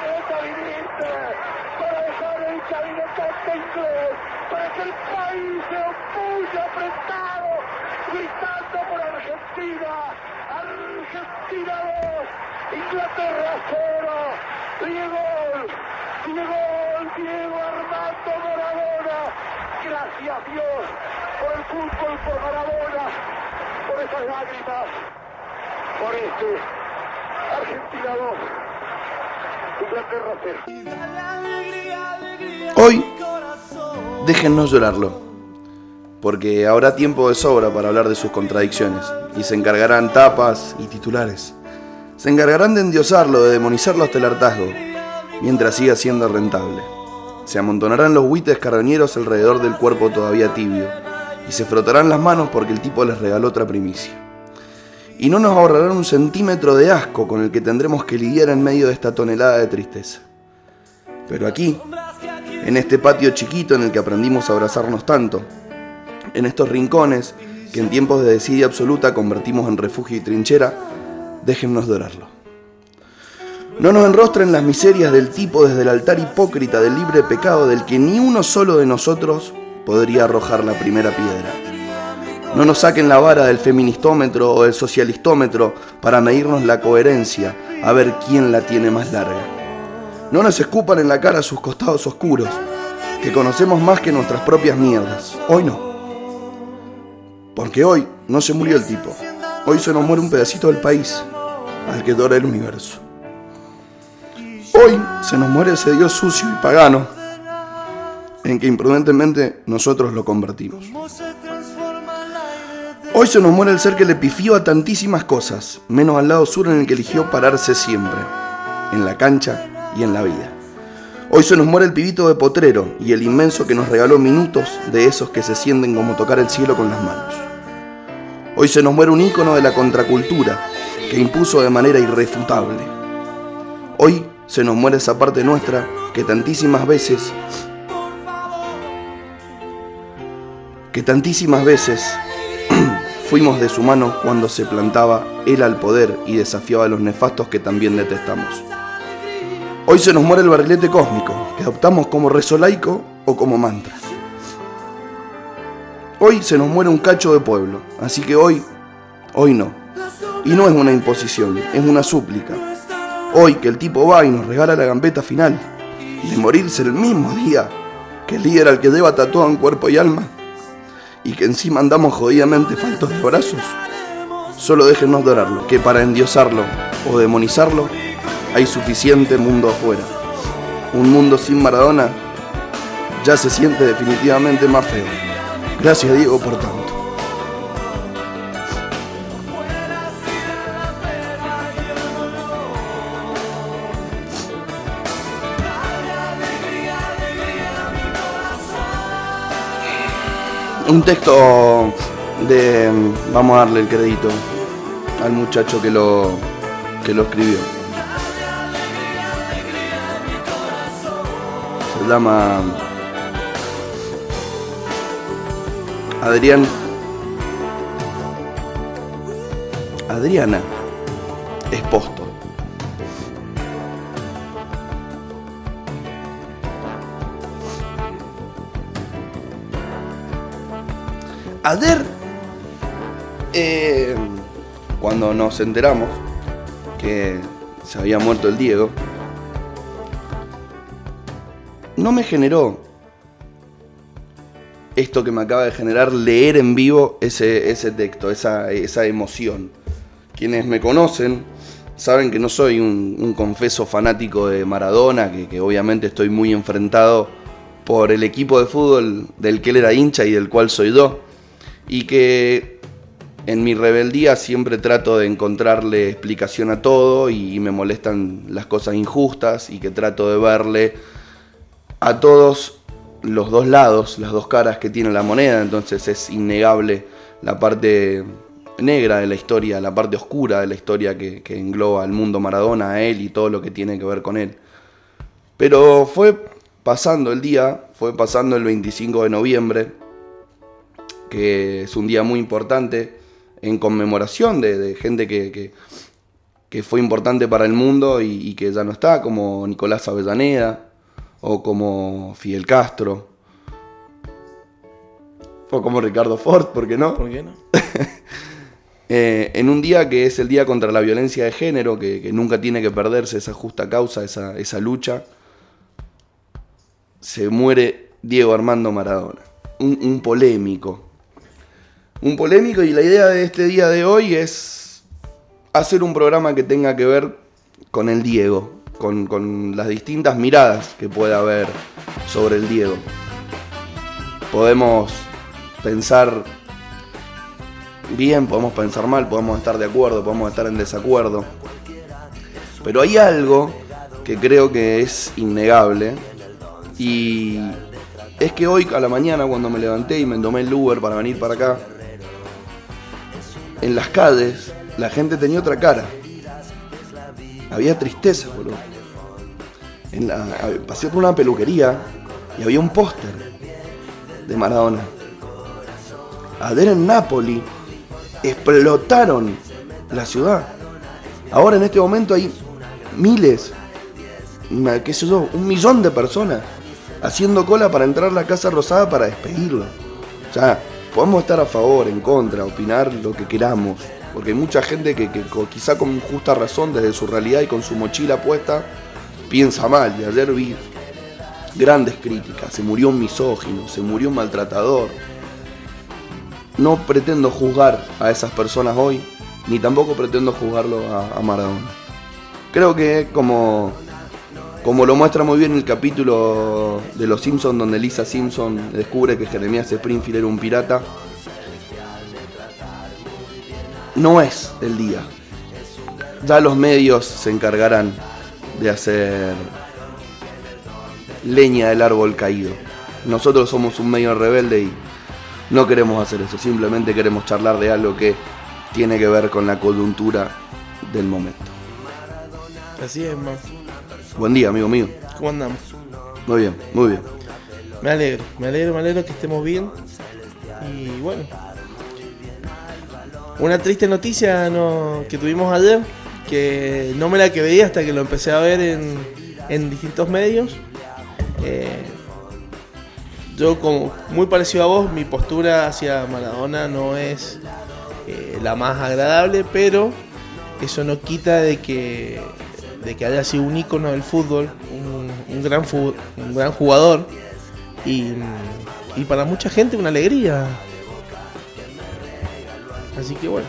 planeta viniste, para dejar el caminotante inglés, para que el país se opulle apretado, gritando por Argentina, Argentina 2, Inglaterra 0, Diego, Diego, Diego Armando Maradona, gracias Dios por el fútbol, por Maradona, por esas lágrimas, por este Argentina 2, Inglaterra 0. Hoy, déjennos llorarlo, porque habrá tiempo de sobra para hablar de sus contradicciones, y se encargarán tapas y titulares. Se encargarán de endiosarlo, de demonizarlo hasta el hartazgo, mientras siga siendo rentable. Se amontonarán los buites carroñeros alrededor del cuerpo todavía tibio, y se frotarán las manos porque el tipo les regaló otra primicia. Y no nos ahorrarán un centímetro de asco con el que tendremos que lidiar en medio de esta tonelada de tristeza. Pero aquí, en este patio chiquito en el que aprendimos a abrazarnos tanto, en estos rincones que en tiempos de desidia absoluta convertimos en refugio y trinchera, déjennos dorarlo. No nos enrostren las miserias del tipo desde el altar hipócrita del libre pecado del que ni uno solo de nosotros podría arrojar la primera piedra. No nos saquen la vara del feministómetro o del socialistómetro para medirnos la coherencia, a ver quién la tiene más larga. No nos escupan en la cara sus costados oscuros, que conocemos más que nuestras propias mierdas. Hoy no. Porque hoy no se murió el tipo. Hoy se nos muere un pedacito del país al que dora el universo. Hoy se nos muere ese Dios sucio y pagano en que imprudentemente nosotros lo convertimos. Hoy se nos muere el ser que le pifió a tantísimas cosas, menos al lado sur en el que eligió pararse siempre, en la cancha y en la vida. Hoy se nos muere el pibito de potrero y el inmenso que nos regaló minutos de esos que se sienten como tocar el cielo con las manos. Hoy se nos muere un ícono de la contracultura que impuso de manera irrefutable. Hoy se nos muere esa parte nuestra que tantísimas veces que tantísimas veces fuimos de su mano cuando se plantaba él al poder y desafiaba a los nefastos que también detestamos. Hoy se nos muere el barrilete cósmico, que adoptamos como rezo laico o como mantra. Hoy se nos muere un cacho de pueblo, así que hoy, hoy no. Y no es una imposición, es una súplica. Hoy que el tipo va y nos regala la gambeta final, de morirse el mismo día que el líder al que lleva tatuado en cuerpo y alma, y que encima andamos jodidamente faltos de brazos, solo déjenos dorarlo, que para endiosarlo o demonizarlo hay suficiente mundo afuera. Un mundo sin Maradona ya se siente definitivamente más feo. Gracias Diego por tanto. Un texto de... Vamos a darle el crédito al muchacho que lo, que lo escribió. Se llama Adrián. Adriana Esposto. Ayer, eh, cuando nos enteramos que se había muerto el Diego, no me generó esto que me acaba de generar leer en vivo ese, ese texto, esa, esa emoción. Quienes me conocen saben que no soy un, un confeso fanático de Maradona, que, que obviamente estoy muy enfrentado por el equipo de fútbol del que él era hincha y del cual soy yo. Y que en mi rebeldía siempre trato de encontrarle explicación a todo y me molestan las cosas injustas y que trato de verle a todos los dos lados, las dos caras que tiene la moneda, entonces es innegable la parte negra de la historia, la parte oscura de la historia que, engloba al mundo Maradona, a él y todo lo que tiene que ver con él. Pero fue pasando el día, fue pasando el 25 de noviembre, que es un día muy importante en conmemoración de, gente que, que, fue importante para el mundo y, y, que ya no está, como Nicolás Avellaneda o como Fidel Castro. O como Ricardo Ford, ¿por qué no? ¿Por qué no? Eh, en un día que es el Día contra la Violencia de Género, que, nunca tiene que perderse esa justa causa, esa, esa lucha, se muere Diego Armando Maradona. Un, polémico. Un polémico y la idea de este día de hoy es hacer un programa que tenga que ver con el Diego, con, las distintas miradas que puede haber sobre el Diego. Podemos pensar bien, podemos pensar mal, podemos estar de acuerdo, podemos estar en desacuerdo. Pero hay algo que creo que es innegable y es que hoy a la mañana cuando me levanté y me tomé el Uber para venir para acá, en las calles la gente tenía otra cara. Había tristeza, boludo. En la, pasé por una peluquería y había un póster de Maradona. Ayer en Nápoli explotaron la ciudad. Ahora en este momento hay miles, qué sé yo, un millón de personas haciendo cola para entrar a la Casa Rosada para despedirlo. O sea, podemos estar a favor, en contra, opinar lo que queramos, porque hay mucha gente que, quizá con justa razón desde su realidad y con su mochila puesta piensa mal. Y ayer vi grandes críticas, se murió un misógino, se murió un maltratador, no pretendo juzgar a esas personas hoy, ni tampoco pretendo juzgarlo a, Maradona. Creo que como, como lo muestra muy bien el capítulo de Los Simpsons donde Lisa Simpson descubre que Jeremías Springfield era un pirata, no es el día. Ya los medios se encargarán de hacer leña del árbol caído. Nosotros somos un medio rebelde y no queremos hacer eso, simplemente queremos charlar de algo que tiene que ver con la coyuntura del momento. Así es, man. Buen día, amigo mío. ¿Cómo andamos? Muy bien, muy bien. Me alegro, me alegro, me alegro que estemos bien. Y bueno. Una triste noticia que tuvimos ayer, que no me la quedé hasta que lo empecé a ver en, en distintos medios. Eh, yo como muy parecido a vos, mi postura hacia Maradona no es eh, la más agradable, pero eso no quita de que, de que haya sido un ícono del fútbol, un, gran, un gran jugador y, y para mucha gente una alegría. Así que bueno.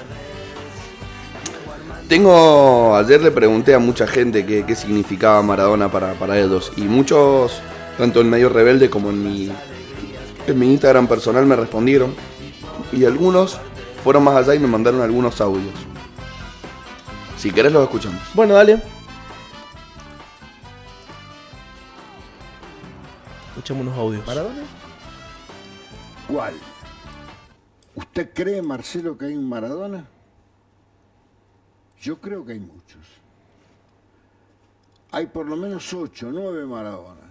Tengo, ayer le pregunté a mucha gente qué, qué significaba Maradona para, para ellos y muchos, tanto en medio rebelde como en mi en mi Instagram personal me respondieron y algunos fueron más allá y me mandaron algunos audios. Si querés los escuchamos. Bueno, dale. Escuchamos unos audios. ¿Maradona? ¿Cuál? ¿Usted cree, Marcelo, que hay un Maradona? Yo creo que hay muchos. Hay por lo menos ocho, nueve Maradonas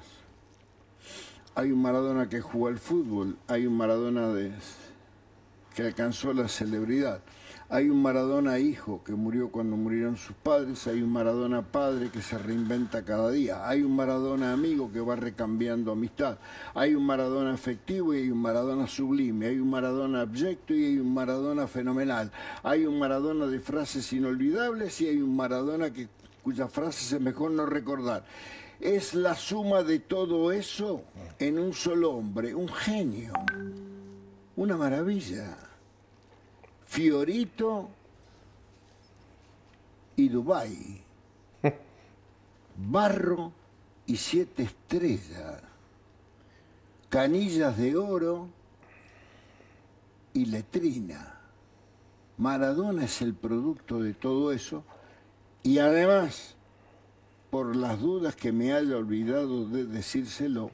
hay un Maradona que jugó al fútbol, hay un Maradona de, que alcanzó la celebridad, hay un Maradona hijo que murió cuando murieron sus padres, hay un Maradona padre que se reinventa cada día, hay un Maradona amigo que va recambiando amistad, hay un Maradona efectivo y hay un Maradona sublime, hay un Maradona abyecto y hay un Maradona fenomenal, hay un Maradona de frases inolvidables y hay un Maradona que, cuyas frases es mejor no recordar es la suma de todo eso en un solo hombre, un genio, una maravilla. Fiorito y Dubai, barro y siete estrellas. canillas de oro y letrina. Maradona es el producto de todo eso y además, por las dudas que me haya olvidado de decírselo,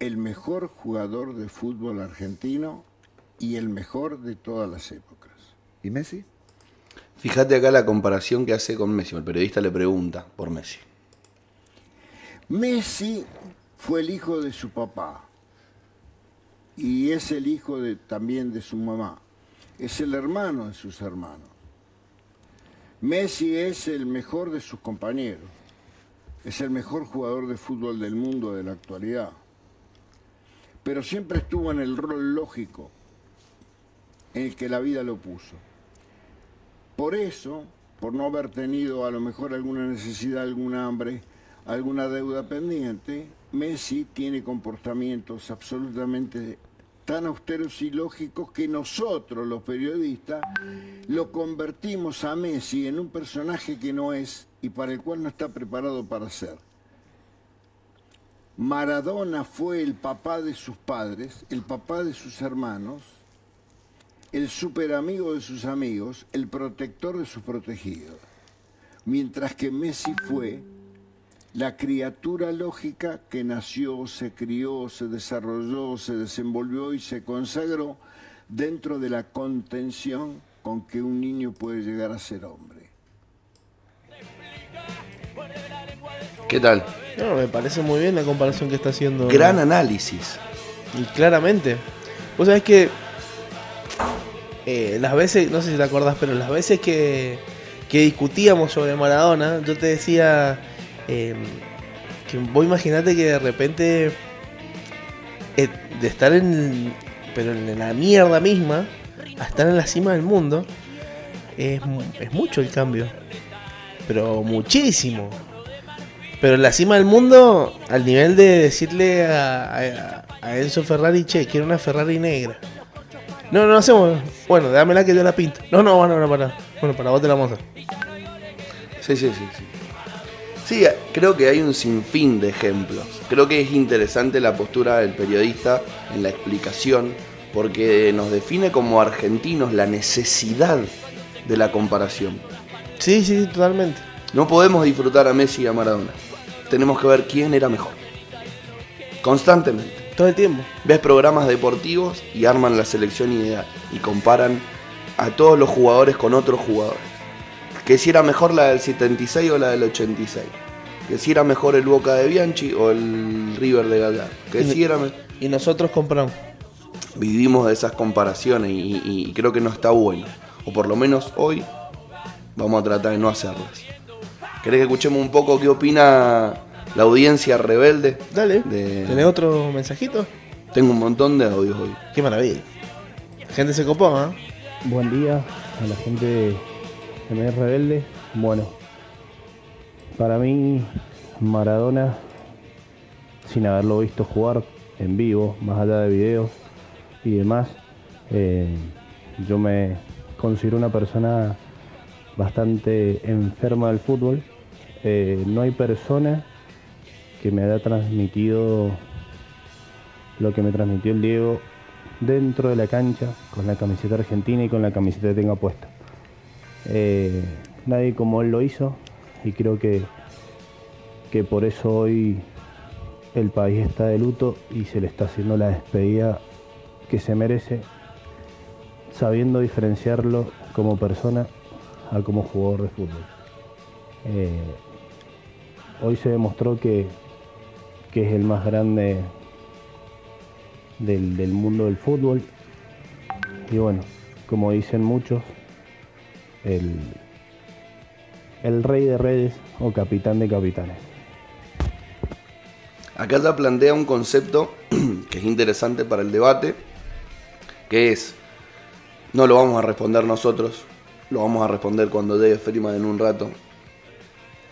el mejor jugador de fútbol argentino y el mejor de todas las épocas. ¿Y Messi? Fíjate acá la comparación que hace con Messi. El periodista le pregunta por Messi. Messi fue el hijo de su papá y es el hijo de, también de su mamá. Es el hermano de sus hermanos. Messi es el mejor de sus compañeros. Es el mejor jugador de fútbol del mundo de la actualidad. Pero siempre estuvo en el rol lógico en el que la vida lo puso. Por eso, por no haber tenido a lo mejor alguna necesidad, alguna hambre, alguna deuda pendiente, Messi tiene comportamientos absolutamente tan austeros y lógicos que nosotros, los periodistas, lo convertimos a Messi en un personaje que no es y para el cual no está preparado para ser. Maradona fue el papá de sus padres, el papá de sus hermanos, el super amigo de sus amigos, el protector de sus protegidos. Mientras que Messi fue la criatura lógica que nació, se crió, se desarrolló, se desenvolvió y se consagró dentro de la contención con que un niño puede llegar a ser hombre. ¿Qué tal? No, me parece muy bien la comparación que está haciendo. Gran análisis. Y claramente. Vos sabés que eh, las veces, no sé si te acordás, pero las veces que, que discutíamos sobre Maradona, yo te decía eh, que vos imaginate que de repente eh, de estar en pero en la mierda misma a estar en la cima del mundo es, es mucho el cambio pero muchísimo. Pero en la cima del mundo al nivel de decirle a, a- a Enzo Ferrari che quiero una Ferrari negra no no hacemos bueno dámela que yo la pinto no no bueno, no para bueno para vos te la vamos a hacer Sí, sí, sí, sí. Sí, creo que hay un sinfín de ejemplos. Creo que es interesante la postura del periodista en la explicación, porque nos define como argentinos la necesidad de la comparación. sí sí totalmente No podemos disfrutar a Messi y a Maradona. Tenemos que ver quién era mejor. Constantemente. Todo el tiempo Ves programas deportivos y arman la selección ideal y comparan a todos los jugadores con otros jugadores. Que si era mejor la del 76 o la del 86. Que si era mejor el Boca de Bianchi o el River de Gallardo. Que si era y nosotros compramos Vivimos de esas comparaciones y, y- y creo que no está bueno. O por lo menos hoy vamos a tratar de no hacerlas. ¿Querés que escuchemos un poco qué opina la audiencia rebelde? Dale. De- ¿Tenés otro mensajito? Tengo un montón de audios hoy. Qué maravilla. La gente se copó, ¿ah? Buen día a la gente de MD Rebelde. Bueno, para mí Maradona, sin haberlo visto jugar en vivo, más allá de videos y demás, eh, yo me considero una persona bastante enferma del fútbol. Eh, no hay persona que me haya transmitido lo que me transmitió el Diego dentro de la cancha con la camiseta argentina y con la camiseta que tenga puesta. Eh, nadie como él lo hizo y creo que, que por eso hoy el país está de luto y se le está haciendo la despedida que se merece, sabiendo diferenciarlo como persona a como jugador de fútbol. Eh, hoy se demostró que, que es el más grande del, mundo del fútbol. Y bueno, como dicen muchos, el, el rey de reyes o capitán de capitanes. Acá ya plantea un concepto que es interesante para el debate, que es, no lo vamos a responder nosotros, lo vamos a responder cuando llegue Freeman en un rato.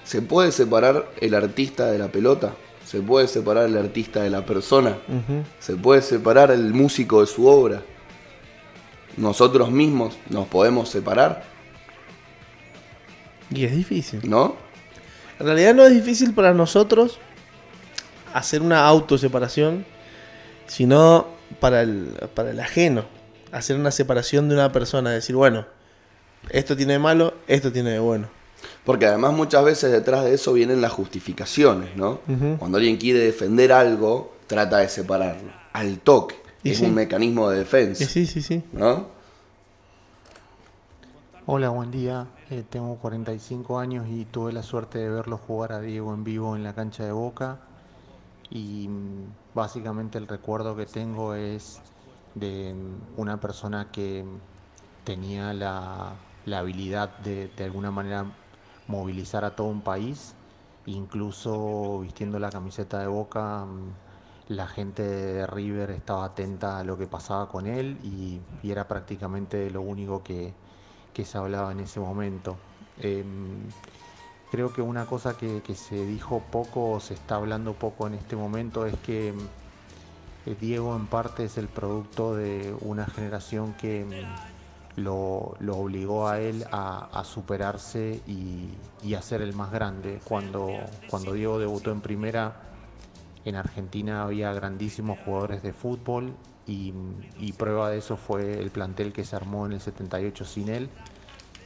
¿Se puede separar el artista de la pelota? ¿Se puede separar el artista de la persona? ¿Se puede separar el músico de su obra? ¿Nosotros mismos nos podemos separar? Y es difícil. ¿No? En realidad no es difícil para nosotros hacer una autoseparación, sino para el, para el ajeno. Hacer una separación de una persona, decir, bueno, esto tiene de malo, esto tiene de bueno. Porque además muchas veces detrás de eso vienen las justificaciones, ¿no? Cuando alguien quiere defender algo, trata de separarlo. Al toque. Y es sí. un mecanismo de defensa. Sí, sí, sí. ¿No? Hola, buen día. Eh, tengo 45 años y tuve la suerte de verlo jugar a Diego en vivo en la cancha de Boca. Y mm, básicamente el recuerdo que tengo es de mm, una persona que mm, tenía la, la habilidad de de alguna manera movilizar a todo un país. Incluso vistiendo la camiseta de Boca, mm, la gente de River estaba atenta a lo que pasaba con él y, era prácticamente lo único que, se hablaba en ese momento. Em, creo que una cosa que, que se dijo poco o se está hablando poco en este momento es que em, Diego en parte es el producto de una generación que em, lo, obligó a él a, superarse y, y a ser el más grande. Cuando, Diego debutó en primera, en Argentina había grandísimos jugadores de fútbol y, prueba de eso fue el plantel que se armó en el 78 sin él.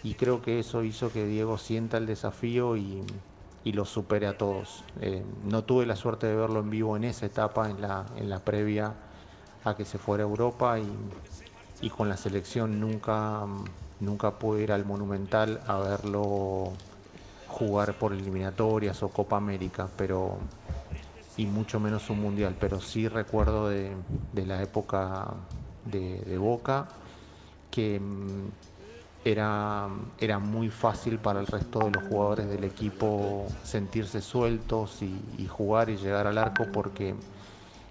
Y creo que eso hizo que Diego sienta el desafío y, y lo supere a todos. Eh, no tuve la suerte de verlo en vivo en esa etapa, en la, en la previa a que se fuera a Europa y, y con la selección nunca, nunca pude ir al Monumental a verlo jugar por eliminatorias o Copa América, pero y mucho menos un mundial, pero sí recuerdo de, la época de, de Boca que mm, era, era muy fácil para el resto de los jugadores del equipo sentirse sueltos y, y jugar y llegar al arco porque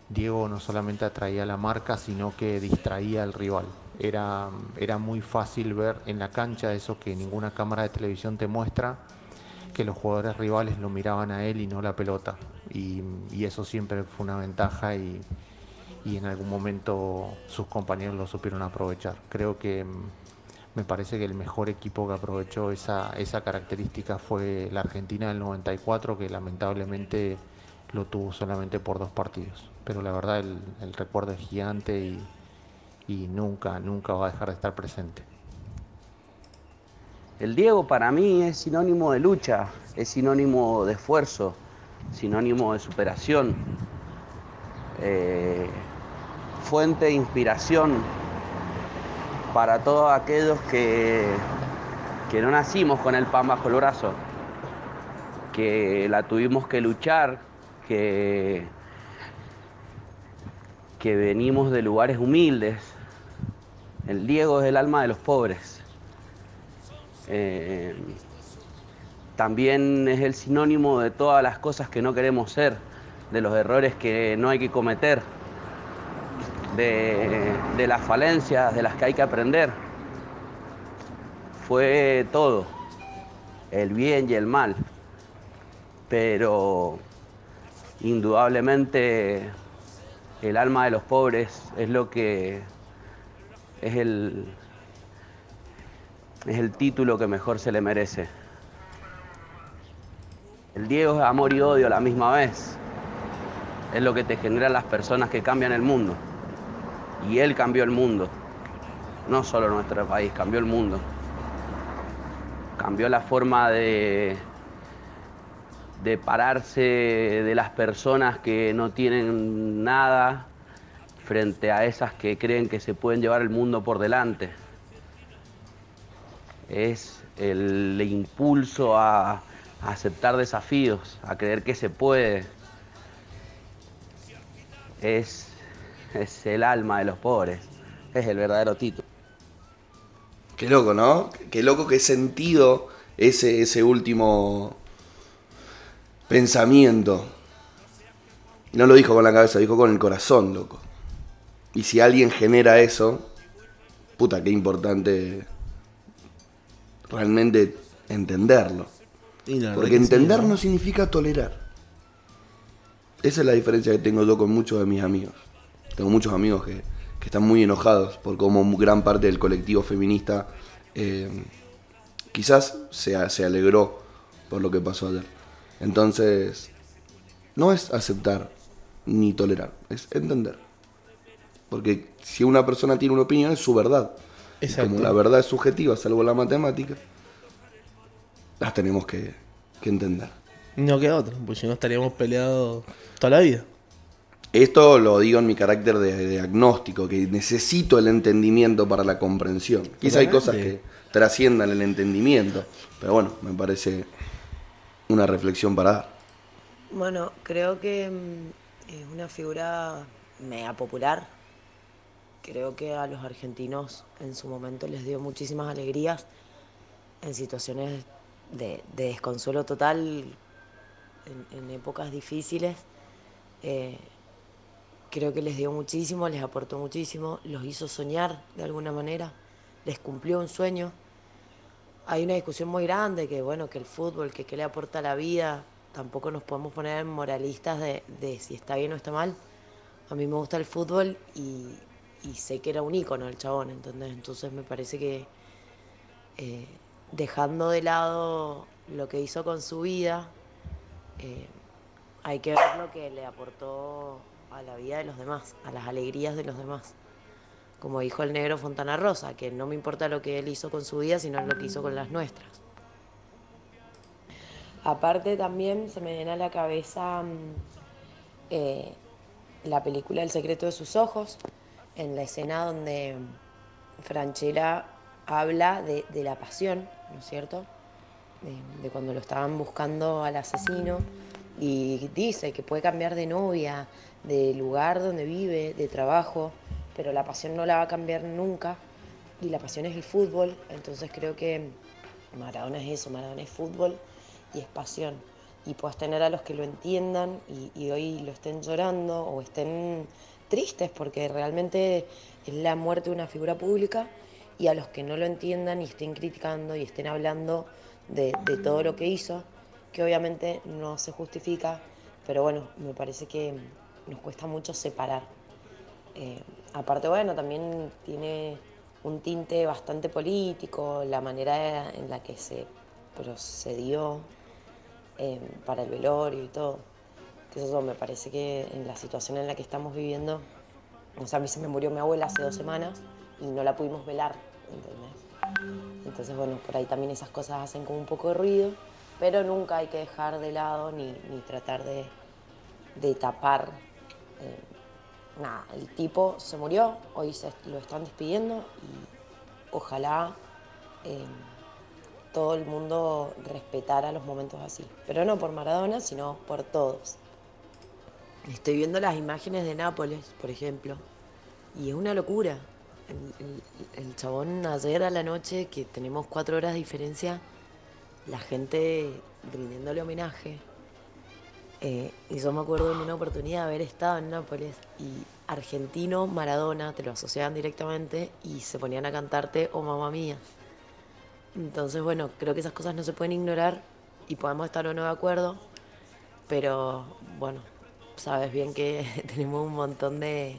Diego no solamente atraía la marca, sino que distraía al rival. Era, era muy fácil ver en la cancha eso que ninguna cámara de televisión te muestra, que los jugadores rivales lo miraban a él y no la pelota. Y, y eso siempre fue una ventaja y, y en algún momento sus compañeros lo supieron aprovechar. Creo que mm, me parece que el mejor equipo que aprovechó esa, esa característica fue la Argentina del 94, que lamentablemente lo tuvo solamente por dos partidos. Pero la verdad el, el recuerdo es gigante y, y nunca, nunca va a dejar de estar presente. El Diego para mí es sinónimo de lucha, es sinónimo de esfuerzo, sinónimo de superación, eh, fuente de inspiración para todos aquellos que, que no nacimos con el pan bajo el brazo, que la tuvimos que luchar, que, que venimos de lugares humildes. El Diego es el alma de los pobres. Eh, también es el sinónimo de todas las cosas que no queremos ser, de los errores que no hay que cometer, de, de las falencias de las que hay que aprender. Fue todo, el bien y el mal, pero indudablemente el alma de los pobres es lo que es el, es el título que mejor se le merece. El Diego es amor y odio a la misma vez. Es lo que te generan las personas que cambian el mundo. Y él cambió el mundo. No solo nuestro país, cambió el mundo. Cambió la forma de, de pararse de las personas que no tienen nada frente a esas que creen que se pueden llevar el mundo por delante es el impulso a, aceptar desafíos, a creer que se puede. Es, es el alma de los pobres, es el verdadero título. Qué loco, ¿no? Qué loco, qué sentido ese, ese último pensamiento. No lo dijo con la cabeza, dijo con el corazón, loco. Y si alguien genera eso, puta, qué importante realmente entenderlo. Porque sí, entender ¿no? no significa tolerar. Esa es la diferencia que tengo yo con muchos de mis amigos. Tengo muchos amigos que, que están muy enojados por cómo gran parte del colectivo feminista eh, quizás se, se alegró por lo que pasó ayer. Entonces, no es aceptar ni tolerar, es entender. Porque si una persona tiene una opinión es su verdad. Exacto. Como la verdad es subjetiva, salvo la matemática, las tenemos que, que entender. No queda otra, porque si no estaríamos peleados toda la vida. Esto lo digo en mi carácter de, de agnóstico, que necesito el entendimiento para la comprensión. Quizá hay cosas que trasciendan el entendimiento, pero bueno, me parece una reflexión para dar. Bueno, creo que mm, es una figura mega popular. Creo que a los argentinos en su momento les dio muchísimas alegrías en situaciones de, de desconsuelo total, en, épocas difíciles. Eh, creo que les dio muchísimo, les aportó muchísimo, los hizo soñar de alguna manera, les cumplió un sueño. Hay una discusión muy grande que, bueno, que el fútbol, que qué le aporta la vida, tampoco nos podemos poner moralistas de si está bien o está mal. A mí me gusta el fútbol y, y sé que era un ícono el chabón, ¿entendés? Entonces me parece que eh, dejando de lado lo que hizo con su vida, eh, hay que ver lo que le aportó a la vida de los demás, a las alegrías de los demás. Como dijo el negro Fontana Rosa, que no me importa lo que él hizo con su vida, sino lo que hizo con las nuestras. Aparte también se me viene a la cabeza mm, eh, la película El secreto de sus ojos, en la escena donde Franchella habla de, la pasión, ¿no es cierto? De, cuando lo estaban buscando al asesino y dice que puede cambiar de novia, de lugar donde vive, de trabajo, pero la pasión no la va a cambiar nunca y la pasión es el fútbol, entonces creo que Maradona es eso, Maradona es fútbol y es pasión. Y puedes tener a los que lo entiendan y, y hoy lo estén llorando o estén tristes porque realmente es la muerte de una figura pública y a los que no lo entiendan y estén criticando y estén hablando de, todo lo que hizo, que obviamente no se justifica, pero bueno, me parece que nos cuesta mucho separar. Eh, aparte, bueno, también tiene un tinte bastante político, la manera en la que se procedió eh, para el velorio y todo. Eso me parece que en la situación en la que estamos viviendo, o sea, a mí se me murió mi abuela hace dos semanas y no la pudimos velar, ¿entendés? Entonces, bueno, por ahí también esas cosas hacen como un poco de ruido, pero nunca hay que dejar de lado ni, ni tratar de, de tapar. eh, nada, el tipo se murió, hoy se lo están despidiendo y ojalá eh, todo el mundo respetara los momentos así. Pero no por Maradona, sino por todos. Estoy viendo las imágenes de Nápoles, por ejemplo, y es una locura. El, chabón ayer a la noche, que tenemos cuatro horas de diferencia, la gente rindiéndole homenaje. Eh, y yo me acuerdo en una oportunidad de haber estado en Nápoles y argentino, Maradona, te lo asociaban directamente y se ponían a cantarte Oh mamá mía. Entonces, bueno, creo que esas cosas no se pueden ignorar y podemos estar o no de acuerdo, pero bueno, sabes bien que tenemos un montón de,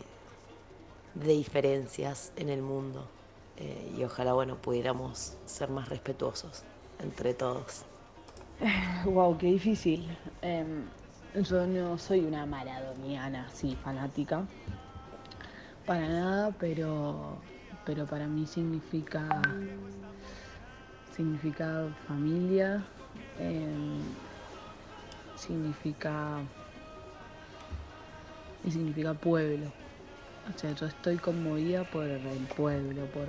de diferencias en el mundo eh, y ojalá, bueno, pudiéramos ser más respetuosos entre todos. Wow, qué difícil. Em, yo no soy una maradoniana así fanática. Para nada, pero, pero para mí significa significa familia, em, significa y significa pueblo. O sea, yo estoy conmovida por el pueblo, por,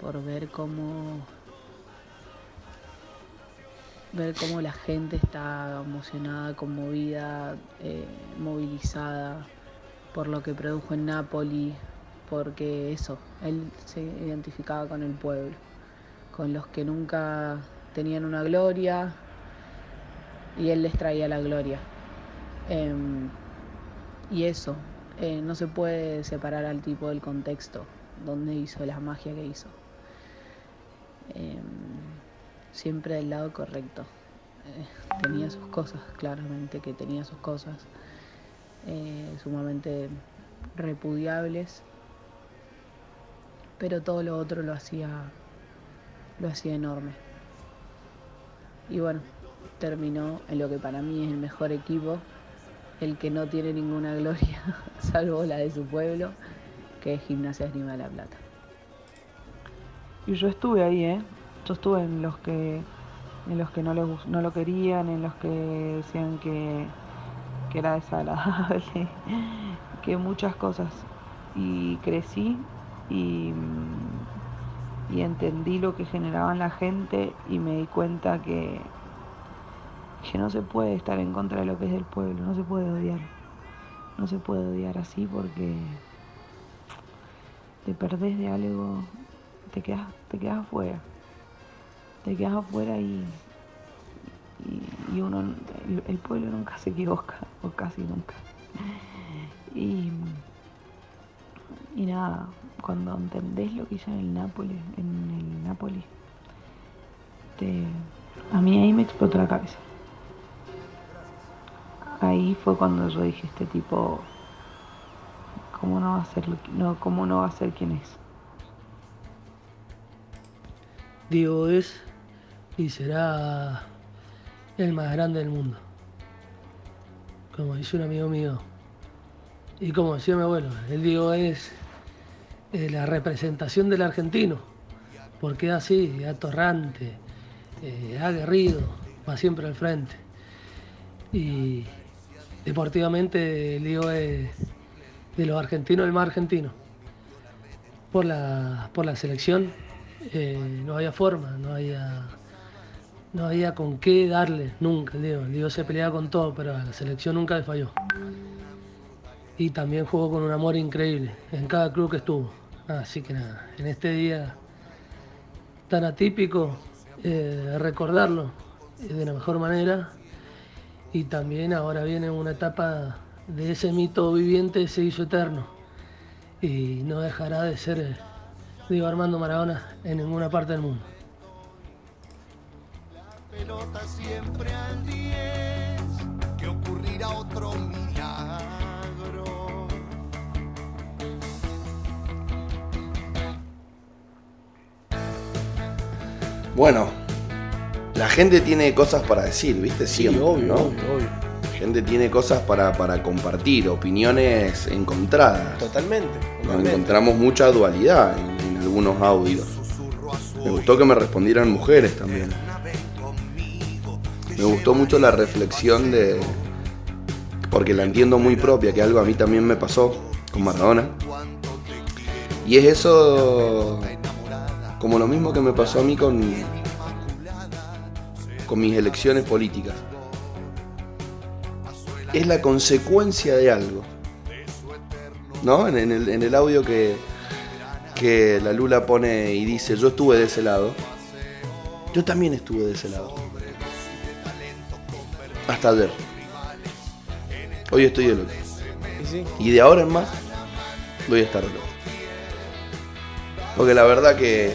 por ver cómo ver cómo la gente está emocionada, conmovida, eh, movilizada por lo que produjo en Nápoli, porque eso, él se identificaba con el pueblo, con los que nunca tenían una gloria y él les traía la gloria. Em, y eso, eh, no se puede separar al tipo del contexto donde hizo la magia que hizo. Em, siempre del lado correcto. Eh, tenía sus cosas, claramente que tenía sus cosas eh, sumamente repudiables, pero todo lo otro lo hacía, lo hacía enorme. Y bueno, terminó en lo que para mí es el mejor equipo, el que no tiene ninguna gloria, salvo la de su pueblo, que es Gimnasia Esgrima de la Plata. Y yo estuve ahí, ¿eh? Yo estuve en los que en los que no, les, no lo querían, en los que decían que, que era desagradable, que muchas cosas. Y crecí y, y entendí lo que generaban la gente y me di cuenta que, que no se puede estar en contra de lo que es del pueblo, no se puede odiar. No se puede odiar así porque te perdés de algo, te quedas, te quedas afuera. Te quedas afuera y, y, uno, el, el pueblo nunca se equivoca, o casi nunca. Y, y nada, cuando entendés lo que hizo en el Nápoles, en el Nápoles, te, a mí ahí me explotó la cabeza. Ahí fue cuando yo dije, este tipo, ¿cómo no va a ser, no, cómo no va a ser quien es? Diego es y será el más grande del mundo. Como dice un amigo mío. Y como decía mi abuelo, el Diego es la representación del argentino. Porque es así, atorrante, eh, aguerrido, va siempre al frente. Y deportivamente el Diego es de los argentinos el más argentino. Por la, por la selección eh, no había forma, no había, no había con qué darle, nunca, el Diego. Diego se peleaba con todo, pero a la selección nunca le falló. Y también jugó con un amor increíble en cada club que estuvo. Así que nada, en este día tan atípico, eh, recordarlo de la mejor manera. Y también ahora viene una etapa de ese mito viviente se hizo eterno. Y no dejará de ser eh, Diego Armando Maradona en ninguna parte del mundo. pelota siempre al 10, que ocurrirá otro milagro. Bueno, la gente tiene cosas para decir, ¿viste? Siempre, obvio, ¿no? obvio, obvio. La gente tiene cosas para, para compartir, opiniones encontradas. Totalmente. Nos encontramos mucha dualidad en, en algunos audios. Me gustó que me respondieran mujeres también. Me gustó mucho la reflexión de. Porque la entiendo muy propia, que algo a mí también me pasó con Maradona. Y es eso. Como lo mismo que me pasó a mí con. Con mis elecciones políticas. Es la consecuencia de algo. ¿No? En, en el, en el audio que, que la Lula pone y dice, yo estuve de ese lado. Yo también estuve de ese lado. Hasta ayer. Hoy estoy del otro. Y de ahora en más voy a estar otro. Porque la verdad que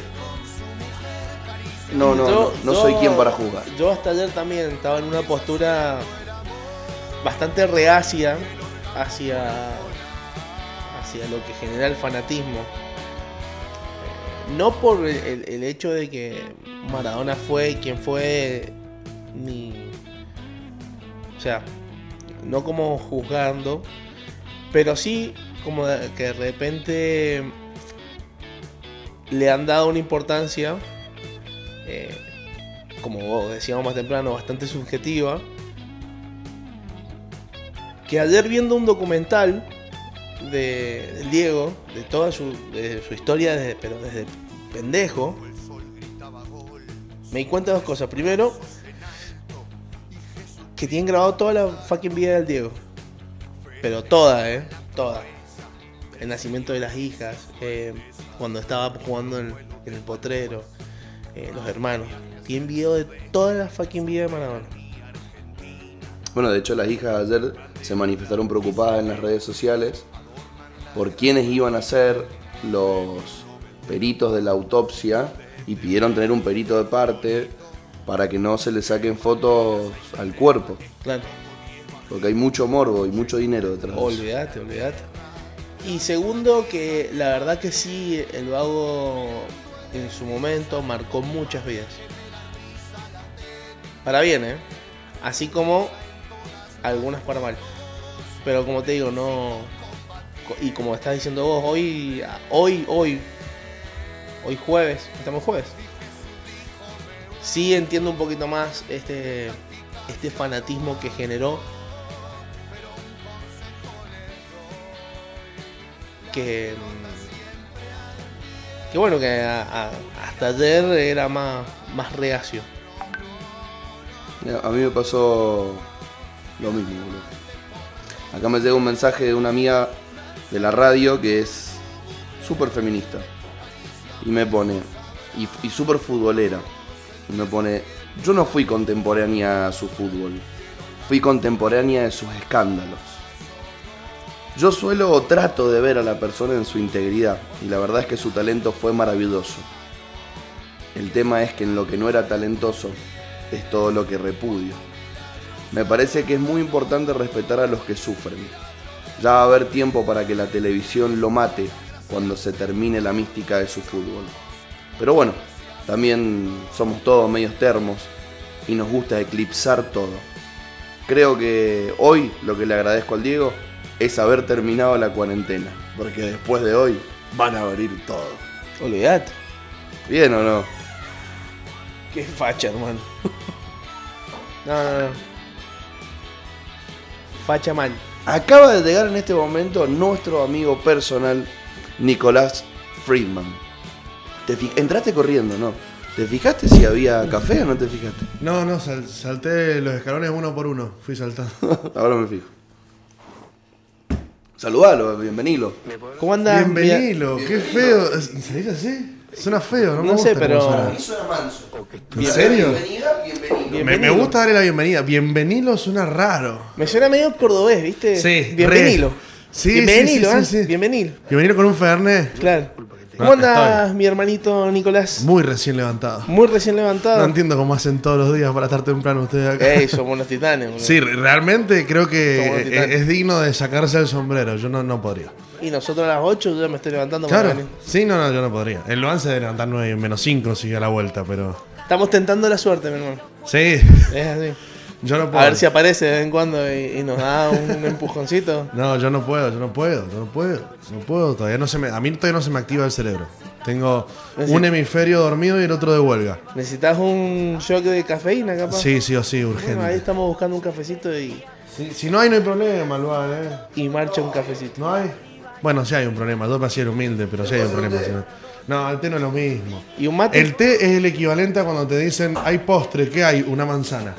no, no, Yo- no, no yo- soy quien para jugar. Yo hasta ayer también estaba en una postura bastante reacia hacia, hacia lo que genera el fanatismo. Eh, No por el, hecho de que Maradona fue quien fue, ni. O sea, no como juzgando, pero sí como que de repente le han dado una importancia eh, como decíamos más temprano, bastante subjetiva. Que ayer viendo un documental de, Diego, de toda su, historia, desde- pero desde pendejo, me di cuenta de dos cosas. Primero, que tienen grabado toda la fucking vida del Diego. Pero toda, eh. Toda. El nacimiento de las hijas, eh, cuando estaba jugando en el potrero, eh, los hermanos. Tienen video de toda la fucking vida de Maradona. Bueno, de hecho las hijas ayer se manifestaron preocupadas en las redes sociales por quiénes iban a ser los peritos de la autopsia y pidieron tener un perito de parte para que no se le saquen fotos al cuerpo. Claro. Porque hay mucho morbo y mucho dinero detrás. Olvídate, olvídate. Y segundo, que la verdad que sí, el vago en su momento marcó muchas vidas. Para bien, ¿eh? Así como algunas para mal. Pero como te digo, no. y como estás diciendo vos, hoy, hoy, hoy, hoy jueves, estamos jueves. Sí entiendo un poquito más este, este fanatismo que generó. Que, mm, que bueno, que hasta ayer era más, más reacio. A mí me pasó lo mismo, boludo. Acá me llega un mensaje de una amiga de la radio que es súper feminista. Y me pone, y, y súper futbolera. Y me pone, yo no fui contemporánea a su fútbol. Fui contemporánea de sus escándalos. Yo suelo o trato de ver a la persona en su integridad. Y la verdad es que su talento fue maravilloso. El tema es que en lo que no era talentoso es todo lo que repudio. Me parece que es muy importante respetar a los que sufren. Ya va a haber tiempo para que la televisión lo mate cuando se termine la mística de su fútbol. Pero bueno, también somos todos medios termos y nos gusta eclipsar todo. Creo que hoy lo que le agradezco al Diego es haber terminado la cuarentena, porque después de hoy van a abrir todo. Olvídate. ¿Bien o no? Qué facha, hermano. No, no, no. Facha mal. Acaba de llegar en este momento nuestro amigo personal, Nicolás Friedman. Te Entraste corriendo, ¿no? ¿Te fijaste si había café o no te fijaste? No, no, sal- salté los escalones uno por uno. Fui saltando. Ahora me fijo. Saludalo, bienvenido. ¿Cómo anda? Bienvenido, qué feo. ¿Se dice así? Suena feo, ¿no? me No sé, cómo pero- suena. ¿En serio? Me, me gusta darle la bienvenida. Bienvenido suena raro. Me suena medio cordobés, ¿viste? Sí, Bienvenido. Sí, Bienvenido, sí, sí, ¿eh? sí, sí. Bienvenido. Bienvenido con un Fernet. Claro. ¿Cómo andas, mi hermanito Nicolás? Muy recién levantado. Muy recién levantado. No entiendo cómo hacen todos los días para estar temprano ustedes acá. Ey, somos unos titanes, boludo. Sí, re- realmente creo que es, titanes. es digno de sacarse el sombrero. Yo no, no podría. Y nosotros a las 8 yo ya me estoy levantando Claro. para. Sí, no, no, yo no podría. El Luan se debe levantar 9 menos 5 sigue a la vuelta, pero. Estamos tentando la suerte, mi hermano. Sí. Es así. Yo no puedo. A ver si aparece de vez en cuando y, y nos da un empujoncito. No, yo no puedo, yo no puedo, yo no puedo. No puedo, todavía no se me. A mí todavía no se me activa el cerebro. Tengo Necesito- un hemisferio dormido y el otro de huelga. ¿Necesitas un shock de cafeína, capaz? Sí, sí o sí, Bueno, ahí urgente. estamos buscando un cafecito y, Si, si no hay, no hay problema, Luan, eh. y marcha un cafecito. ¿No hay? Bueno, sí hay un problema. Yo hacía el humilde, pero sí hay un problema. si no. No, el té no es lo mismo. ¿Y un mate? El té es el equivalente a cuando te dicen hay postre, ¿qué hay? Una manzana.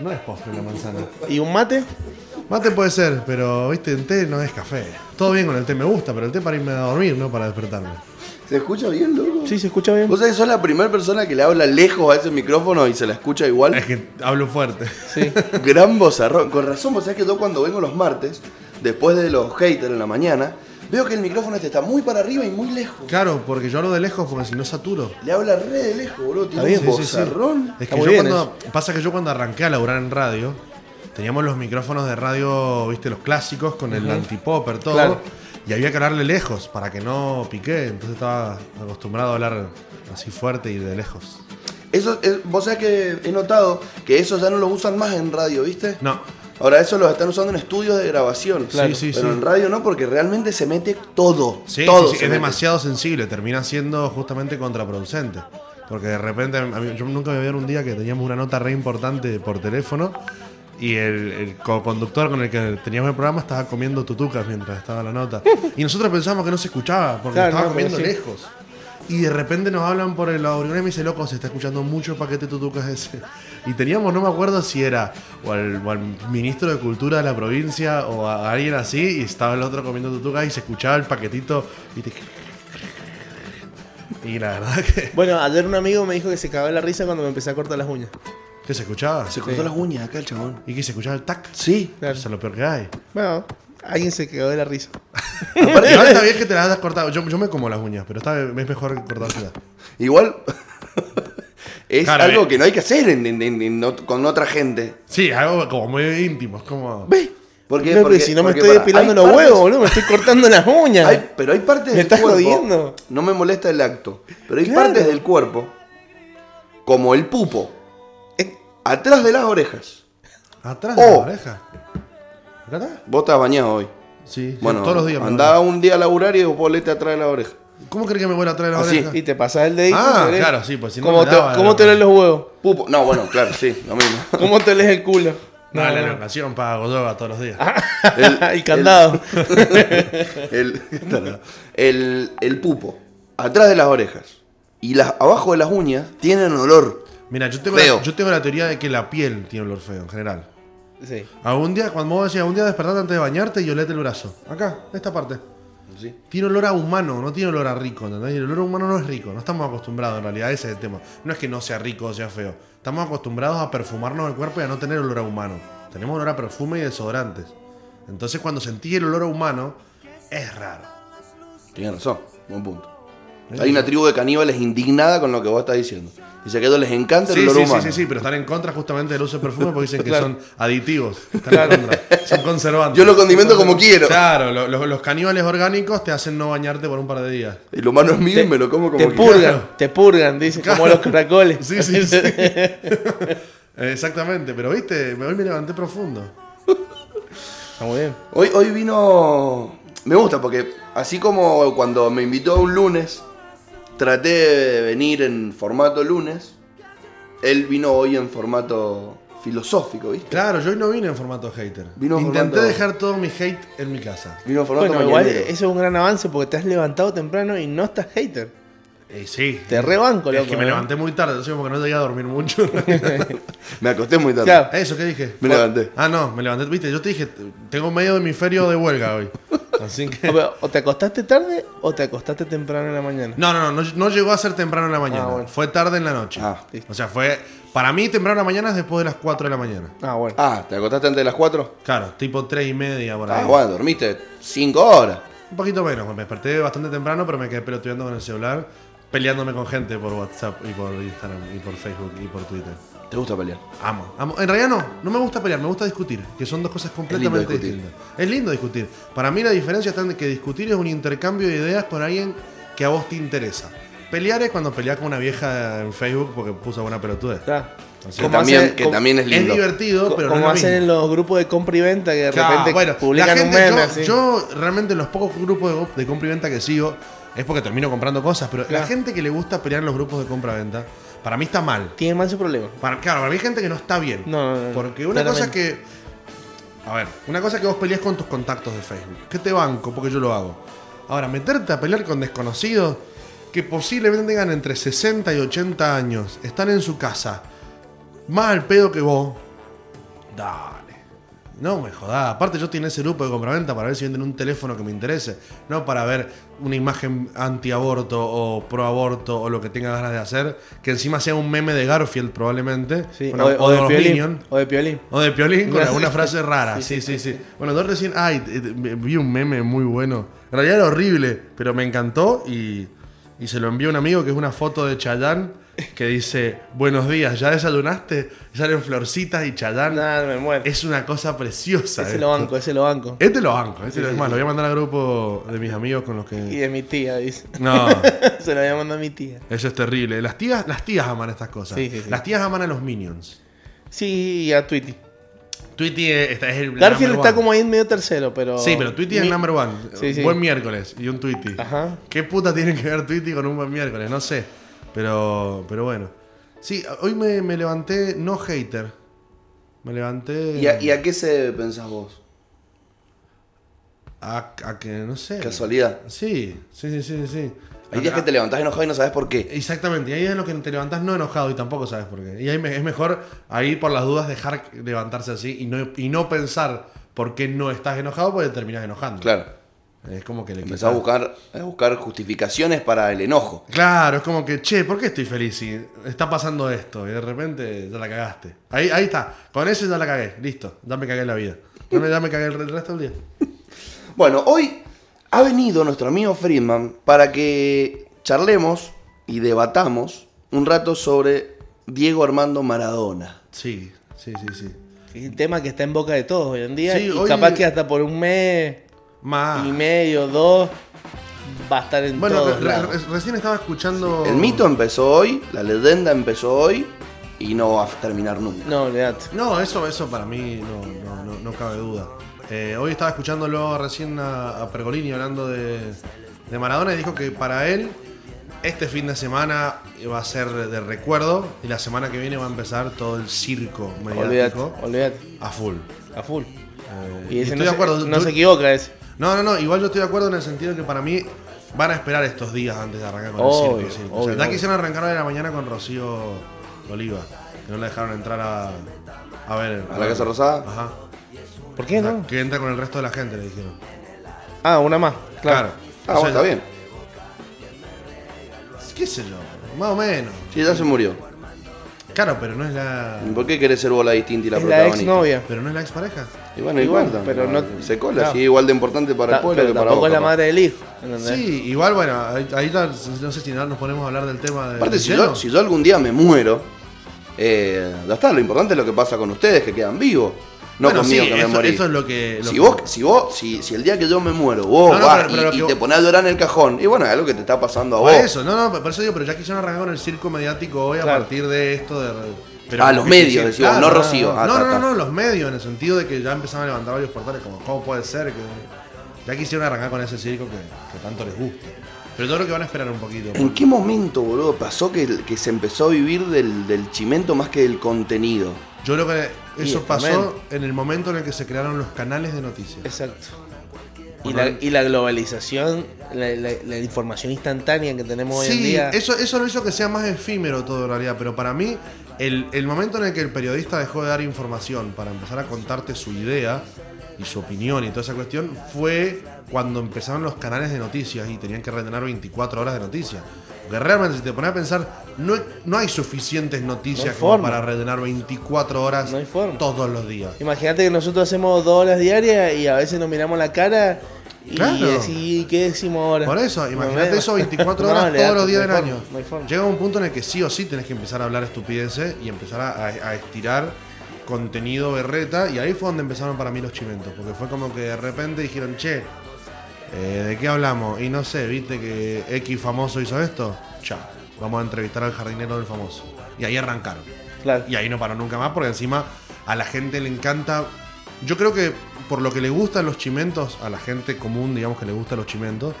No es postre una manzana. ¿Y un mate? Mate puede ser, pero viste, el té no es café. Todo bien con el té me gusta, pero el té para irme a dormir, no para despertarme. ¿Se escucha bien, loco? Sí, se escucha bien. Vos sabés que sos la primera persona que le habla lejos a ese micrófono y se la escucha igual. Es que hablo fuerte. Sí. Gran vozarrón. Con razón, vos sabés que yo cuando vengo los martes, después de los haters en la mañana, veo que el micrófono este está muy para arriba y muy lejos. Claro, porque yo hablo de lejos porque si no saturo. Le habla re de lejos, boludo. Tiene bien, un Sí, sí, sí. vozarrón. Es Está que muy yo bien cuando. Pasa que yo cuando arranqué a laburar en radio, teníamos los micrófonos de radio, viste, los clásicos, con el antipopper, todo. Claro. Y había que hablarle lejos para que no pique. Entonces estaba acostumbrado a hablar así fuerte y de lejos. Eso, es- vos sabés que he notado que eso ya no lo usan más en radio, ¿viste? No. Ahora eso lo están usando en estudios de grabación. Claro. Sí, sí, Pero sí. en radio no, porque realmente se mete todo. Sí, todo sí, sí, se es mete. demasiado sensible, termina siendo justamente contraproducente. Porque de repente, a mí- yo nunca me voy a ver un día que teníamos una nota re importante por teléfono y el, el co-conductor con el que teníamos el programa estaba comiendo tutucas mientras estaba la nota. Y nosotros pensamos que no se escuchaba porque Claro, estaba no, comiendo lejos. Y de repente nos hablan por el auricular y me dice, loco, se está escuchando mucho el paquete de tutucas ese. Y teníamos, no me acuerdo si era o al, o al ministro de Cultura de la provincia o a alguien así, y estaba el otro comiendo tutucas y se escuchaba el paquetito. ¿viste? Y la verdad que, Bueno, ayer un amigo me dijo que se cagó de la risa cuando me empecé a cortar las uñas. que se escuchaba. Se cortó las uñas acá el chabón. Y que se escuchaba el tac. Sí. Claro. Eso es lo peor que hay. Bueno, alguien se cagó de la risa. Aparte, igual está bien que te las hayas cortado. Yo, yo me como las uñas, pero está, es mejor cortárselas. Igual es Claro, algo eh. que no hay que hacer en- en- en- en ot- con otra gente. Sí, algo como muy íntimo. Es como. Porque, No, porque- pero si no me porque, estoy pará, depilando hay los partes- huevos, boludo, me estoy cortando las uñas. hay- pero hay partes ¿Me del estás cuerpo. jodiendo? No me molesta el acto. Pero hay Claro. partes del cuerpo, como el pupo, Eh. atrás de las orejas. Atrás de Oh. la oreja. ¿Acá está? Vos estás bañado hoy. Sí, Bueno, todos los días. andaba un día a laburar y digo, polete atrás de la oreja. ¿Cómo crees que me vuelve a traer la Así. oreja? Y te pasas el dedito. Ah, te claro, sí, pues si no ¿Cómo me te, daba, ¿cómo te lees los huevos? Pupo. No, bueno, claro, sí, lo mismo. ¿Cómo te lees el culo? No, No, la no. elongación pago yoga todos los días. El, candado. El, el, el pupo, atrás de las orejas y las, abajo de las uñas, tienen olor. Mira, yo tengo, Feo. la, yo tengo la teoría de que la piel tiene olor feo en general. Sí. Algún día, cuando vos decías, algún día despertate antes de bañarte y olete el brazo. Acá, esta parte. Sí. Tiene olor a humano, no tiene olor a rico, ¿entendés? El olor a humano no es rico, no estamos acostumbrados en realidad, ese es el tema. No es que no sea rico o sea feo, estamos acostumbrados a perfumarnos el cuerpo y a no tener olor a humano. Tenemos olor a perfume y desodorantes. Entonces cuando sentís el olor a humano, es raro. Tienes razón, buen punto. Hay una tribu de caníbales indignada con lo que vos estás diciendo. Dice que a ellos les encanta el Sí, olor sí, humano. sí, sí, sí, pero están en contra justamente del uso de perfume porque dicen que Claro. son aditivos. Están en contra. Son conservantes. Yo lo condimento como quiero. Claro, lo- lo- los caníbales orgánicos te hacen no bañarte por un par de días. El humano es mío y me lo como como Te quiero. purgan, te purgan, dice, como Claro. los caracoles. Sí, sí, sí. Exactamente, pero viste, hoy me levanté profundo. Está muy bien. Hoy, hoy vino. Me gusta porque, así como cuando me invitó un lunes, traté de venir en formato lunes, él vino hoy en formato filosófico, ¿viste? Claro, yo hoy no vine en formato hater. Vino en Intenté formato- dejar todo mi hate en mi casa. Vino en formato Bueno, igual eso es un gran avance porque te has levantado temprano y no estás hater. Eh, sí. Te rebanco, Es loco. que me ¿eh? levanté muy tarde, entonces porque no llegué a dormir mucho. Me acosté muy tarde. Claro. Eso, ¿qué dije? Me levanté. Ah, no, me levanté, viste, yo te dije, tengo medio hemisferio de huelga hoy. Así que... O, pero, o te acostaste tarde o te acostaste temprano en la mañana. No, no, no, no, no llegó a ser temprano en la mañana. Ah, bueno. Fue tarde en la noche. Ah. O sea, fue. Para mí, temprano en la mañana es después de las 4 de la mañana. Ah, bueno. Ah, ¿te acostaste antes de las 4? Claro, tipo 3 y media por ahí. Ah, bueno, dormiste 5 horas. Un poquito menos, me desperté bastante temprano, pero me quedé pelotudeando con el celular, peleándome con gente por WhatsApp y por Instagram y por Facebook y por Twitter. ¿Te gusta pelear? Amo, amo. En realidad no, no me gusta pelear, me gusta discutir, que son dos cosas completamente discutir. distintas. Es lindo discutir. Para mí la diferencia está en que discutir es un intercambio de ideas con alguien que a vos te interesa. Pelear es cuando peleas con una vieja en Facebook porque puso buena pelotudez. Claro. O sea, Que ¿Cómo también, hace- que cómo- también es es lindo. divertido, Co- pero no como es lo hacen en los grupos de compra y venta que de Claro, repente bueno, publican la un gente, meme yo, así. yo realmente en los pocos grupos de, de compra y venta que sigo es porque termino comprando cosas, pero Claro. la gente que le gusta pelear en los grupos de compra y venta, para mí está mal. Tiene más ese problema. Para, claro, para mí hay gente que no está bien. No, no, no. Porque una cosa que. A ver, una cosa que vos peleas con tus contactos de Facebook. Que te banco, porque yo lo hago. Ahora, meterte a pelear con desconocidos que posiblemente tengan entre 60 y 80 años, están en su casa, más al pedo que vos. Dale. No me jodas. Aparte, yo tengo ese grupo de compraventa para ver si venden un teléfono que me interese. No para ver una imagen antiaborto o pro aborto o lo que tenga ganas de hacer. Que encima sea un meme de Garfield, probablemente. Sí, o, de, o de Piolín. O de Piolín. O de Piolín con alguna frase rara. Sí, sí, sí. Bueno, yo recién. Ay, eh, vi un meme muy bueno. En realidad era horrible, pero me encantó y, y se lo envió a un amigo que es una foto de Chayán que dice: Buenos días, ¿ya desayunaste? Salen florcitas y Chayán. Nada, me muero. Es una cosa preciosa. Ese esto. lo banco, ese lo banco. Este lo banco. Este Sí, lo- es sí, más, sí. lo voy a mandar al grupo de mis amigos con los Y que. de mi tía, dice. No. Se lo voy a mandar a mi tía. Eso es terrible. Las tías, las tías aman estas cosas. Sí, sí, sí. Las tías aman a los minions. Sí, y a Tweety. Tweety es, el. Garfield está one. como ahí en medio tercero, pero. Sí, pero Tweety es el number one. Sí, sí. Buen miércoles y un Tweety. Ajá. ¿Qué puta tiene que ver Tweety con un buen miércoles? No sé. Pero, pero bueno. Sí, hoy me, me levanté no hater. Me levanté. ¿Y a, y a qué se pensás vos? a, a que, no sé. Casualidad. Sí, sí, sí, sí. sí. Hay días que te levantás enojado y no sabes por qué. Exactamente, y ahí es lo que te levantás no enojado y tampoco sabes por qué. Y ahí me- es mejor ahí por las dudas dejar levantarse así y no, y no pensar por qué no estás enojado porque te terminas enojando. Claro. Es como que le Empezás a buscar, a buscar justificaciones para el enojo. Claro, es como que, che, ¿por qué estoy feliz si está pasando esto? Y de repente ya la cagaste. Ahí, ahí está, con eso ya la cagué, listo, ya me cagué la vida. Ya me, ya me cagué el re- el resto del día. Bueno, hoy ha venido nuestro amigo Friedman para que charlemos y debatamos un rato sobre Diego Armando Maradona. Sí, sí, sí, sí. Es el tema que está en boca de todos hoy en día. Sí, y hoy- capaz que hasta por un mes Más. y medio, dos, va a estar en Bueno, todos re- lados. re- recién estaba escuchando... El mito empezó hoy, la leyenda empezó hoy y no va a terminar nunca. No, olvidate. No, eso, eso para mí no, no, no, no cabe duda. Eh, hoy estaba escuchándolo recién a, a Pergolini hablando de, de Maradona y dijo que para él este fin de semana va a ser de recuerdo y la semana que viene va a empezar todo el circo Olvídate, mediático olvídate. a full. A full. Eh, Y ese estoy no de se- acuerdo. no se equivoca ese. No, no, no. Igual yo estoy de acuerdo en el sentido de que para mí van a esperar estos días antes de arrancar con Obvio, el circo. circo. obvio, o sea, ya quisieron arrancar hoy de la mañana con Rocío Oliva. Que no le dejaron entrar a, a ver. ¿A la Casa Rosada? Ajá. ¿Por qué no? Que entra con el resto de la gente, le dijeron. Ah, una más. Claro. Claro. Ah, O sea, bueno, está bien. ¿Qué sé yo? Más o menos. Sí, ya se murió. Claro, pero no es la. ¿Por qué querés ser vos la distinta y la Es la protagonista? exnovia. Pero no es la expareja. Y bueno, igual, bueno, pero no- se cola, claro. sí, igual de importante para Ta- el pueblo pero que para tampoco vos. es la capaz. madre del hijo. ¿entendés? Sí, igual, bueno, ahí, ahí no sé si no nos ponemos a hablar del tema de. Aparte, si yo, si yo algún día me muero, eh, ya está, lo importante es lo que pasa con ustedes, que quedan vivos. No Bueno, conmigo sí, que me eso- morí. eso es lo que- lo si que- vos, si vos, si, si el día que yo me muero, vos No, no, vas pero- pero y, que te pones a llorar en el cajón, y bueno, es algo que te está pasando a Por vos. eso, no, no, por eso digo, pero ya quisieron arrancar con el circo mediático hoy a partir de esto de. pero Ah, los que medios, no Rocío. Ah, no, ta, no, no, no, los medios, en el sentido de que ya empezaban a levantar varios portales, como, ¿cómo puede ser que.? Ya quisieron arrancar con ese circo que, que tanto les gusta. Pero yo creo que van a esperar un poquito. ¿En qué momento, boludo, pasó que, que se empezó a vivir del, del chimento más que del contenido? Yo creo que eso pasó en el momento en el que se crearon los canales de noticias. Exacto. Y la, y la globalización, la, la- la información instantánea que tenemos hoy en Sí, día. eso, eso lo hizo que sea más efímero todo en realidad, pero para mí el, el momento en el que el periodista dejó de dar información para empezar a contarte su idea y su opinión y toda esa cuestión fue cuando empezaron los canales de noticias y tenían que rellenar 24 horas de noticias. Porque realmente si te pones a pensar, no, no hay suficientes noticias No hay como forma. para rellenar 24 horas No hay forma. todos los días. Imagínate que nosotros hacemos dos horas diarias y a veces nos miramos la cara y Claro. decís, ¿qué decimos ahora? Por eso, imagínate eso 24 No, horas todos los días del año. Llega un punto en el que sí o sí tenés que empezar a hablar estupideces y empezar a- a estirar contenido berreta. Y ahí fue donde empezaron para mí los chimentos. Porque fue como que de repente dijeron, che, eh, ¿de qué hablamos? Y no sé, ¿viste que X famoso hizo esto? Ya, vamos a entrevistar al jardinero del famoso. Y ahí arrancaron. Claro. Y ahí no paró nunca más porque encima a la gente le encanta. Yo creo que por lo que le gustan los chimentos, a la gente común, digamos que le gustan los chimentos,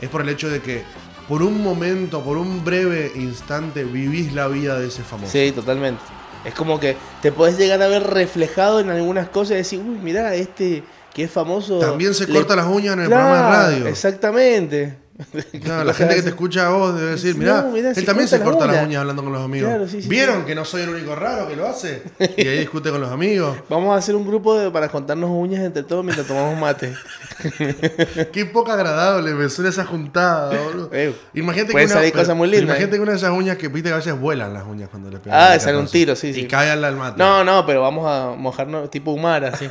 es por el hecho de que por un momento, por un breve instante, vivís la vida de ese famoso. Sí, totalmente. Es como que te podés llegar a ver reflejado en algunas cosas y decir, uy, mirá, este que es famoso. También se le- corta las uñas en el Claro, programa de radio. Exactamente. Claro, la gente que te escucha a vos debe decir, mirá, No, mirá, él también se corta las uñas". uñas hablando con los amigos. Claro, sí, sí, ¿Vieron que no soy el único raro que lo hace? Y ahí discute con los amigos. Vamos a hacer un grupo de- para contarnos uñas entre todos mientras tomamos mate. Qué poco agradable me suena esa juntada, boludo. Eh, Imagínate que una, pero- muy pero lindas, Imagínate ¿eh? que una de esas uñas que viste que a veces vuelan las uñas cuando le pegan. Ah, sale un tiro, sí, Y sí. cae al mate. No, no, pero vamos a mojarnos tipo humar así.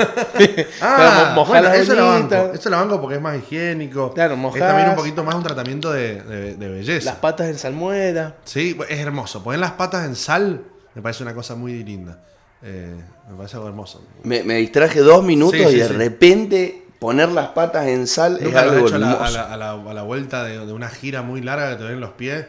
Ah, mojar bueno, las eso banco. uñitas, Eso la banco porque es más higiénico. Claro, Es mojás. también un poquito más un tratamiento de, de- de belleza. las patas en salmuera. Sí, es hermoso. Poner las patas en sal me parece una cosa muy linda. Eh, me parece algo hermoso. Me, me distraje dos minutos Sí, sí, y de sí. repente poner las patas en sal es Nunca lo he algo hecho a la, hermoso. a la- a la- a la vuelta de, de una gira muy larga que te ven los pies.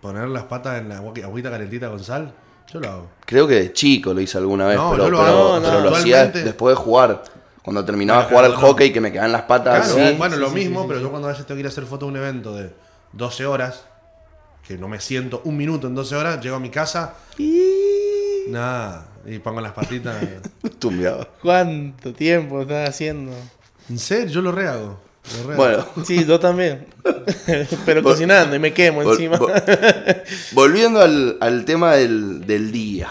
Poner las patas en la agua- agüita calentita con sal. Yo lo hago. Creo que de chico lo hice alguna vez, No, pero, yo lo pero- hago, pero no, lo hacía actualmente- después de jugar. Cuando terminaba de Claro, jugar al no. hockey que me quedaban las patas Claro, así. bueno, lo sí, mismo, sí, pero sí. yo cuando a veces tengo que ir a hacer foto de un evento de 12 horas, que no me siento un minuto en 12 horas, llego a mi casa, nada, y pongo las patitas. Tumbeado. ¿Cuánto tiempo estás haciendo? en serio, yo lo rehago. lo rehago. Bueno, Sí, yo también. pero Vol- cocinando y me quemo vol- encima. vol- volviendo al, al tema del, del día.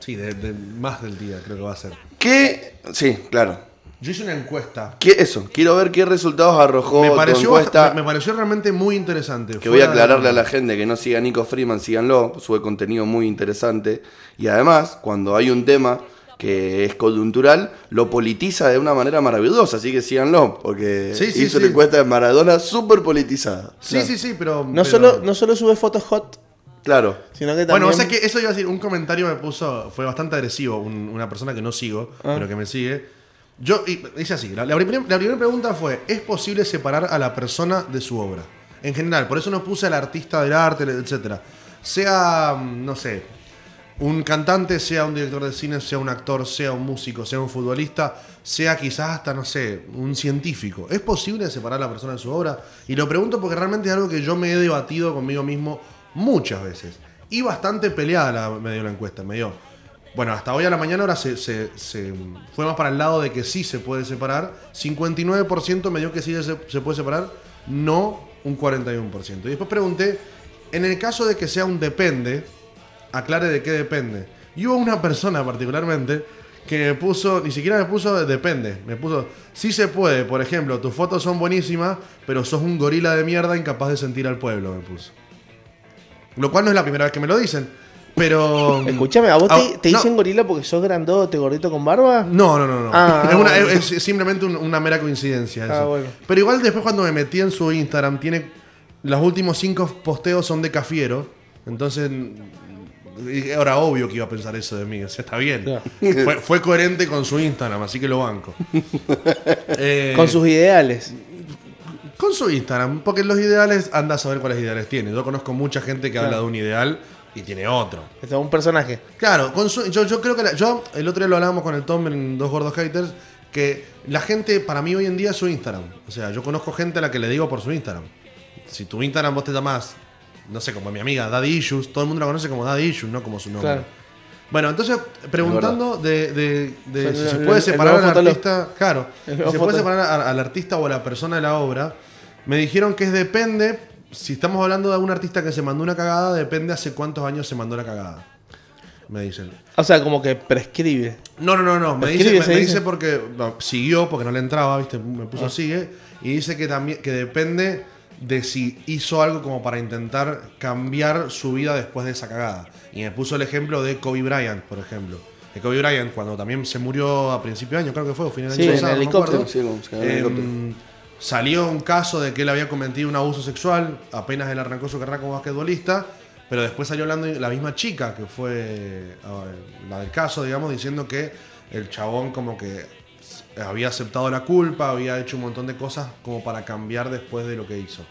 Sí, de, de- más del día creo que va a ser. ¿Qué? Sí, claro. Yo hice una encuesta. ¿Qué, eso, quiero ver qué resultados arrojó Me tu pareció, encuesta. me, me pareció realmente muy interesante. Que voy a de- aclararle a la gente que no siga a Nico Freeman, síganlo, sube contenido muy interesante. Y además, cuando hay un tema que es coyuntural, lo politiza de una manera maravillosa, así que síganlo, porque Sí, sí, hizo sí. una encuesta de Maradona súper politizada. Sí, Claro. sí, sí, pero. No, pero- solo, no solo sube fotos hot, Claro. sino que Bueno, también. o sea que eso iba a decir, un comentario me puso, fue bastante agresivo, un- una persona que no sigo, Ah. pero que me sigue. Yo, y dice así, la, la primer- la primera pregunta fue, ¿es posible separar a la persona de su obra? En general, por eso no puse al artista del arte, etcétera. Sea, no sé, un cantante, sea un director de cine, sea un actor, sea un músico, sea un futbolista, sea quizás hasta, no sé, un científico. ¿Es posible separar a la persona de su obra? Y lo pregunto porque realmente es algo que yo me he debatido conmigo mismo muchas veces. Y bastante peleada me dio la encuesta, me dio. Bueno, hasta hoy a la mañana ahora se, se- fue más para el lado de que sí se puede separar. 59% me dio que sí se, se puede separar, no un 41%. Y después pregunté, en el caso de que sea un depende, aclare de qué depende. Y hubo una persona particularmente que me puso, ni siquiera me puso depende, me puso, sí se puede, por ejemplo, tus fotos son buenísimas, pero sos un gorila de mierda incapaz de sentir al pueblo, me puso. Lo cual no es la primera vez que me lo dicen, pero... Escúchame, ¿a vos Ah, te, te no. dicen gorila porque sos grandote, gordito con barba? No, no, no, no. Ah, es, una- bueno. es- es simplemente un- una mera coincidencia. Ah, bueno. Pero igual después cuando me metí en su Instagram, tiene. Los últimos cinco posteos son de Cafiero. Entonces. Ahora obvio que iba a pensar eso de mí. O sea, está bien. Fue, fue coherente con su Instagram, así que lo banco. Eh, Con sus ideales. con su Instagram, porque los ideales, anda a saber cuáles ideales tiene. Yo conozco mucha gente que Claro. habla de un ideal y tiene otro. Es un personaje. Claro, con su- yo, yo creo que la- yo el otro día lo hablábamos con el Tom en Dos Gordos Haters, que la gente para mí hoy en día es su Instagram. O sea, yo conozco gente a la que le digo por su Instagram. Si tu Instagram vos te llamás, no sé, como mi amiga Daddy Issues, todo el mundo la conoce como Daddy Issues, no como su nombre. Claro. Bueno, entonces, preguntando de, de- de O sea, si el- se puede separar al artista, claro, si se puede separar al artista o a la persona de la obra, me dijeron que es depende, si estamos hablando de un artista que se mandó una cagada, depende hace cuántos años se mandó la cagada. Me dicen. O sea, como que prescribe. No, no, no, no. Me dice, me, me porque no, siguió, porque no le entraba, ¿viste? Me puso Ah. sigue. Y dice que también que depende de si hizo algo como para intentar cambiar su vida después de esa cagada. Y me puso el ejemplo de Kobe Bryant, por ejemplo. De Kobe Bryant, cuando también se murió a principio de año, creo que fue, o final del Sí, año en pasado, no me helicóptero. acuerdo. Sí, se salió un caso de que él había cometido un abuso sexual apenas él arrancó su carrera como basquetbolista, pero después salió hablando la misma chica que fue la del caso, digamos, diciendo que el chabón como que había aceptado la culpa, había hecho un montón de cosas como para cambiar después de lo que hizo.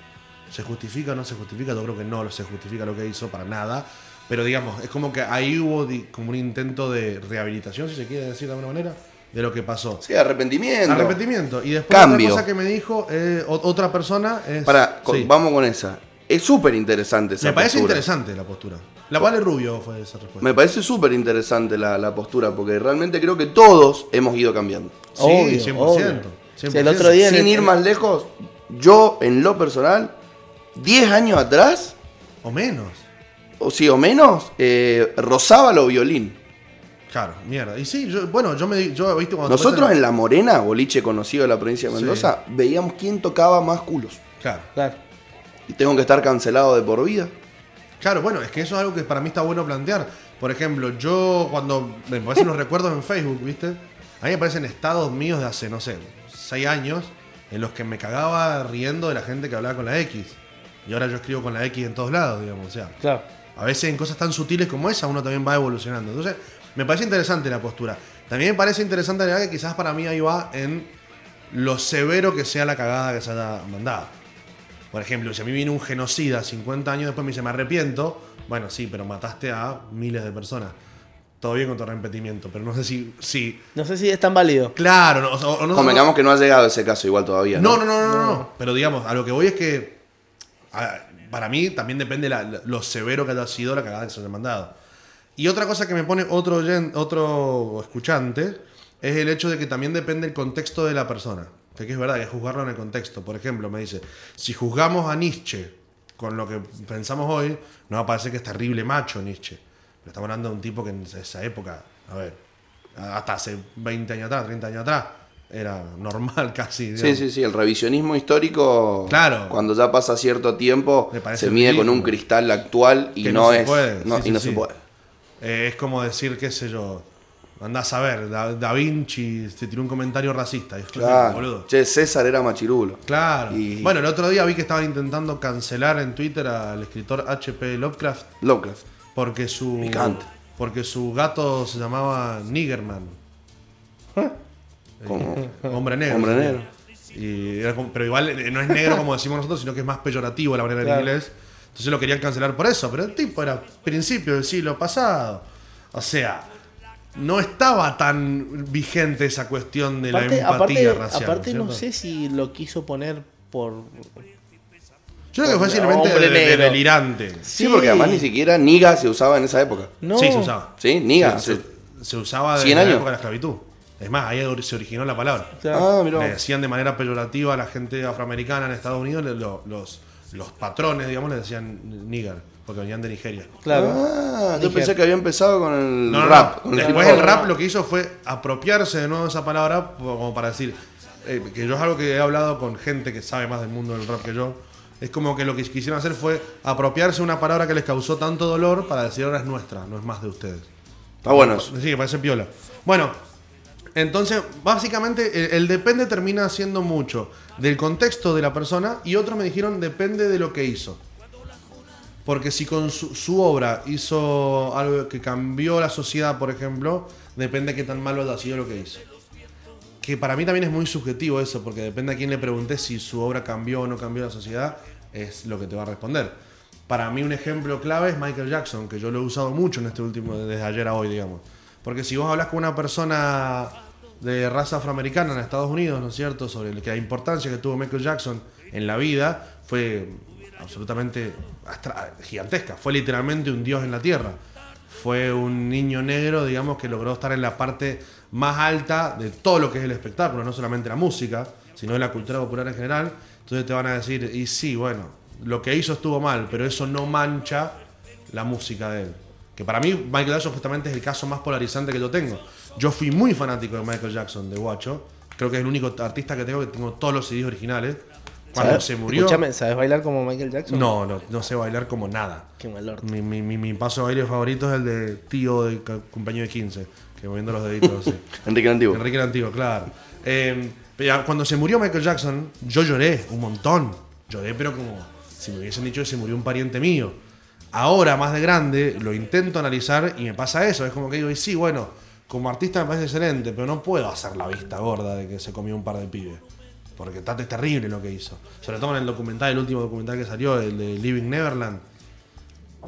¿Se justifica o no se justifica? Yo creo que no se justifica lo que hizo para nada. Pero digamos, es como que ahí hubo como un intento de rehabilitación, si se quiere decir de alguna manera, de lo que pasó. Sí, arrepentimiento. Arrepentimiento. Y después Cambio. otra cosa que me dijo eh, otra persona es. Para, con- Sí. vamos con esa. Es súper interesante esa Me parece postura. interesante la postura. La Vale Rubio fue esa respuesta. Me parece súper interesante la, la postura, porque realmente creo que todos hemos ido cambiando. Sí, Obvio, 100%. obvio. 100%. Sí, el otro día en Sin el- ir más lejos, yo en lo personal, 10 años atrás, O menos. o sí o menos, eh, rozaba lo violín. Claro, mierda. Y sí, yo, bueno, yo me di- yo, ¿viste? Cuando Nosotros en La Morena, boliche conocido de la provincia de Sí. Mendoza, veíamos quién tocaba más culos. Claro. Claro. Y tengo que estar cancelado de por vida. Claro, bueno, es que eso es algo que para mí está bueno plantear. Por ejemplo, yo cuando me aparecen los recuerdos en Facebook, ¿viste? A mí me aparecen estados míos de hace, no sé, 6 años en los que me cagaba riendo de la gente que hablaba con la X. Y ahora yo escribo con la X en todos lados, digamos. O sea, Claro. a veces en cosas tan sutiles como esa uno también va evolucionando. Entonces, me parece interesante la postura. También me parece interesante la idea que quizás para mí ahí va en lo severo que sea la cagada que se haya mandado. Por ejemplo, si a mí viene un genocida 50 años después me dice, me arrepiento, bueno, sí, pero mataste a miles de personas. Todo bien con tu arrepentimiento, pero no sé si... si No sé si es tan válido. claro, no, o- o no- Convengamos que no ha llegado ese caso igual todavía. no, No, no, no, no, no, no. Pero digamos, a lo que voy es que a- para mí también depende la- lo severo que haya sido la cagada que se haya mandado. Y otra cosa que me pone otro, otro escuchante es el hecho de que también depende el contexto de la persona. Que es verdad, que juzgarlo en el contexto. Por ejemplo, me dice, si juzgamos a Nietzsche con lo que pensamos hoy, nos va a parecer que es terrible macho Nietzsche. Pero estamos hablando de un tipo que en esa época, a ver, hasta hace 20 años atrás, 30 años atrás, era normal casi. Sí, digamos. sí, sí, el revisionismo histórico, Claro. cuando ya pasa cierto tiempo, se mide con un cristal actual y Que no, se es. puede. no- Sí, y sí, no sí. se puede. Eh, es como decir, qué sé yo, andás a ver, Da, Da Vinci te tiró un comentario racista. Es Claro. boludo. Che, César era machirulo. Claro. Y- Bueno, el otro día vi que estaban intentando cancelar en Twitter al escritor H.P. Lovecraft Lovecraft. porque su Picante. porque su gato se llamaba Niggerman. Como Eh, hombre negro. hombre negro. Y era como- pero igual eh, no es negro como decimos nosotros, sino que es más peyorativo la manera Claro. en inglés. Entonces lo querían cancelar por eso, pero el tipo era principio del siglo pasado. O sea, no estaba tan vigente esa cuestión de Aparte, la empatía aparte, racial. aparte ¿no sé si lo quiso poner por... Yo creo que fue simplemente de- delirante. Sí, porque además ni siquiera niga se usaba en esa época. No. Sí, se usaba. Sí, niga. Se, se- se usaba desde 100 la años. época de la esclavitud. Es más, ahí se originó la palabra. Ah, mirá. Le decían de manera peyorativa a la gente afroamericana en Estados Unidos, los, los patrones, digamos, le decían nigger, porque venían de Nigeria. Claro. Ah, yo pensé que había empezado con el No, no, rap. no. con el Después el rap lo que hizo fue apropiarse de nuevo de esa palabra, como para decir, eh, que yo es algo que he hablado con gente que sabe más del mundo del rap que yo. Es como que lo que quisieron hacer fue apropiarse de una palabra que les causó tanto dolor para decir ahora es nuestra, no es más de ustedes. Está bueno. Sí, que parece piola. Bueno, entonces, básicamente, el, depende termina siendo mucho del contexto de la persona y otros me dijeron depende de lo que hizo. Porque si con su, obra hizo algo que cambió la sociedad, por ejemplo, depende de qué tan malo haya sido lo que hizo. Que para mí también es muy subjetivo eso, porque depende a quién le preguntes si su obra cambió o no cambió la sociedad, es lo que te va a responder. Para mí un ejemplo clave es Michael Jackson, que yo lo he usado mucho en este último, desde ayer a hoy, digamos. Porque si vos hablas con una persona de raza afroamericana en Estados Unidos, ¿no es cierto?, sobre la importancia que tuvo Michael Jackson en la vida, fue absolutamente gigantesca. Fue literalmente un dios en la tierra. Fue un niño negro, digamos, que logró estar en la parte más alta de todo lo que es el espectáculo, no solamente la música, sino de la cultura popular en general. Entonces te van a decir, y sí, bueno, lo que hizo estuvo mal, pero eso no mancha la música de él. Que para mí Michael Jackson justamente es el caso más polarizante que yo tengo. Yo fui muy fanático de Michael Jackson, de Guacho. Creo que es el único artista que tengo que tengo todos los CDs originales. Cuando ¿Sabes? se murió... Escúchame, ¿sabes bailar como Michael Jackson? No, no, no sé bailar como nada. Qué mal orto. Mi, mi, mi, mi paso de baile favorito es el de tío de cumpleaños de 15, que moviendo los deditos así. Enrique Antiguo. Enrique Antiguo, claro. Eh, pero cuando se murió Michael Jackson, yo lloré un montón. Lloré, pero como si me hubiesen dicho que se murió un pariente mío. Ahora, más de grande, lo intento analizar y me pasa eso. Es como que digo, y sí, bueno, como artista me parece excelente, pero no puedo hacer la vista gorda de que se comió un par de pibes. Porque está es terrible lo que hizo. Sobre todo en el documental, el último documental que salió, el de Living Neverland.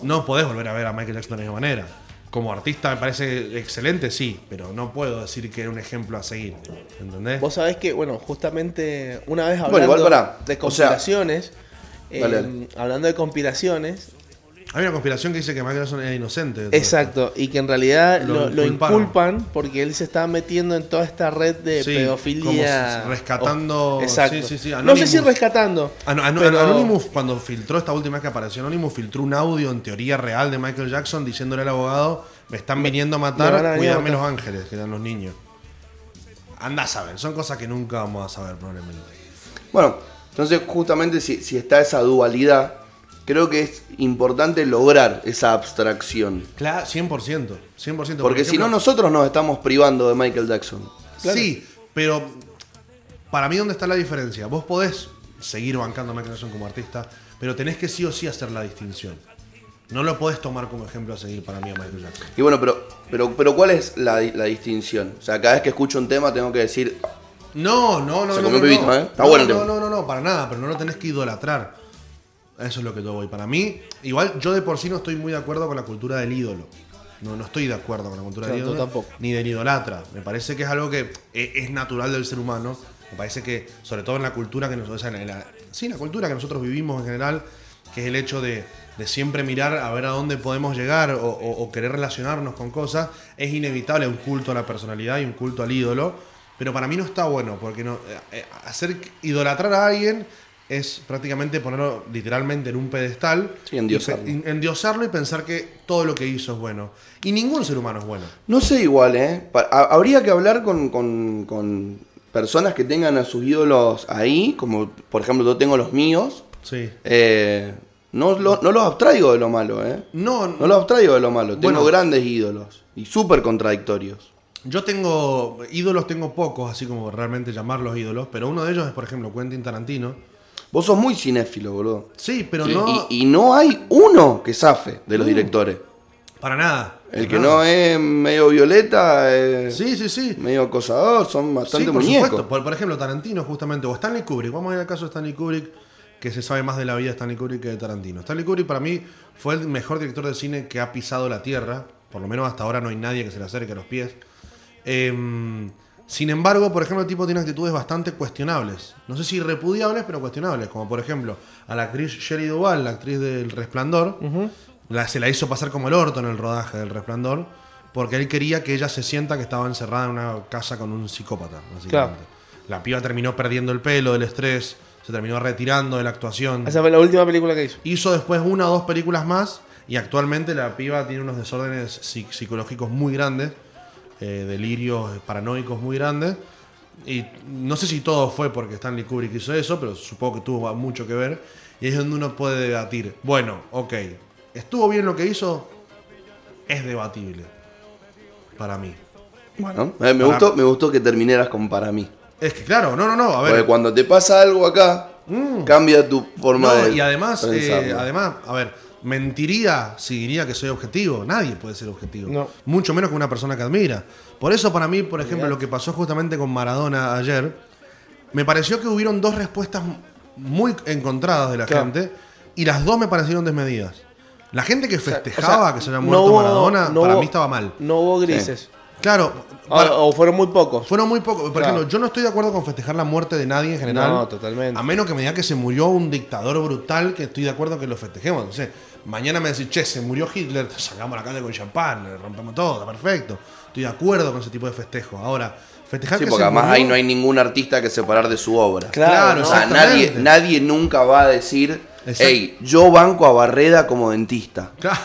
No podés volver a ver a Michael Jackson de la misma manera. Como artista me parece excelente, sí, pero no puedo decir que era un ejemplo a seguir. ¿Entendés? Vos sabés que, bueno, justamente una vez Bueno, hablando igual pará. de O sea- conspiraciones, eh, Dale, dale. hablando de conspiraciones, Hay una conspiración que dice que Michael Jackson era inocente. exacto, y que en realidad Lo lo, lo inculparon. inculpan porque él se estaba metiendo en toda esta red de Sí, pedofilia. como rescatando- Oh, exacto. sí, sí, sí, no sé si rescatando. esto. Ano- Ano- pero- Anonymous, cuando filtró esta última vez que apareció Anonymous, filtró un audio en teoría real de Michael Jackson diciéndole al abogado: Me están viniendo a matar, cuídame matar". los ángeles, que eran los niños. Anda a saber, son cosas que nunca vamos a saber probablemente. Bueno, entonces justamente si, si está esa dualidad, creo que es importante lograr esa abstracción. Claro, 100%. 100% Porque Por si no nosotros nos estamos privando de Michael Jackson. Sí, pero para mí, ¿dónde está la diferencia? Vos podés seguir bancando a Michael Jackson como artista, pero tenés que sí o sí hacer la distinción. No lo podés tomar como ejemplo a seguir para mí a Michael Jackson. Y bueno, pero, pero, pero ¿cuál es la, la distinción? O sea, cada vez que escucho un tema tengo que decir, No, no, no. Se no, comió no, pibito, no. ¿eh? Está no, bueno el no, no, no, no, para nada, pero no lo tenés que idolatrar. Eso es lo que yo voy. Para mí, igual yo de por sí no estoy muy de acuerdo con la cultura del ídolo. No, no estoy de acuerdo con la cultura del ídolo. tampoco. Ni del idolatra. Me parece que es algo que e- es natural del ser humano. Me parece que, sobre todo en la cultura que nosotros, o sea, en la, sí, la cultura que nosotros vivimos en general, que es el hecho de, de siempre mirar a ver a dónde podemos llegar o, o- o querer relacionarnos con cosas, es inevitable un culto a la personalidad y un culto al ídolo. Pero para mí no está bueno, porque no, eh, eh, hacer idolatrar a alguien es prácticamente ponerlo literalmente en un pedestal, Sí, endiosarlo. y endiosarlo y pensar que todo lo que hizo es bueno. Y ningún ser humano es bueno. no sé igual, ¿eh? Habría que hablar con, con- con personas que tengan a sus ídolos ahí, como por ejemplo yo tengo los míos. Sí. Eh, no, lo- no los abstraigo de lo malo, ¿eh? No, No los abstraigo de lo malo. Tengo Bueno. grandes ídolos y súper contradictorios. Yo tengo ídolos, tengo pocos, así como realmente llamarlos ídolos, pero uno de ellos es, por ejemplo, Quentin Tarantino. Vos sos muy cinéfilo, boludo. Sí, pero Sí, no y, y no hay uno que zafe de los directores. para nada. El para que nada. no es medio violeta, es Sí, sí, sí. medio acosador, son Sí, bastante por muñecos. supuesto. Por, por ejemplo, Tarantino, justamente, o Stanley Kubrick. Vamos a ir al caso de Stanley Kubrick, que se sabe más de la vida de Stanley Kubrick que de Tarantino. Stanley Kubrick, para mí, fue el mejor director de cine que ha pisado la tierra. Por lo menos hasta ahora no hay nadie que se le acerque a los pies. Em, sin embargo, por ejemplo, el tipo tiene actitudes bastante cuestionables. No sé si repudiables, pero cuestionables. Como por ejemplo, a la actriz Sherry Duval, la actriz del Resplandor, la- se la hizo pasar como el orto en el rodaje del Resplandor, porque él quería que ella se sienta que estaba encerrada en una casa con un psicópata, básicamente. La piba terminó perdiendo el pelo del estrés, se terminó retirando de la actuación. Esa fue la última película que hizo. Hizo después una o dos películas más y actualmente la piba tiene unos desórdenes psi- psicológicos muy grandes, eh, delirios paranoicos muy grandes. Y no sé si todo fue porque Stanley Kubrick hizo eso, pero supongo que tuvo mucho que ver. Y es donde uno puede debatir. Bueno, ok, ¿estuvo bien lo que hizo? Es debatible. Para mí. Bueno, eh, me, Para- gustó, me gustó que terminaras con para mí. Es que claro, no, no, no, a ver. Porque cuando te pasa algo acá, Mm. cambia tu forma No, de y además, eh, además, a ver, mentiría si diría que soy objetivo. Nadie puede ser objetivo. No. Mucho menos que una persona que admira. Por eso, para mí, por ejemplo, lo que pasó justamente con Maradona ayer, me pareció que hubieron dos respuestas muy encontradas de la Claro. gente y las dos me parecieron desmedidas. La gente que festejaba o sea, que se no muerto Maradona, no para hubo- mí estaba mal. No hubo grises. Claro, O- para- o fueron muy pocos. fueron muy pocos. Por Claro. ejemplo, yo no estoy de acuerdo con festejar la muerte de nadie en general. No, totalmente. A menos que me diga que se murió un dictador brutal, que estoy de acuerdo que lo festejemos. Sé, mañana me decís, che, se murió Hitler, salgamos a la calle con champán, le rompemos todo, está perfecto. Estoy de acuerdo con ese tipo de festejo. Ahora, festejar Sí, que porque se además murió- ahí no hay ningún artista que separar de su obra. Claro, o sea, nadie, nadie nunca va a decir, hey, yo banco a Barreda como dentista. Claro,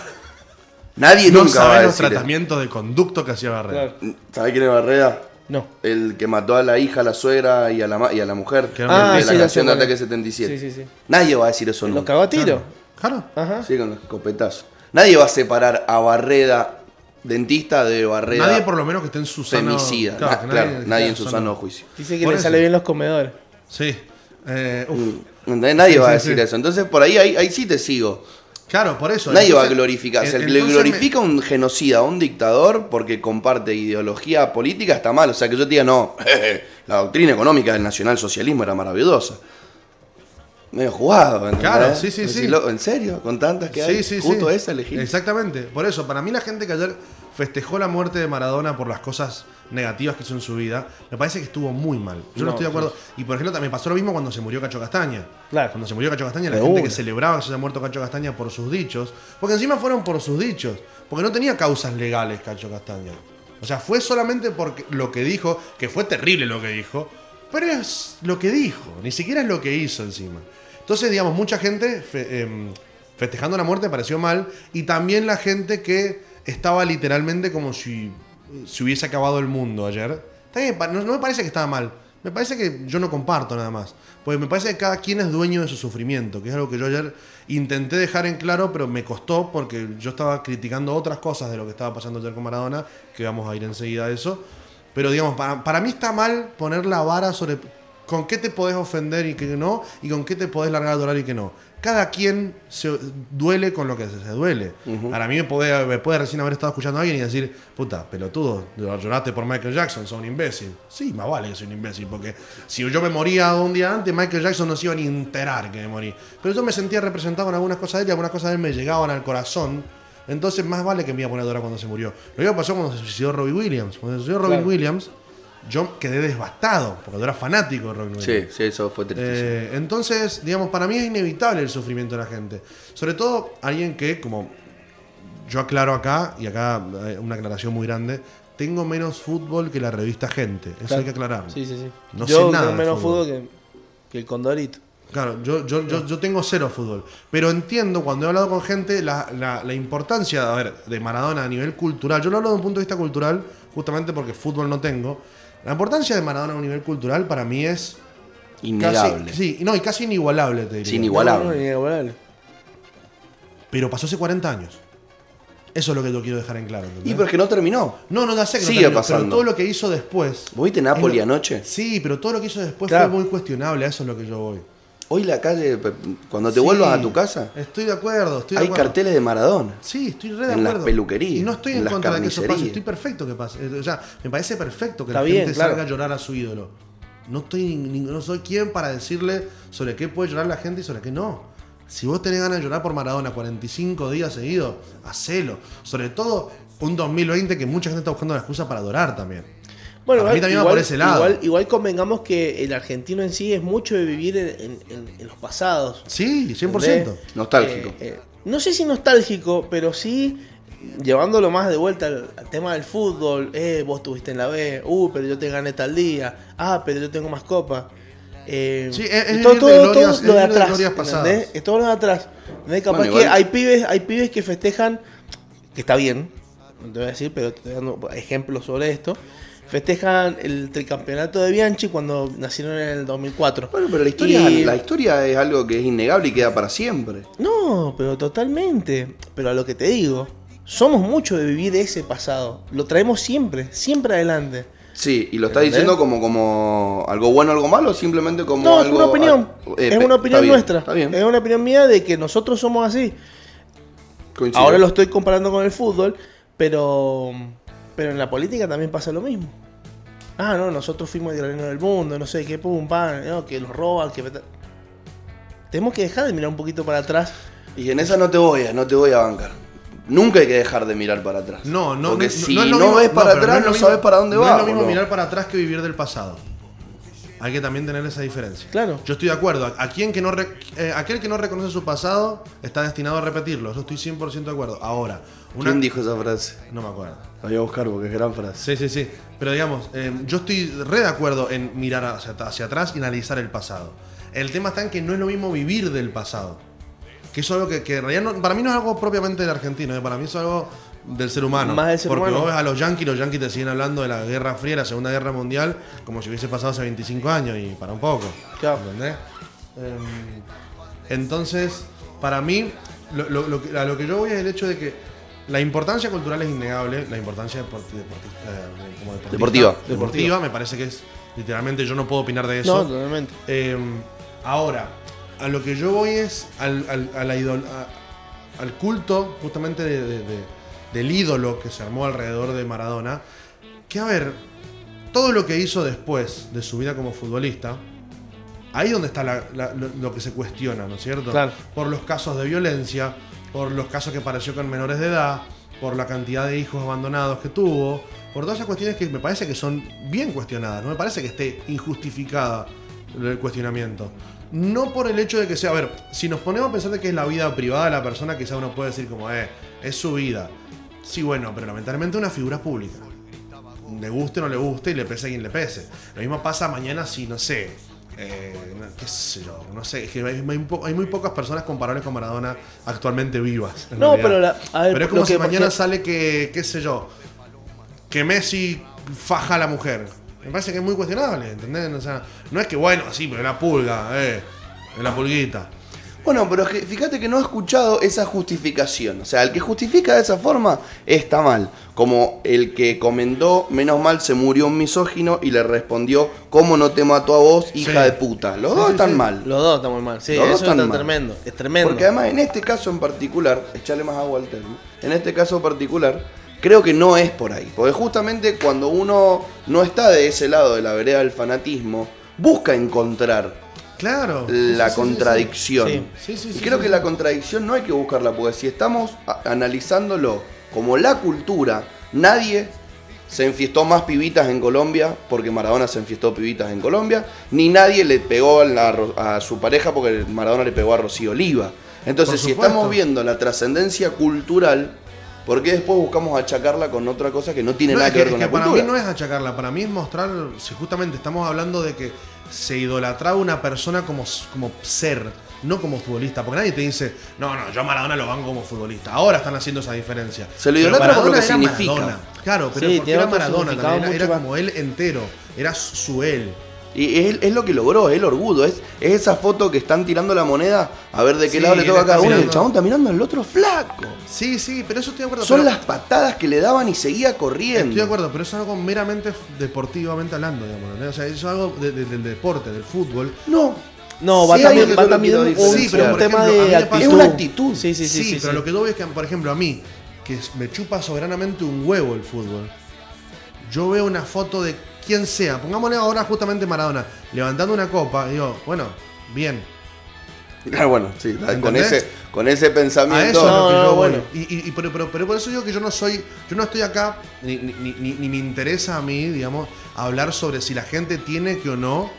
Nadie no nunca va a los decir. tratamientos de conducto que hacía Barrera. Claro. ¿Sabés quién es Barreda? No. El que mató a la hija, a la suegra y a la, y a la mujer. Ah, de sí, la canción de. Ataque 77. Sí, sí, sí. Nadie va a decir eso Los nunca. cagó a tiro. Claro. Ajá. Sí, con los escopetazos. Nadie va a separar a Barreda, dentista, de Barreda, Nadie por lo menos que esté en su sano... femicida. Claro, Na- claro, nadie- nadie en claro, su sano juicio. Dice que Por le eso. sale bien los comedores. Sí. Eh, uf. ¿Entendés? Nadie Sí, va a decir sí. eso. Entonces, por ahí, ahí, ahí sí te sigo. Claro, por eso. Nadie va a glorificar. Que le me- glorifica a un genocida, a un dictador, porque comparte ideología política, está mal. O sea, que yo te diga, no, la doctrina económica del nacionalsocialismo era maravillosa. Medio jugado, ¿entendés? Claro, sí, sí, sí. "Lo- ¿En serio? ¿Con tantas que hay? Sí, Justo sí. esa elegí. Exactamente. Por eso, para mí la gente que ayer festejó la muerte de Maradona por las cosas negativas que hizo en su vida, me parece que estuvo muy mal. Yo no, No, estoy de acuerdo. Y por ejemplo, también pasó lo mismo cuando se murió Cacho Castaña. Claro. Cuando se murió Cacho Castaña, la De gente una. que celebraba que se haya muerto Cacho Castaña por sus dichos. Porque encima fueron por sus dichos. Porque no tenía causas legales Cacho Castaña. O sea, fue solamente porque lo que dijo, que fue terrible lo que dijo, pero es lo que dijo, ni siquiera es lo que hizo encima. Entonces, digamos, mucha gente em, festejando la muerte pareció mal, y también la gente que estaba literalmente como si se hubiese acabado el mundo ayer. No, me parece que estaba mal, me parece que yo no comparto nada más. Porque me parece que cada quien es dueño de su sufrimiento, que es algo que yo ayer intenté dejar en claro, pero me costó porque yo estaba criticando otras cosas de lo que estaba pasando ayer con Maradona, que vamos a ir enseguida a eso. Pero digamos, para mí está mal poner la vara sobre con qué te podés ofender y qué no, y con qué te podés largar a llorar y qué no. Cada quien se duele con lo que se, se duele. Para mí me puede, me puede recién haber estado escuchando a alguien y decir, puta, pelotudo, lloraste por Michael Jackson, sos un imbécil. Sí, más vale que soy un imbécil, porque si yo me moría un día antes, Michael Jackson no se iba ni a enterar que me morí. Pero yo me sentía representado en algunas cosas de él y algunas cosas de él me llegaban al corazón. Entonces más vale que me iba a poner a llorar cuando se murió. Lo mismo pasó cuando se suicidó Robbie Williams. Cuando se suicidó Robbie Claro. Williams, yo quedé devastado, porque yo era fanático de Robbie Williams. Sí, sí, eso fue. Eh, entonces, digamos, para mí es inevitable el sufrimiento de la gente. Sobre todo alguien que, como yo aclaro acá, y acá una aclaración muy grande, tengo menos fútbol que la revista Gente. Eso Claro. hay que aclararlo. Sí, sí, sí. No Yo sé nada. tengo de menos fútbol, que, que el Condorito. Claro, yo, yo, yo, yo tengo cero fútbol. Pero entiendo cuando he hablado con gente la, la- la importancia a ver, de Maradona a nivel cultural. Yo lo hablo desde un punto de vista cultural, justamente porque fútbol no tengo. La importancia de Maradona a un nivel cultural para mí es Innegable. casi, sí, no, y casi inigualable, te diría. Sí, inigualable. No, no, inigualable. Pero pasó hace 40 años. Eso es lo que yo quiero dejar en claro. ¿entendés? Y pero es que no terminó. No, no, ya sé que no Sigue terminó, pasando. Pero todo lo que hizo después. ¿Vos viste Napoli lo- anoche? Sí, pero todo lo que hizo después Claro. fue muy cuestionable. A eso es lo que yo voy. Hoy la calle, cuando te Sí, vuelvas a tu casa, Estoy de acuerdo, estoy de hay acuerdo. carteles de Maradona. Sí, estoy re de en las acuerdo. peluquerías, Y no estoy en, contra de que eso pase. Estoy perfecto que pase. Eh, O sea, me parece perfecto que Está la bien, gente claro. salga a llorar a su ídolo. No estoy no soy quien para decirle sobre qué puede llorar la gente y sobre qué no. Si vos tenés ganas de llorar por Maradona 45 días seguidos, hacelo. Sobre todo un 2020 que mucha gente está buscando la excusa para adorar también. Bueno, mí también va por ese lado. Igual, igual convengamos que el argentino en sí es mucho de vivir en, en- en- en los pasados. Sí, 100%. ¿entendés? Nostálgico. Eh, eh, no sé si nostálgico, pero sí llevándolo más de vuelta al, al tema del fútbol. Eh, vos estuviste en la B, uh, pero yo te gané tal día. Ah, pero yo tengo más copas. Eh, Sí, es- es todo, de glorias- todo lo de atrás. Es todo lo de atrás. ¿entendés? Capaz Bueno, que igual- hay pibes, hay pibes que festejan, que está bien, no te voy a decir, pero te estoy dando ejemplos sobre esto. Festejan el tricampeonato de Bianchi cuando nacieron en el 2004. Bueno, pero la historia, Y- la historia es algo que es innegable y queda para siempre. No, pero totalmente. Pero a lo que te digo, somos mucho de vivir ese pasado. Lo traemos siempre, siempre adelante. Sí, y lo estás diciendo como, como algo bueno o algo malo, o simplemente como No, es una opinión. eh, es una está opinión bien, nuestra. Está bien. Es una opinión mía de que nosotros somos así. coincido. Ahora lo estoy comparando con el fútbol, pero, pero en la política también pasa lo mismo. Ah, no, nosotros fuimos el granero del mundo, no sé qué, pum, pan, no, que los roban, que... Tenemos que dejar de mirar un poquito para atrás. Y en esa no te voy a, no te voy a bancar. Nunca hay que dejar de mirar para atrás. No, no, Porque no, si no no, es lo mismo- ves para atrás, no, mismo- sabes para dónde no vas. es lo mismo mirar para atrás que vivir del pasado. Hay que también tener esa diferencia. Claro. Yo estoy de acuerdo. A, a quien que no re- eh, aquel que no reconoce su pasado está destinado a repetirlo. Eso estoy 100% de acuerdo. Ahora, una... ¿Quién dijo esa frase? No me acuerdo. La voy a buscar porque es gran frase. Sí, sí, sí. Pero digamos, eh, yo estoy re de acuerdo en mirar hacia, hacia atrás y analizar el pasado. El tema está en que no es lo mismo vivir del pasado. Que eso es algo que, que en realidad no- para mí no es algo propiamente del argentino, eh, para mí es algo del ser humano. Más del ser Porque humano. vos ves a los yanquis, los yanquis te siguen hablando de la Guerra Fría, la Segunda Guerra Mundial, como si hubiese pasado hace 25 años y para un poco. Claro. ¿Entendés? Em, entonces, para mí, lo, lo- lo que, a lo que yo voy es el hecho de que la importancia cultural es innegable, la importancia deporti- deporti- eh, como Deportiva. deportiva, me parece que es, literalmente, yo no puedo opinar de eso. No, totalmente. Eh, ahora, a lo que yo voy es al, al- a la idol- a- al culto justamente de- de- de- del ídolo que se armó alrededor de Maradona. Que a ver, todo lo que hizo después de su vida como futbolista, ahí donde está la- la- lo, lo que se cuestiona, ¿no es cierto? Claro. Por los casos de violencia, por los casos que apareció con menores de edad, por la cantidad de hijos abandonados que tuvo, por todas esas cuestiones que me parece que son bien cuestionadas, no me parece que esté injustificada el cuestionamiento. No por el hecho de que sea, a ver, si nos ponemos a pensar de que es la vida privada de la persona, quizá uno puede decir como, eh, es su vida. Sí, bueno, pero lamentablemente una figura pública. Le guste o no le guste y le pese a quien le pese. Lo mismo pasa mañana si, no sé, eh, qué sé yo, no sé, es que hay, muy pocas personas comparables con Maradona actualmente vivas. No, realidad. pero la- a ver, Pero es como si que- mañana porque- sale que, qué sé yo, que Messi faja a la mujer. Me parece que es muy cuestionable, ¿entendés? O sea, no es que, bueno, sí, pero es la pulga, eh, es la pulguita. Bueno, pero es que fíjate que no he escuchado esa justificación. O sea, el que justifica de esa forma está mal. Como el que comentó, menos mal se murió un misógino y le respondió, ¿cómo no te mató a vos, hija Sí. de puta? Los Sí, dos sí, están mal. Los dos están muy mal. Sí, Los dos están está mal. tremendo. Es tremendo. Porque además en este caso en particular, echarle más agua al termo, en este caso particular, creo que no es por ahí. Porque justamente cuando uno no está de ese lado de la vereda del fanatismo, busca encontrar Claro. la Sí, sí, sí, sí. contradicción. Sí, sí, sí, y creo que la contradicción no hay que buscarla, porque si estamos analizándolo como la cultura, nadie se enfiestó más pibitas en Colombia porque Maradona se enfiestó pibitas en Colombia, ni nadie le pegó a, la Ro- a su pareja porque Maradona le pegó a Rocío Oliva. Entonces, si estamos viendo la trascendencia cultural, ¿por qué después buscamos achacarla con otra cosa que no tiene No, nada es que, ver es con la para cultura? mí no es achacarla, para mí es mostrar, si justamente estamos hablando de que se idolatraba una persona como, como ser, no como futbolista, porque nadie te dice, no, no, yo a Maradona lo banco como futbolista. Ahora están haciendo esa diferencia. Se lo idolatra por lo Maradona que era significa. Maradona. Claro, pero Sí, porque era Maradona, también, era, mucho era más. como él entero, era su él. Y es, es lo que logró, es el orgullo, es, es esa foto que están tirando la moneda a ver de qué Sí, lado le toca a cada uno y el chabón está mirando al otro flaco. Sí, sí, pero eso estoy de acuerdo. Son pero- las patadas que le daban y seguía corriendo. Estoy de acuerdo, pero eso es algo meramente deportivamente hablando, digamos. ¿no? O sea, eso es algo de- de- del deporte, del fútbol. No. No, Sí, va también, va un, quiero un diferenciar. tema por ejemplo, de actitud. Es una actitud. Sí, sí, sí. Sí, sí, pero sí. lo que yo veo es que, por ejemplo, a mí, que me chupa soberanamente un huevo el fútbol, yo veo una foto de quien sea, pongámosle ahora justamente Maradona, levantando una copa, y digo, bueno, bien. Ah, bueno, sí, con ese, con ese A pensamiento. eso es lo que no, yo voy. bueno. Y, y- y- pero, pero- pero por eso digo que yo no soy, yo no estoy acá, ni, ni- ni- ni me interesa a mí, digamos, hablar sobre si la gente tiene que o no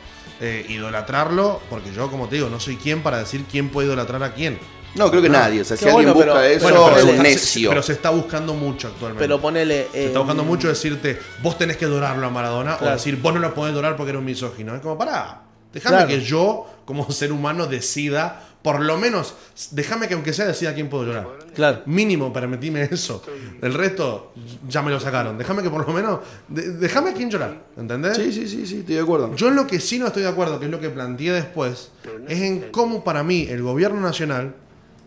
eh, idolatrarlo, porque yo, como te digo, no soy quien para decir quién puede idolatrar a quién. No, creo que nadie. O sea, si Qué alguien bueno, busca pero- eso, bueno, pero es se un está- necio. Pero se está buscando mucho actualmente. Pero ponele. se está eh, buscando mucho decirte, vos tenés que adorarlo a Maradona, o decir, vos no lo podés adorar porque eres un misógino. Es como, pará, déjame Claro. que yo, como ser humano, decida, por lo menos, déjame que aunque sea decida quién puedo llorar. Claro. Mínimo, permitime eso. El resto ya me lo sacaron. Déjame que por lo menos. de- déjame a quién llorar. ¿Entendés? Sí, sí, sí, sí, estoy de acuerdo. Yo en lo que sí no estoy de acuerdo, que es lo que planteé después, es en cómo para mí el gobierno nacional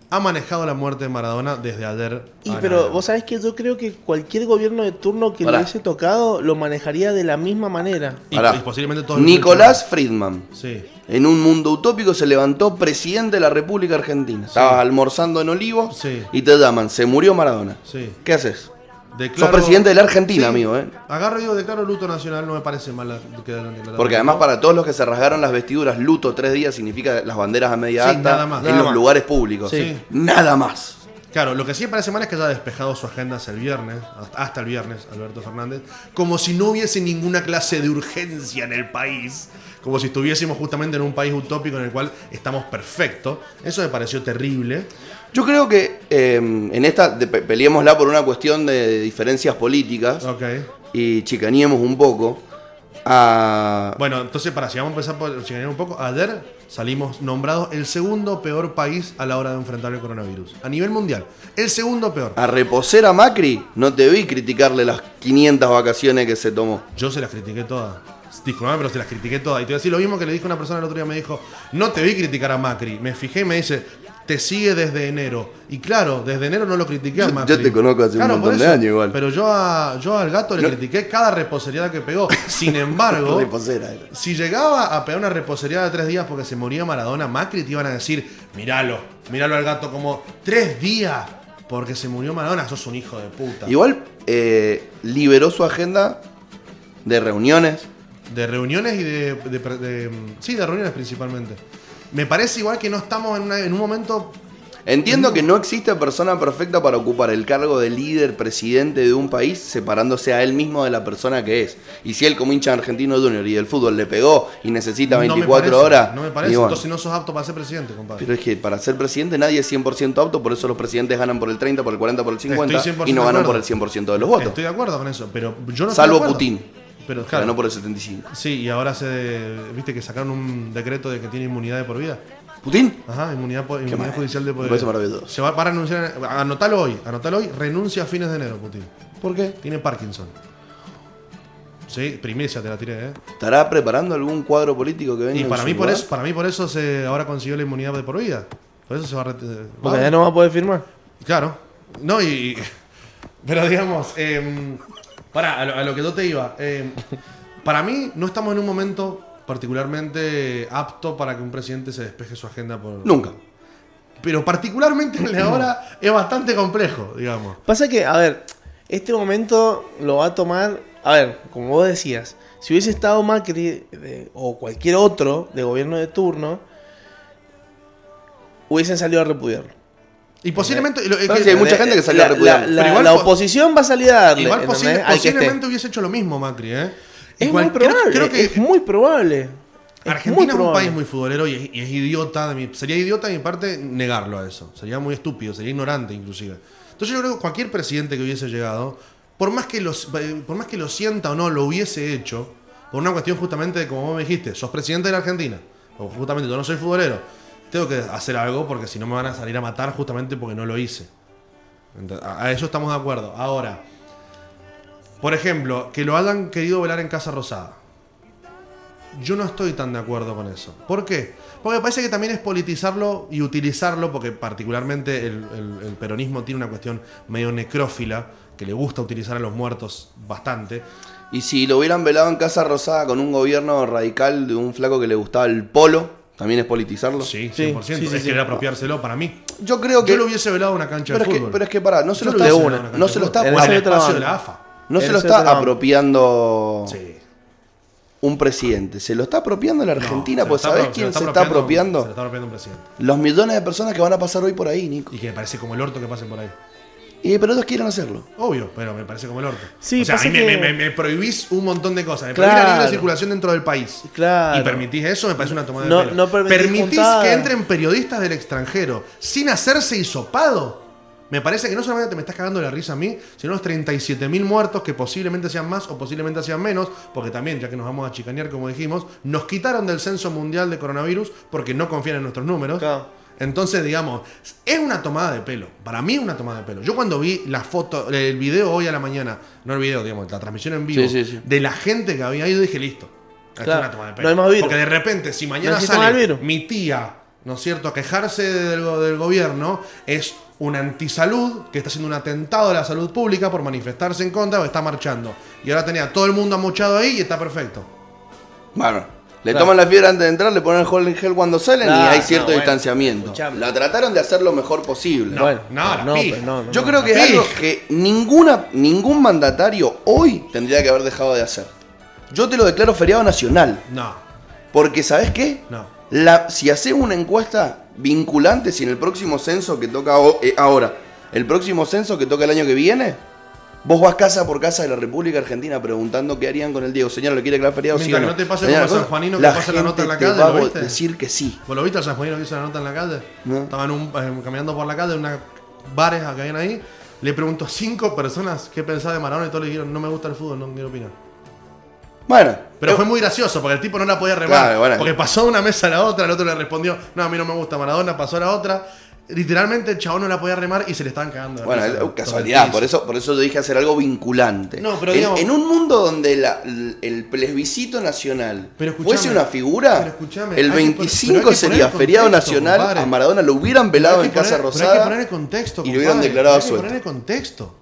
ha manejado la muerte de Maradona desde ayer. Y a pero nada. vos sabés que yo creo que cualquier gobierno de turno que Pará. le hubiese tocado lo manejaría de la misma manera. Y- Pará. y posiblemente todo el Nicolás Friedman. Sí. En un mundo utópico se levantó presidente de la República Argentina. Estabas almorzando en Olivos Sí. y te llaman, se murió Maradona. Sí. ¿Qué haces? Declaro- Sos presidente de la Argentina, Sí. amigo, ¿eh? Agarro y digo, declaro luto nacional, no me parece mal la- que la- la- Porque además para todos los que se rasgaron las vestiduras, luto tres días significa las banderas a media Sí, asta nada más. en Nada los más. lugares públicos. Sí. Nada más. Claro, lo que sí me parece mal es que haya despejado su agenda hasta el viernes, hasta el viernes, Alberto Fernández, como si no hubiese ninguna clase de urgencia en el país, como si estuviésemos justamente en un país utópico en el cual estamos perfectos. Eso me pareció terrible. Yo creo que eh, en esta pe- peleémosla por una cuestión de diferencias políticas Ok. y chicaníemos un poco a... Bueno, entonces, para si vamos a empezar por chicanear un poco, ayer salimos nombrados el segundo peor país a la hora de enfrentar el coronavirus. A nivel mundial. El segundo peor. A reposer a Macri, no te vi criticarle las 500 vacaciones que se tomó. Yo se las critiqué todas. Disculpame, pero se las critiqué todas. Y te voy a decir lo mismo que le dijo una persona el otro día. Me dijo, no te vi criticar a Macri. Me fijé y me dice, te sigue desde enero. Y claro, desde enero no lo critiqué a Macri. yo te conozco hace un montón de años igual. Pero yo, a, yo al gato le No. critiqué cada reposeriada que pegó. Sin embargo, si llegaba a pegar una reposeriada de tres días porque se moría Maradona, Macri te iban a decir, míralo, míralo al gato como tres días porque se murió Maradona, sos un hijo de puta. Igual eh, liberó su agenda de reuniones. De reuniones y de, de- de- Sí, de reuniones principalmente. Me parece igual que no estamos en, una- en un momento. Entiendo que no existe persona perfecta para ocupar el cargo de líder presidente de un país separándose a él mismo de la persona que es. Y si él como hincha de argentino junior y del fútbol le pegó y necesita no me 24 parece, horas... No me parece. bueno, Entonces no sos apto para ser presidente, compadre. pero es que para ser presidente nadie es 100% apto, por eso los presidentes ganan por el 30, por el 40, por el 50 Estoy 100% y no ganan por el acuerdo. 100% de los votos. Estoy de acuerdo con eso, pero yo no estoy de Salvo. Putin, Pero claro. ganó por el 75. Sí, y ahora se. Viste que sacaron un decreto de que tiene inmunidad de por vida. ¿Putin? Ajá, inmunidad, inmunidad mal. judicial de por Me vida. parece maravilloso. Se va para renunciar. Anotalo hoy, anotalo hoy. Renuncia a fines de enero, Putin. ¿Por qué? Tiene Parkinson. Sí, primicia te la tiré, ¿eh? ¿Estará preparando algún cuadro político que venga Y para mí, por eso, para mí por eso se ahora consiguió la inmunidad de por vida. Por eso se va a retirar. Porque ya no va a poder firmar. Claro. No, y. y- pero digamos, eh, para, a lo, a lo que yo te iba. eh, para mí, no estamos en un momento particularmente apto para que un presidente se despeje su agenda por. Nunca. Pero particularmente el de ahora es bastante complejo, digamos. Pasa que, a ver, este momento lo va a tomar. A ver, como vos decías, si hubiese estado Macri de- o cualquier otro de gobierno de turno, hubiesen salido a repudiarlo. Y posiblemente. es que- hay mucha gente que salió a La- repudiarlo. la- la- oposición va a salir a darle. Igual posiblemente hubiese hecho lo mismo Macri, ¿eh? Es muy probable. creo que es muy probable. Es Argentina es un probable. país muy futbolero y es, y es idiota. De mi, sería idiota de mi parte negarlo a eso. Sería muy estúpido, sería ignorante inclusive. Entonces yo creo que cualquier presidente que hubiese llegado, por más que, los, eh, por más que lo sienta o no, lo hubiese hecho, por una cuestión justamente de, como vos me dijiste, sos presidente de la Argentina, o justamente yo no soy futbolero, tengo que hacer algo porque si no me van a salir a matar justamente porque no lo hice. A eso estamos de acuerdo. Ahora, por ejemplo, que lo hayan querido velar en Casa Rosada. Yo no estoy tan de acuerdo con eso. ¿Por qué? Porque me parece que también es politizarlo y utilizarlo, porque particularmente el- el peronismo tiene una cuestión medio necrófila, que le gusta utilizar a los muertos bastante. Y si lo hubieran velado en Casa Rosada con un gobierno radical de un flaco que le gustaba el polo, ¿también es politizarlo? Sí, Sí, 100%. sí, sí, es sí. querer apropiárselo para mí. Yo creo que... Yo lo hubiese velado una cancha pero, de es que, fútbol. pero es que pará, no se Yo lo está, una. no se lo está, En el espacio de la AFA. no se lo está apropiando Sí. un presidente se lo está apropiando la Argentina, No, pues ¿sabés quién se está apropiando? Se lo está apropiando un presidente. Los millones de personas que van a pasar hoy por ahí, Nico. Y que me parece como el orto que pasen por ahí. Y pero ellos quieren hacerlo. Obvio, pero me parece como el orto. Sí, o sea, a mí me, que- me- me prohibís un montón de cosas. Me prohibís la Claro. libre circulación dentro del país. Claro. Y permitís eso, me parece una tomada No- de pelo. no permitís permitís que entren periodistas del extranjero sin hacerse hisopado. Me parece que no solamente te me estás cagando la risa a mí, sino los 37.000 muertos que posiblemente sean más o posiblemente sean menos, porque también, ya que nos vamos a chicanear, como dijimos, nos quitaron del censo mundial de coronavirus porque no confían en nuestros números. Entonces, digamos, es una tomada de pelo. Para mí es una tomada de pelo. Yo cuando vi la foto, el video hoy a la mañana, no el video, digamos, la transmisión en vivo, Sí, sí, sí. de la gente que había ido, dije, listo. Claro, es una tomada de pelo. no hay más. Porque de repente, si mañana sale mi tía, ¿no es cierto?, a quejarse del gobierno, es una antisalud que está haciendo un atentado a la salud pública por manifestarse en contra o está marchando. Y ahora tenía todo el mundo amochado ahí y está perfecto. Bueno, le Claro. toman la fiebre antes de entrar, le ponen el gel en gel cuando salen y hay cierto no, bueno, distanciamiento. La trataron de hacer lo mejor posible. No, Bueno, no, no, Yo no, creo que es algo que ninguna, ningún mandatario hoy tendría que haber dejado de hacer. Yo te lo declaro feriado nacional. No, Porque, ¿sabes qué? no. La, si haces una encuesta vinculante, si en el próximo censo que toca o- eh, ahora, el próximo censo que toca el año que viene, vos vas casa por casa de la República Argentina preguntando qué harían con el Diego. Señora, ¿le quiere declarar feriado? Sí Mientras o no. que no te pase como a San Juanino que la pasa la nota en la calle, ¿lo a viste? decir que sí. ¿Vos lo viste al San Juanino que hizo la nota en la calle? No. Estaban eh, caminando por la calle, unas bares que habían ahí. Le preguntó a cinco personas qué pensaba de Maradona y todos le dijeron, no me gusta el fútbol, no quiero opinar. Bueno, Pero fue muy gracioso porque el tipo no la podía remar. Claro, bueno. Porque pasó de una mesa a la otra, el otro le respondió, no, a mí no me gusta Maradona, pasó a la otra. Literalmente el chabón no la podía remar y se le estaban cagando. Bueno, risa es casualidad, por eso, por eso yo dije hacer algo vinculante. No, pero en, digamos- en un mundo donde la- el, el plebiscito nacional Pero fuese una figura, pero el hay que poner- 25 pero hay que sería feriado nacional, compadre. a Maradona lo hubieran velado en Casa pero hay que Rosada poner el contexto, y lo hubieran declarado hay que suelto. poner el contexto.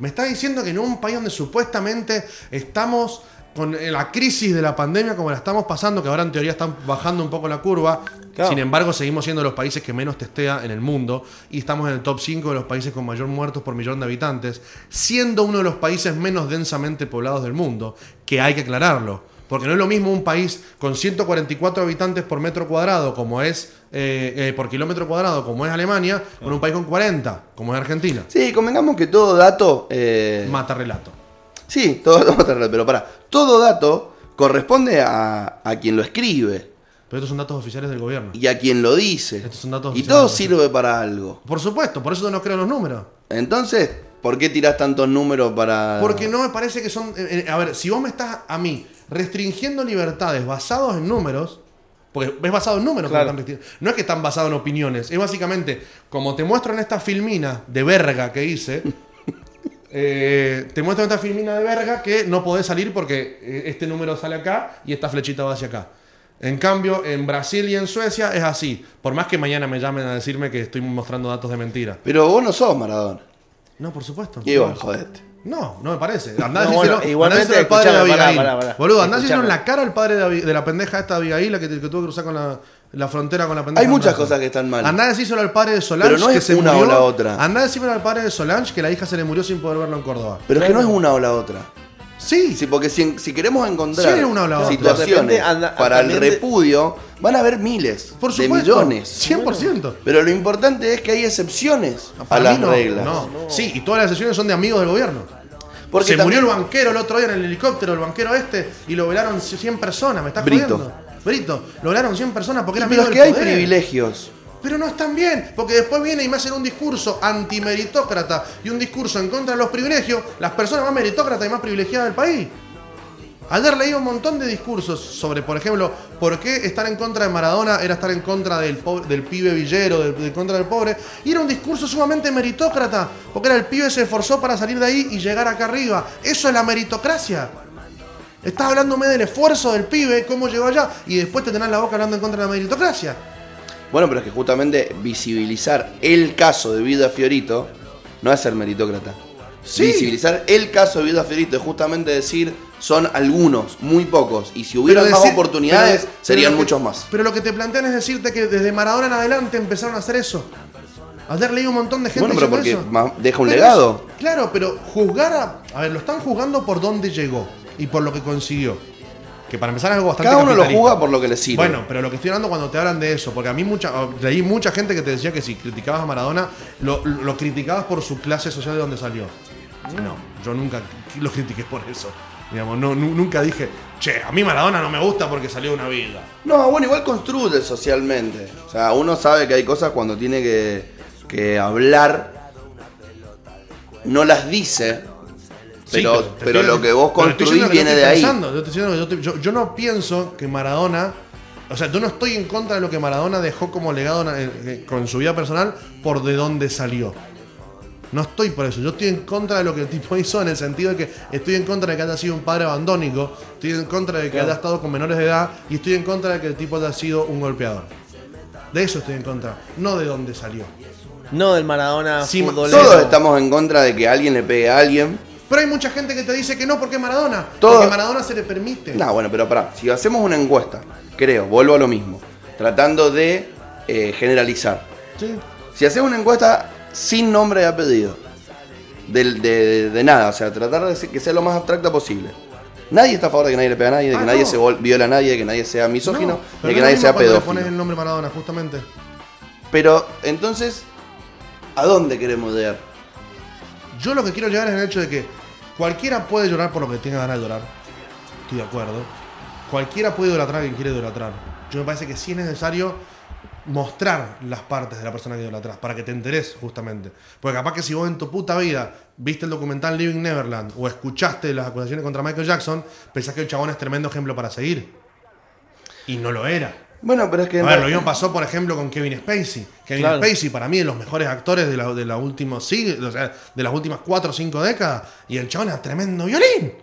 Me está diciendo que en un país donde supuestamente estamos con la crisis de la pandemia como la estamos pasando, que ahora en teoría están bajando un poco la curva, Claro. sin embargo seguimos siendo los países que menos testea en el mundo y estamos en el top 5 de los países con mayor muertos por millón de habitantes, siendo uno de los países menos densamente poblados del mundo, que hay que aclararlo. Porque no es lo mismo un país con 144 habitantes por metro cuadrado, como es eh, eh, por kilómetro cuadrado, como es Alemania, con un país con 40, como es Argentina. Sí, convengamos que todo dato... eh, Mata relato. sí, todo dato, pero para, todo dato corresponde a, a quien lo escribe Pero estos son datos oficiales del gobierno. y a quien lo dice. Estos son datos Y todo sirve para algo. Por supuesto, por eso no creo los números. Entonces, ¿por qué tirás tantos números para...? Porque no me parece que son. eh, eh, a ver, si vos me estás a mí restringiendo libertades basados en números. Porque es basado en números, Claro. están no es que están basados en opiniones. Es básicamente, como te muestro en esta filmina de verga que hice, eh, te muestro esta filmina de verga que no podés salir porque eh, este número sale acá y esta flechita va hacia acá. En cambio, en Brasil y en Suecia es así. Por más que mañana me llamen a decirme que estoy mostrando datos de mentira. Pero vos no sos Maradona. No, por supuesto. Y bueno, jodete. No, no me parece. Andá No, bueno, igualmente, al padre de escuchame, pará, Abigail. pará, pará. Boludo, andá en la cara al padre de, la pendeja esta Abigail la que, que tuvo que cruzar con la, la frontera con la pendeja. Hay muchas cosas que están mal. Andá decírselo al padre de Solange Pero no que es se una murió. o la otra. Andá a decírselo al padre de Solange que la hija se le murió sin poder verlo en Córdoba. Pero es que no es una o la otra. Sí. Sí, porque si, si queremos encontrar Sí, una o la otra. situaciones De anda- para el de- repudio, van a haber miles Por de supuesto. millones. 100%. Pero lo importante es que hay excepciones a Para las no, reglas. no. Sí, y todas las sesiones son de amigos del gobierno. Porque se murió el banquero el otro día en el helicóptero, el banquero este, y lo velaron 100 personas. ¿Me estás Brito. jodiendo? Brito, lo velaron 100 personas porque era Pero amigo es del que hay poder. privilegios. Pero no están bien, porque después viene y me hacen un discurso antimeritócrata y un discurso en contra de los privilegios, las personas más meritócratas y más privilegiadas del país. Ayer leí un montón de discursos sobre, por ejemplo, por qué estar en contra de Maradona era estar en contra del, po- del pibe villero, del, de contra del pobre. Y era un discurso sumamente meritócrata, porque era el pibe se esforzó para salir de ahí y llegar acá arriba. Eso es la meritocracia. Estás hablándome del esfuerzo del pibe, cómo llegó allá, y después te tenés la boca hablando en contra de la meritocracia. Bueno, pero es que justamente visibilizar el caso de Vida Fiorito no es ser meritócrata. Sí. Visibilizar el caso de Vida Fiorito es justamente decir son algunos, muy pocos. Y si hubiera Pero más oportunidades, pero- serían pero lo que- muchos más. Pero lo que te plantean es decirte que desde Maradona en adelante empezaron a hacer eso. Ayer leí un montón de gente Bueno, pero porque eso. deja un Pero legado. es- claro, pero juzgar a. A ver, lo están juzgando por dónde llegó y por lo que consiguió. Que para empezar es algo bastante Cada uno lo juzga por lo que le sirve. Bueno, pero lo que estoy hablando cuando te hablan de eso, porque a mí mucha, leí mucha gente que te decía que si criticabas a Maradona, lo, lo criticabas por su clase social de donde salió. No, yo nunca lo critiqué por eso. Digamos, no, nu- nunca dije, che, a mí Maradona no me gusta porque salió de una vida. No, bueno, igual construye socialmente. O sea, uno sabe que hay cosas cuando tiene que, que hablar, no las dice, Sí, pero, pero lo que vos construís que viene de ahí. pensando, yo, estoy diciendo que yo estoy- yo- yo no pienso que Maradona. O sea, yo no estoy en contra de lo que Maradona dejó como legado con su vida personal por de dónde salió. No estoy por eso. Yo estoy en contra de lo que el tipo hizo en el sentido de que estoy en contra de que haya sido un padre abandónico, estoy en contra de que Claro. haya estado con menores de edad y estoy en contra de que el tipo haya sido un golpeador. De eso estoy en contra, no de dónde salió. No del Maradona Sí, futbolero. Todos estamos en contra de que alguien le pegue a alguien. Pero hay mucha gente que te dice que no porque es Maradona. Todo- Porque Maradona se le permite. No, bueno, pero pará, si hacemos una encuesta, creo, vuelvo a lo mismo, tratando de eh, generalizar. Sí. Si hacemos una encuesta sin nombre y apellido, de, de nada, o sea, tratar de que sea lo más abstracta posible. Nadie está a favor de que nadie le pegue a nadie, de que Ah, nadie no. se viola a nadie, de que nadie sea misógino, No, de que nadie sea pedófilo. pones el nombre Maradona, justamente. Pero entonces, ¿a dónde queremos llegar? Yo lo que quiero llegar es el hecho de que cualquiera puede llorar por lo que tenga ganas de llorar. Estoy de acuerdo. Cualquiera puede idolatrar a quien quiere idolatrar. Yo me parece que sí es necesario mostrar las partes de la persona que idolatras para que te enteres justamente. Porque capaz que si vos en tu puta vida viste el documental Living Neverland o escuchaste las acusaciones contra Michael Jackson, pensás que el chabón es tremendo ejemplo para seguir. Y no lo era. Bueno, pero es que... A ver, lo mismo pasó, por ejemplo, con Kevin Spacey. Kevin Claro. Spacey, para mí, es de los mejores actores de la, de la última siglo, o sea, de las últimas 4 o 5 décadas. Y el chabón era tremendo violín.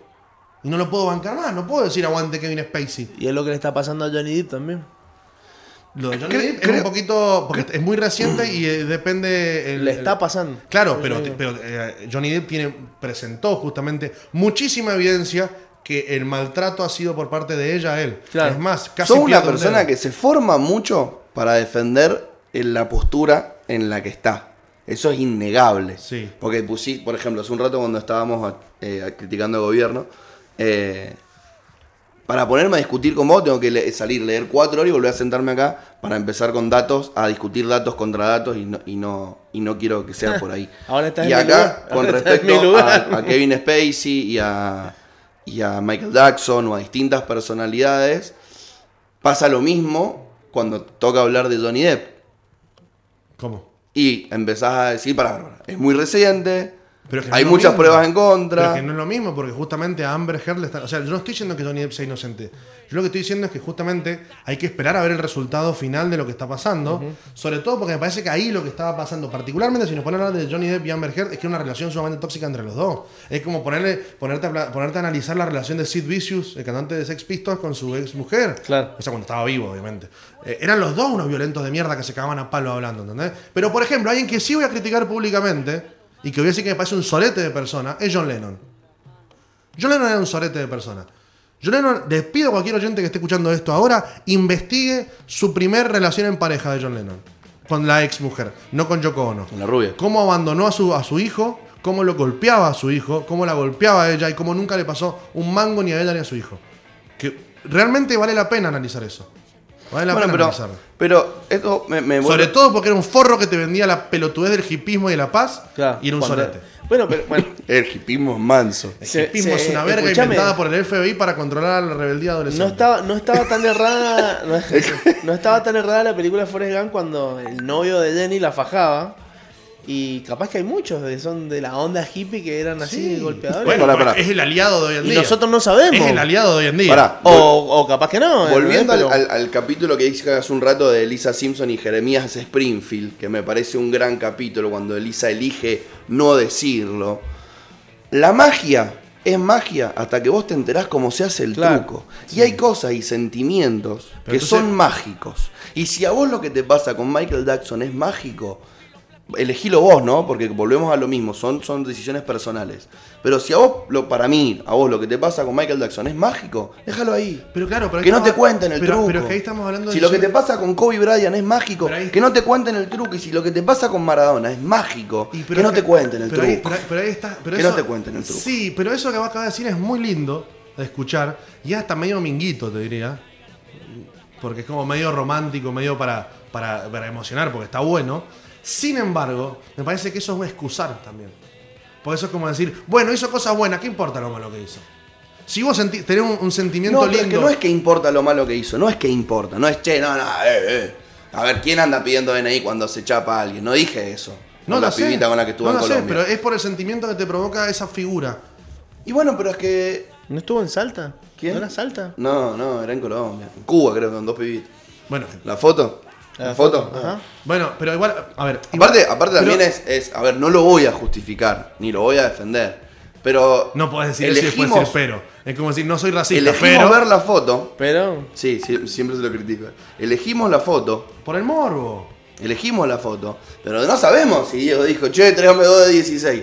Y no lo puedo bancar más. No puedo decir aguante Kevin Spacey. Y es lo que le está pasando a Johnny Depp también. Lo de Johnny Depp es creo- un poquito. Porque es muy reciente y eh, depende. el- Le está pasando. Claro, pero, Sí, sí. pero eh, Johnny Depp tiene, presentó justamente muchísima evidencia que el maltrato ha sido por parte de ella a él. Es más, casi Sos una persona que se forma mucho para defender en la postura en la que está. Eso es innegable. Sí. Porque pusí, por ejemplo, hace un rato cuando estábamos eh, criticando al gobierno, eh, para ponerme a discutir con vos tengo que le- salir, leer cuatro horas y volver a sentarme acá para empezar con datos, a discutir datos contra datos y no, y no, y no quiero que sea por ahí. Ahora y en mi acá, lugar. con Ahora respecto a, a Kevin Spacey y a, y a Michael Jackson o a distintas personalidades, pasa lo mismo cuando toca hablar de Johnny Depp. ¿Cómo? Y empezás a decir, para, es muy reciente, Pero es que no hay muchas mismo. pruebas en Pero contra. es que no es lo mismo, porque justamente a Amber Heard le están. O sea, yo no estoy diciendo que Johnny Depp sea inocente. Yo lo que estoy diciendo es que justamente hay que esperar a ver el resultado final de lo que está pasando. Sobre todo porque me parece que ahí lo que estaba pasando, particularmente si nos ponen a hablar de Johnny Depp y Amber Heard, es que es una relación sumamente tóxica entre los dos. Es como ponerle, ponerte, a, ponerte a analizar la relación de Sid Vicious, el cantante de Sex Pistols, con su ex mujer. Claro. O sea, cuando estaba vivo, obviamente. Eh, eran los dos unos violentos de mierda que se cagaban a palo hablando, ¿entendés? Pero, por ejemplo, alguien que sí voy a criticar públicamente y que voy a decir que me parece un sorete de persona es John Lennon. John Lennon era un sorete de persona. John Lennon, les pido a cualquier oyente que esté escuchando esto ahora, investigue su primer relación en pareja de John Lennon. Con la ex mujer, no con Yoko Ono. Con la rubia. Cómo abandonó a su, a su hijo, cómo lo golpeaba a su hijo, cómo la golpeaba a ella y cómo nunca le pasó un mango ni a ella ni a su hijo. Que realmente vale la pena analizar eso. Vale la Bueno, pena pero, analizarlo. pero esto me, me Sobre vuelve- todo porque era un forro que te vendía la pelotudez del hipismo y de la paz y era un sorete. Bueno, pero bueno. El hipismo es manso. El hipismo es una verga escuchame. inventada por el FBI para controlar a la rebeldía adolescente. No estaba, no estaba tan errada. No, no estaba tan errada la película Forrest Gump cuando el novio de Jenny la fajaba. Y capaz que hay muchos que son de la onda hippie que eran así Sí. golpeadores. Bueno, Pará, pará. es el aliado de hoy en Y día. nosotros no sabemos. Es el aliado de hoy en día. Pará, O, o capaz que no. Volviendo al, Pero- al- al capítulo que dije hace un rato de Elisa Simpson y Jeremías Springfield, que me parece un gran capítulo cuando Elisa elige no decirlo. La magia es magia hasta que vos te enterás cómo se hace el Claro, truco. Y hay cosas y sentimientos Pero que entonces- son mágicos. Y si a vos lo que te pasa con Michael Jackson es mágico, elegilo vos, ¿no? Porque volvemos a lo mismo, son, son decisiones personales. Pero si a vos, lo, para mí, a vos lo que te pasa con Michael Jackson es mágico, déjalo ahí. Pero claro, pero que no te cuenten el pero- truco. Pero es que ahí estamos hablando si de lo que te pasa con Kobe Bryant es mágico, ahí- que no te cuenten el truco. Y si lo que te pasa con Maradona es mágico, Y que no te cuenten el pero truco. ahí- pero ahí- pero ahí está. Que eso- no te cuenten el truco. Sí, pero eso que acabas de decir es muy lindo. de escuchar y es hasta medio minguito, te diría. Porque es como medio romántico, medio para, para, para emocionar, porque está bueno. Sin embargo, me parece que eso es un excusar también. Porque eso es como decir, bueno, hizo cosas buenas, ¿qué importa lo malo que hizo? Si vos tenés un, un sentimiento No, lindo. es que no es que importa lo malo que hizo, no es que importa, no es che, no, no, eh, eh. A ver, ¿quién anda pidiendo DNI cuando se chapa a alguien? No dije eso. No Con la sé. pibita con la que estuvo no en lo sé, Colombia. pero es por el sentimiento que te provoca esa figura. Y bueno, pero es que. ¿No estuvo en Salta? ¿Quién? ¿No era Salta? No, no, era en Colombia. En Cuba, creo, con dos pibitos. Bueno, ¿La foto? ¿La, foto? ajá. bueno, pero igual, a ver. Aparte, igual- aparte pero también es, es. A ver, no lo voy a justificar, ni lo voy a defender. Pero. No puedes decir eso y después elegimos- decir pero. Es como decir, no soy racista, Elegimos pero. ver la foto. Pero. Sí, sí, siempre se lo critica. Elegimos la foto. Por el morbo. Elegimos la foto. Pero no sabemos si Diego dijo, che, tráigame dos de 16.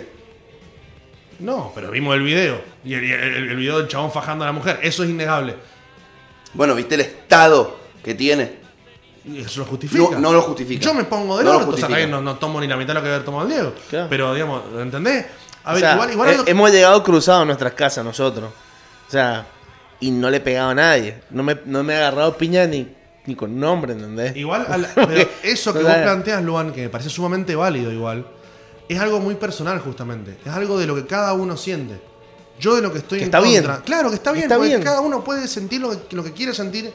No, pero vimos el video. Y el, el- el video del chabón fajando a la mujer. Eso es innegable. Bueno, ¿viste el estado que tiene? Y eso lo justifica. No, no lo justifica. Yo me pongo de No orto, o sea, también no, no tomo ni la mitad de lo que haber tomado el Diego. Claro. Pero, digamos, ¿entendés? A O ver, sea, igual, igual he- es lo- hemos llegado cruzados a nuestras casas nosotros. O sea, y no le he pegado a nadie. No me, no me he agarrado piña ni, ni con nombre, ¿entendés? Igual, al- pero eso que vos planteas, Luan, que me parece sumamente válido igual, es algo muy personal justamente. Es algo de lo que cada uno siente. Yo de lo que estoy Que en está bien. contra. Claro que está bien, está porque bien. cada uno puede sentir lo que, lo que quiere sentir.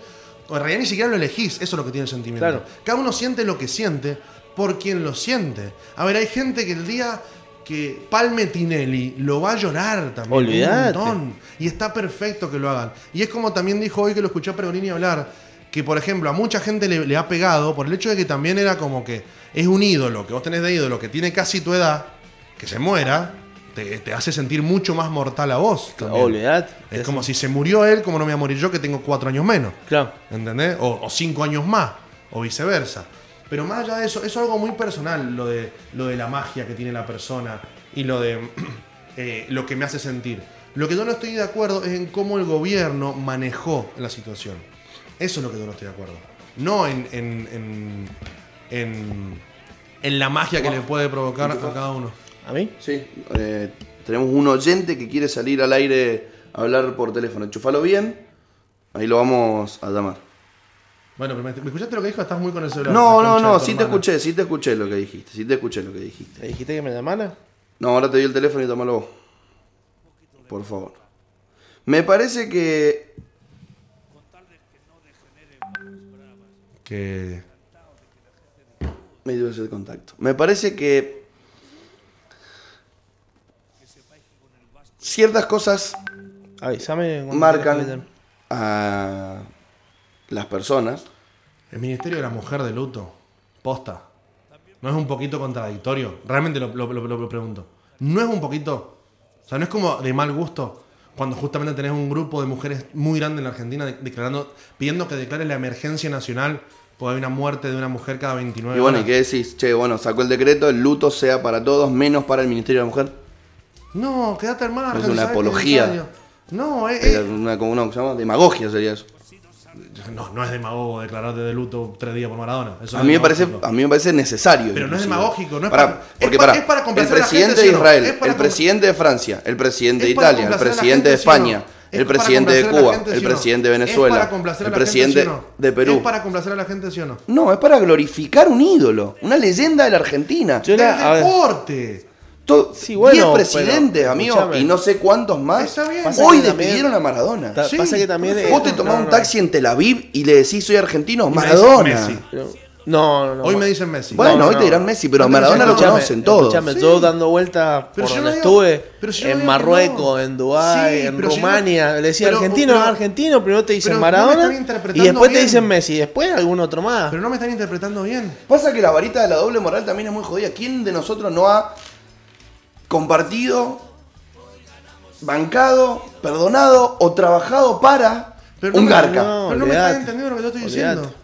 O en realidad ni siquiera lo elegís, eso es lo que tiene el sentimiento. Claro. Cada uno siente lo que siente por quien lo siente. A ver, hay gente que el día que Palme Tinelli lo va a llorar también. Olvídate. Un montón. Y está perfecto que lo hagan. Y es como también dijo hoy que lo escuché a hablar, que por ejemplo a mucha gente le, le ha pegado por el hecho de que también era como que es un ídolo, que vos tenés de ídolo, que tiene casi tu edad, que se muera, te, te hace sentir mucho más mortal a vos. también. Olvidate. Es como si se murió él, como no me voy a morir yo que tengo cuatro años menos. Claro. ¿Entendés? O, o cinco años más, o viceversa. Pero más allá de eso, eso es algo muy personal, lo de, lo de la magia que tiene la persona y lo de eh, lo que me hace sentir. Lo que yo no estoy de acuerdo es en cómo el gobierno manejó la situación. Eso es lo que yo no estoy de acuerdo. No en, en, en, en, en la magia que le puede provocar a cada uno. ¿A mí? Sí. eh, tenemos un oyente que quiere salir al aire a hablar por teléfono. Enchufalo bien. Ahí lo vamos a llamar. Bueno, pero ¿me, me escuchaste lo que dijo? Estás muy con el celular. No, no, no, sí te escuché, sí te escuché lo que dijiste, sí te escuché lo que dijiste. ¿Le dijiste que me llamara? No, ahora te doy el teléfono y tómalo vos. Por favor. Me parece que. Que. Me dio ese contacto. Me parece que. Ciertas cosas Avísame marcan a las personas. El Ministerio de la Mujer de luto, posta. ¿No es un poquito contradictorio? Realmente lo, lo- lo- lo pregunto. ¿No es un poquito? O sea, ¿no es como de mal gusto cuando justamente tenés un grupo de mujeres muy grande en la Argentina de- declarando, pidiendo que declare la emergencia nacional porque hay una muerte de una mujer cada 29 Y bueno, ¿y horas? qué decís? Che, bueno, sacó el decreto, el luto sea para todos, menos para el Ministerio de la Mujer. No, quédate al margen. Es una ¿sabes qué apología. No, es, Era una, como una, ¿cómo se llama? Demagogia sería eso. no, no es demagogo declararte de luto tres días por Maradona. Eso A es mí, me parece, a mí me parece necesario. Pero no es demagógico, no es Para- para- es porque para, es para el complacer a la presidente gente, de ¿sí o no? Israel, Es el presidente de Francia, el presidente de Es Italia, el presidente de. España, Es el presidente de Cuba, gente, el ¿sí o no? presidente de Es Venezuela, el gente, presidente ¿sí o no? de Perú. ¿Es para complacer a la gente, sí o no? No, es para glorificar un ídolo, una leyenda de la Argentina. Yo la- a ¡Del ver. deporte! To- Sí, bueno, 10 presidentes, pero, amigo, y no sé cuántos más. Está bien. Pasa Hoy que también- despidieron a Maradona. Ta- Sí, pasa que también. perfecto. Vos te tomás no, un no, taxi en Tel Aviv y le decís soy argentino, Maradona. Messi. pero- No, no, no. Hoy me dicen Messi. Bueno, No, no, hoy te dirán Messi, pero a Maradona lo no, conocen todos. Escúchame, Sí. yo dando vueltas por donde estuve, yo en Marruecos, no. en Dubái, Sí, en pero si no- Rumania, le decía pero- argentino, pero- argentino, primero te dicen Maradona y después te dicen Messi, y después algún otro más. Pero no me están interpretando bien. Pasa que la varita de la doble moral también es muy jodida. ¿Quién de nosotros no ha compartido, bancado, perdonado o trabajado para Pero no un me- garca? no. Pero no me están entendiendo lo que yo estoy Olvidate. diciendo.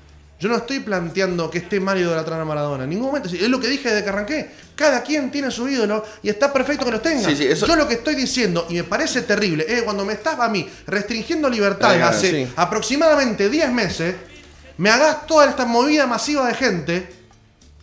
Yo no estoy planteando que esté mal idolatrar a Maradona. En ningún momento. Es lo que dije desde que arranqué. Cada quien tiene su ídolo y está perfecto que los tenga. Sí, sí, eso- Yo lo que estoy diciendo, y me parece terrible, es cuando me estás a mí restringiendo libertades hace sí. aproximadamente 10 meses, me hagas toda esta movida masiva de gente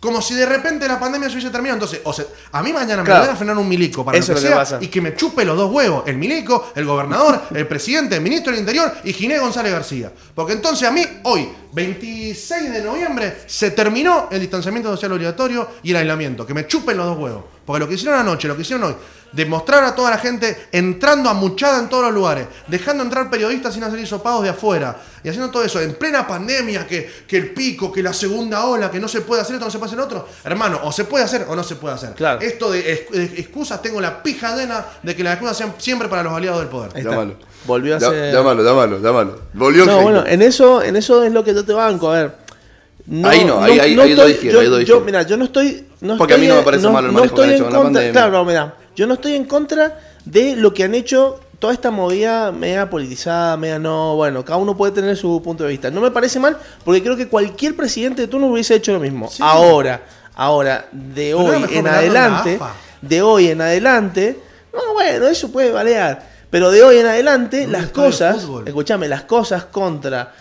Como si de repente la pandemia se hubiese terminado. Entonces, o sea, a mí mañana Claro. me van a frenar un milico para Eso lo que lo que sea pasa. y que me chupe los dos huevos. El milico, el gobernador, el presidente, el ministro del Interior y Ginés González García. Porque entonces a mí, hoy, 26 de noviembre, se terminó el distanciamiento social obligatorio y el aislamiento. Que me chupen los dos huevos. Porque lo que hicieron anoche, lo que hicieron hoy, demostrar a toda la gente entrando a muchada en todos los lugares, dejando entrar periodistas sin hacer hisopados de afuera y haciendo todo eso en plena pandemia, que, que el pico, que la segunda ola, que no se puede hacer esto, no se puede hacer otro. Hermano, o se puede hacer o no se puede hacer. Esto de, ex- de excusas, tengo la pijadena de que las excusas sean siempre para los aliados del poder. Llámalo. Volvió a ser. Llámalo, llámalo, llámalo. Volvió No, bueno, en eso, en eso es lo que yo te banco, a ver. Ahí no, ahí- ahí- ahí doy yo, ahí doy yo, fiel. mira, yo no estoy. No Porque a mí estoy, no me parece no- mal el no manejo que estoy han hecho en con la contra, pandemia. Claro, no, mira, yo no estoy en contra de lo que han hecho toda esta movida media politizada, media no. Bueno, cada uno puede tener su punto de vista. No me parece mal, porque creo que cualquier presidente de turno hubiese hecho lo mismo. Ahora, ahora, de hoy en adelante, de hoy en adelante, no, bueno, eso puede balear. Pero de hoy en adelante, las cosas, escúchame, las cosas contra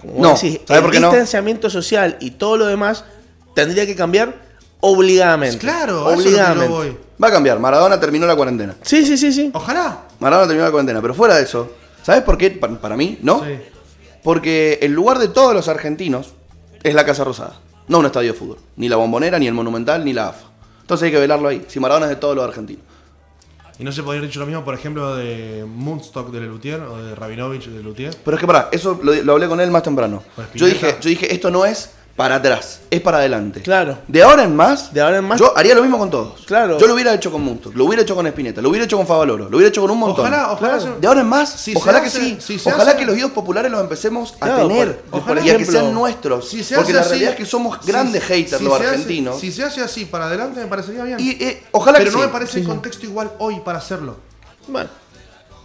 como No, decís, ¿sabe el por qué no? distanciamiento social y todo lo demás tendría que cambiar obligadamente. Claro, a eso es lo que yo obligadamente. voy. Va a cambiar. Maradona terminó la cuarentena. Sí, sí, sí, sí. Ojalá. Maradona terminó la cuarentena. Pero fuera de eso, ¿sabes por qué? Pa- Para, mí, ¿no? Sí. Porque el lugar de todos los argentinos es la Casa Rosada. No un estadio de fútbol. Ni la Bombonera, ni el Monumental, ni la AFA. Entonces hay que velarlo ahí. Si Maradona es de todos los argentinos. Y no se podría haber dicho lo mismo, por ejemplo, de Moonstock de Lelutier o de Rabinovich de Lelutier. Pero es que pará, eso lo, lo hablé con él más temprano. Yo dije, yo dije, esto no es para atrás, es para adelante. Claro. De ahora en más, De ahora en más. yo haría lo mismo con todos. Claro. Yo lo hubiera hecho con Munsto, lo hubiera hecho con Espineta, lo hubiera hecho con Favaloro, lo hubiera hecho con un montón. Ojalá, ojalá se- De ahora en más, Si ojalá hace- que sí. si ojalá hace- que los guíos populares los empecemos a tener. por- ojalá- y a que sean nuestros. Si se porque la así- realidad es que somos si- grandes haters si los hace- argentinos. si se hace así para adelante, me parecería bien. y eh, ojalá Pero que no sí. me parece el contexto igual hoy para hacerlo. Bueno,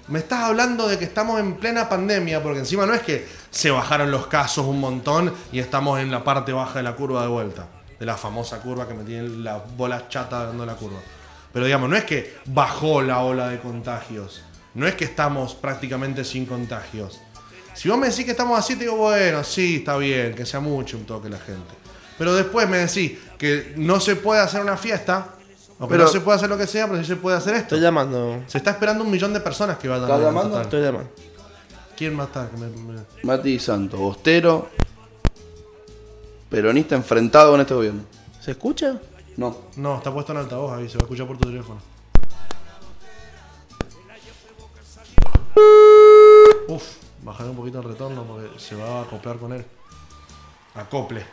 Me estás hablando de que estamos en plena pandemia, porque encima no es que se bajaron los casos un montón y estamos en la parte baja de la curva de vuelta. De la famosa curva que me tienen las bolas chatas dando la curva. Pero digamos, no es que bajó la ola de contagios. No es que estamos prácticamente sin contagios. Si vos me decís que estamos así, te digo, bueno, sí, está bien, que sea mucho un toque la gente. Pero después me decís que no se puede hacer una fiesta, o que Pero- no se puede hacer lo que sea, pero sí se puede hacer esto. estoy llamando. Se está esperando un millón de personas que vayan ¿Estás a llamando? total. Estoy llamando. ¿Quién más está? Me- me- Mati Santo, Bostero, peronista enfrentado con este gobierno. ¿Se escucha? No. No, está puesto en altavoz ahí, se va a escuchar por tu teléfono. Uf, bajaré un poquito el retorno porque se va a acoplar con él. Acople.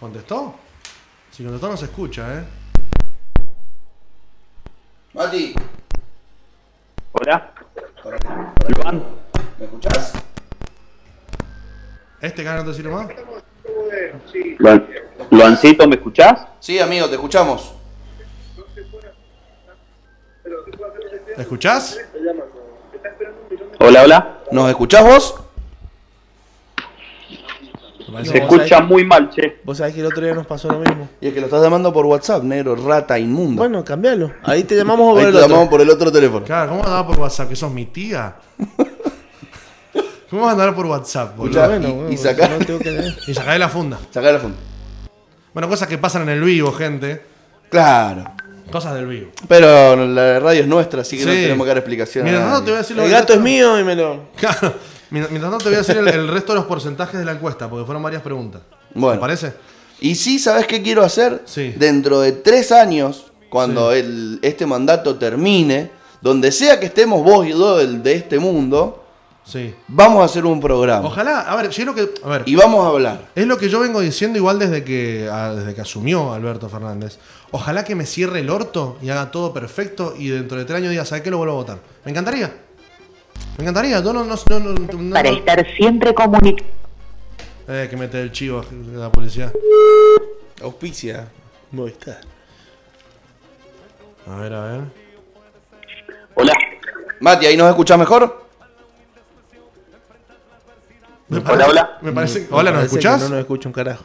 ¿Contestó? Si contestó no se escucha, ¿eh? Mati. Hola. Juan. ¿Me escuchás? ¿Este canal no te sirve más? Luan- Luancito, ¿me escuchás? Sí, amigo, te escuchamos. ¿Escuchás? Hola, hola. ¿Nos escuchás vos? Se escucha muy mal, che. Vos sabés que el otro día nos pasó lo mismo. Y es que lo estás llamando por WhatsApp, negro, rata inmunda. Bueno, cambialo. Ahí te llamamos por Ahí el te otro. llamamos por el otro teléfono. Claro, ¿cómo andaba por WhatsApp? ¿Que sos mi tía? ¿Cómo vas a andar por WhatsApp, boludo? Escuchá, Bueno, y- bueno, y si sacá- no tengo que leer. Y sacá de la funda. Sacá la funda. Bueno, cosas que pasan en el vivo, gente. Claro. Cosas del vivo. Pero la radio es nuestra, así que no Sí. tenemos que dar explicaciones. Mientras a tanto, te voy a nadie. decir lo El gato es mío y me lo. Claro. Mientras tanto, te voy a decir el, el resto de los porcentajes de la encuesta, porque fueron varias preguntas. Bueno. ¿Te parece? Y sí, ¿sabes qué quiero hacer? Sí. Dentro de tres años, cuando el, este mandato termine, donde sea que estemos vos y yo del- de este mundo, Sí. vamos a hacer un programa. Ojalá, a ver, yo lo que. A ver, Y vamos a hablar. es lo que yo vengo diciendo igual desde que, desde que asumió Alberto Fernández. Ojalá que me cierre el orto y haga todo perfecto y dentro de tres años diga, ¿sabes qué? Lo vuelvo a votar. Me encantaría. Me encantaría. Yo no. no, no, no- no- Para estar siempre comunicado. Eh, que mete el chivo de la policía. Auspicia. Movistar. A ver, a ver. Hola. Mati, ¿ahí nos escuchás mejor? Me Hola, parece- hola. Me parece. Me Hola, ¿nos parece que escuchás? No nos escucha un carajo.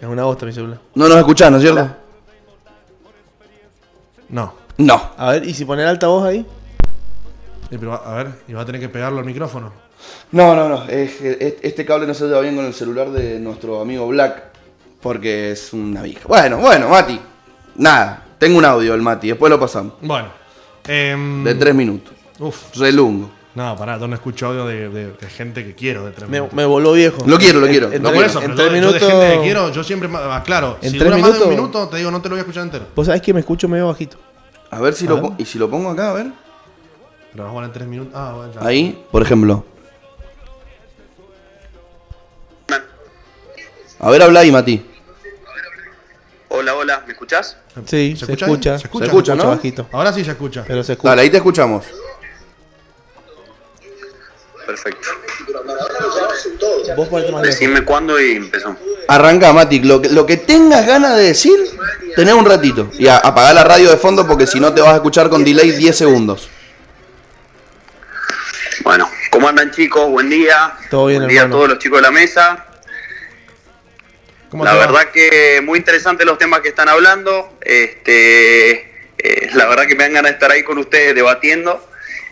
Es una bosta mi celular. No nos escuchás, ¿no es cierto? No. No. A ver, ¿y si poner altavoz ahí? Pero, a ver, y va a tener que pegarlo al micrófono. No, no, no. es que es- este cable no se lleva bien con el celular de nuestro amigo Black. Porque es una vieja. Bueno, bueno, Mati. Nada. Tengo un audio del Mati. Después lo pasamos. Bueno. em, De tres minutos. Uf. Relungo. No, pará, yo no escucho audio de, de- de gente que quiero de tres Me, minutos. me voló viejo. Lo quiero, lo En- quiero. En, No, tres- por eso, en tres yo- yo minutos. de gente que quiero, yo siempre, ma- ah, claro, En si tres dura más de un minutos- minuto, te digo, no te lo voy a escuchar entero. Vos sabés que me escucho medio bajito. A ver si A lo ver. pongo. ¿Y si lo pongo acá? A ver. Pero minutos. Ah, bueno, ya. Ahí, por ejemplo. A ver, habla ahí, Mati. Hola, hola, ¿me escuchás? Sí, se, escucha escucha. ¿Se escucha? Se escucha, ¿no? bajito. Ahora sí se escucha. Pero se escucha. Dale, ahí te escuchamos. Perfecto. Vos más. Decime cuándo y empezamos. Arranca, Mati. Lo que, lo que tengas ganas de decir, tenés un ratito. Y a- apagá la radio de fondo porque si no te vas a escuchar con delay 10 segundos. Bueno, ¿cómo andan chicos? Buen día. Todo bien, Buen día a todos los chicos de la mesa. ¿Cómo La va? verdad que muy interesantes los temas que están hablando. Este, eh, la verdad que me dan ganas de estar ahí con ustedes debatiendo.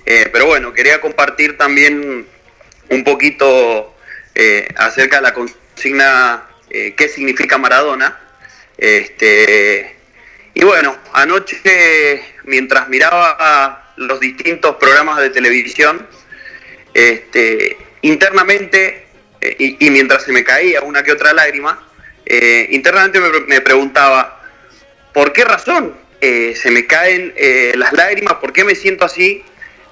Eh, pero bueno, quería compartir también un poquito eh, acerca de la consigna eh, qué significa Maradona. Este, y bueno, anoche mientras miraba los distintos programas de televisión, este, internamente, eh, y, mientras se me caía una que otra lágrima, eh, internamente me, preguntaba, ¿por qué razón eh, se me caen las lágrimas? ¿Por qué me siento así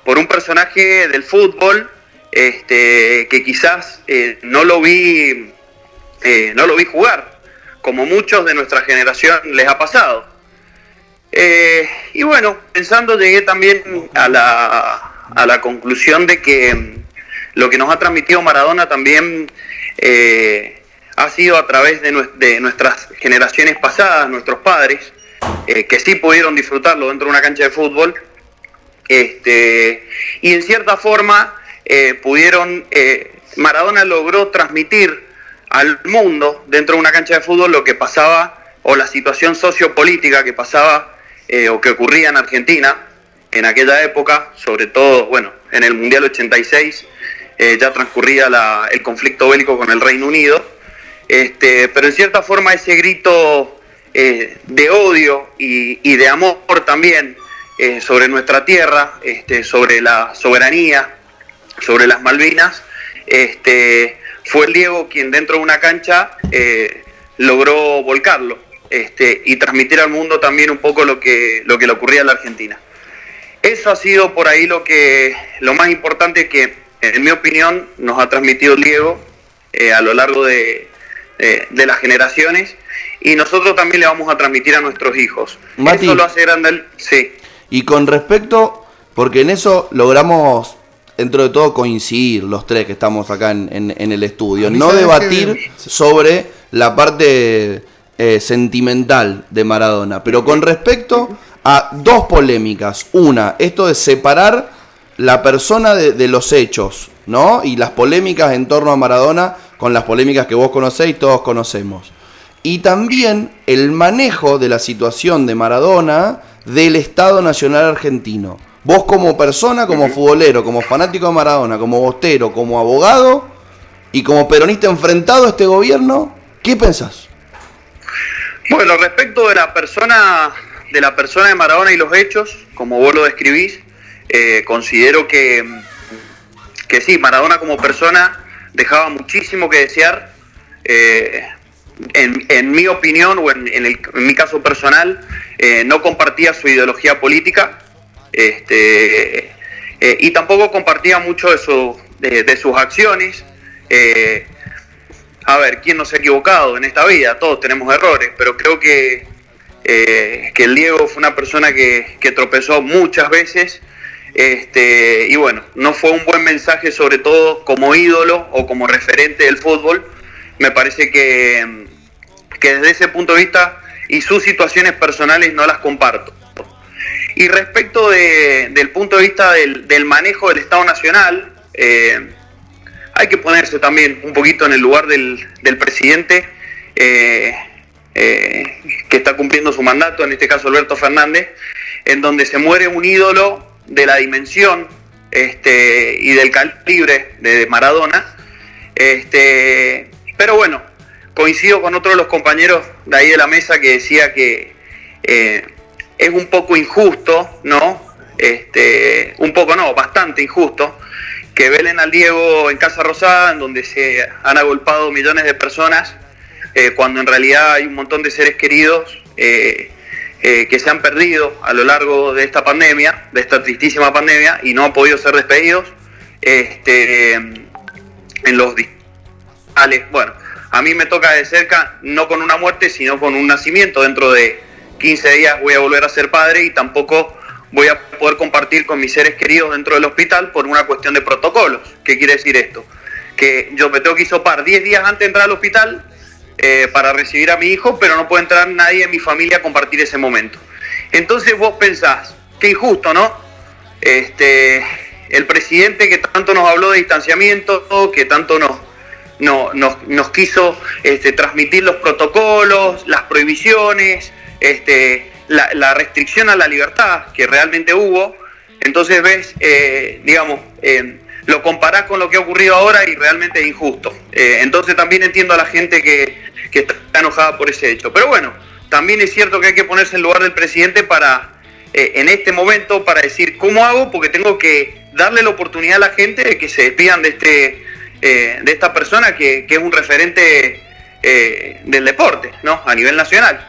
por un personaje del fútbol este, que quizás no lo vi no lo vi jugar, como muchos de nuestra generación les ha pasado? Y bueno, pensando llegué también a la, a la conclusión de que mm, lo que nos ha transmitido Maradona también eh, ha sido a través de, nue- de nuestras generaciones pasadas, nuestros padres, eh, que sí pudieron disfrutarlo dentro de una cancha de fútbol, este, y en cierta forma eh, pudieron, eh, Maradona logró transmitir al mundo dentro de una cancha de fútbol lo que pasaba o la situación sociopolítica que pasaba o que ocurría en Argentina en aquella época, sobre todo, bueno, en el Mundial 86 eh, ya transcurría el conflicto bélico con el Reino Unido, este, pero en cierta forma ese grito eh, de odio y, de amor también eh, sobre nuestra tierra, este, sobre la soberanía, sobre las Malvinas, este, fue el Diego quien dentro de una cancha logró volcarlo este, y transmitir al mundo también un poco lo que, lo que le ocurría a la Argentina. Eso ha sido por ahí lo que lo más importante que, en mi opinión, nos ha transmitido el Diego eh, a lo largo de, eh, de las generaciones y nosotros también le vamos a transmitir a nuestros hijos. Mati. Eso lo hace grande, el- sí. Y con respecto, porque en eso logramos, dentro de todo, coincidir los tres que estamos acá en, en- en el estudio. No debatir que- sobre la parte eh, sentimental de Maradona, pero con respecto a dos polémicas. Una, esto de separar la persona de, los hechos, ¿no? Y las polémicas en torno a Maradona con las polémicas que vos conocéis todos conocemos. Y también el manejo de la situación de Maradona del Estado Nacional Argentino. Vos como persona, como futbolero, como fanático de Maradona, como bostero, como abogado y como peronista enfrentado a este gobierno, ¿qué pensás? Bueno, respecto de la persona de la persona de Maradona y los hechos, como vos lo describís, eh, considero que, que sí, Maradona como persona dejaba muchísimo que desear. eh, en, en mi opinión o en, en el- mi caso personal, eh, no compartía su ideología política este, y tampoco compartía mucho de, su- de- sus acciones. a ver, ¿quién no se ha equivocado en esta vida? Todos tenemos errores, pero creo que, eh, que el Diego fue una persona que, tropezó muchas veces. Este, y bueno, no fue un buen mensaje, sobre todo como ídolo o como referente del fútbol. Me parece que, que desde ese punto de vista y sus situaciones personales no las comparto. Y respecto de- del punto de vista del, manejo del Estado Nacional, eh, hay que ponerse también un poquito en el lugar del, del presidente eh, eh, que está cumpliendo su mandato, en este caso Alberto Fernández, en donde se muere un ídolo de la dimensión este, y del calibre de Maradona. Este, pero bueno, coincido con otro de los compañeros de ahí de la mesa que decía que eh, es un poco injusto, ¿no? Este, un poco no, bastante injusto, que velen al Diego en Casa Rosada, en donde se han agolpado millones de personas, eh, cuando en realidad hay un montón de seres queridos eh, eh, que se han perdido a lo largo de esta pandemia, de esta tristísima pandemia, y no han podido ser despedidos. Este, en los distales. Bueno, a mí me toca de cerca, no con una muerte, sino con un nacimiento. Dentro de 15 días voy a volver a ser padre y tampoco voy a poder compartir con mis seres queridos dentro del hospital por una cuestión de protocolos. ¿Qué quiere decir esto? Que yo me tengo que hisopar 10 días antes de entrar al hospital eh, para recibir a mi hijo, pero no puede entrar nadie en mi familia a compartir ese momento. Entonces vos pensás, qué injusto, ¿no? Este, el presidente que tanto nos habló de distanciamiento, que tanto nos, no- nos, nos quiso este, transmitir los protocolos, las prohibiciones, este, la, restricción a la libertad que realmente hubo. Entonces ves, eh, digamos, lo comparás con lo que ha ocurrido ahora y realmente es injusto. Eh, entonces también entiendo a la gente que, que está enojada por ese hecho. Pero bueno, también es cierto que hay que ponerse en lugar del presidente para, eh, en este momento, para decir, ¿cómo hago? Porque tengo que darle la oportunidad a la gente de que se despidan de este eh, de esta persona que, que es un referente del deporte, ¿no? A nivel nacional.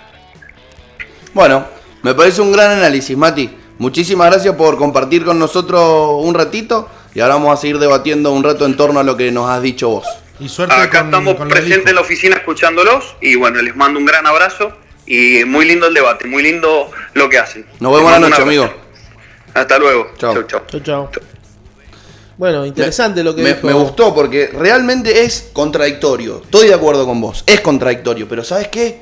Bueno, me parece un gran análisis, Mati. Muchísimas gracias por compartir con nosotros un ratito y ahora vamos a seguir debatiendo un rato en torno a lo que nos has dicho vos. Y suerte Acá estamos presentes en la oficina escuchándolos y bueno, les mando un gran abrazo y muy lindo el debate, muy lindo lo que hacen. Nos vemos la noche, amigo. Hasta luego. Chao. chau. Chau, chau. Bueno, interesante lo que Me, dijo. me gustó porque realmente es contradictorio. Estoy de acuerdo con vos. Es contradictorio. Pero ¿sabes qué?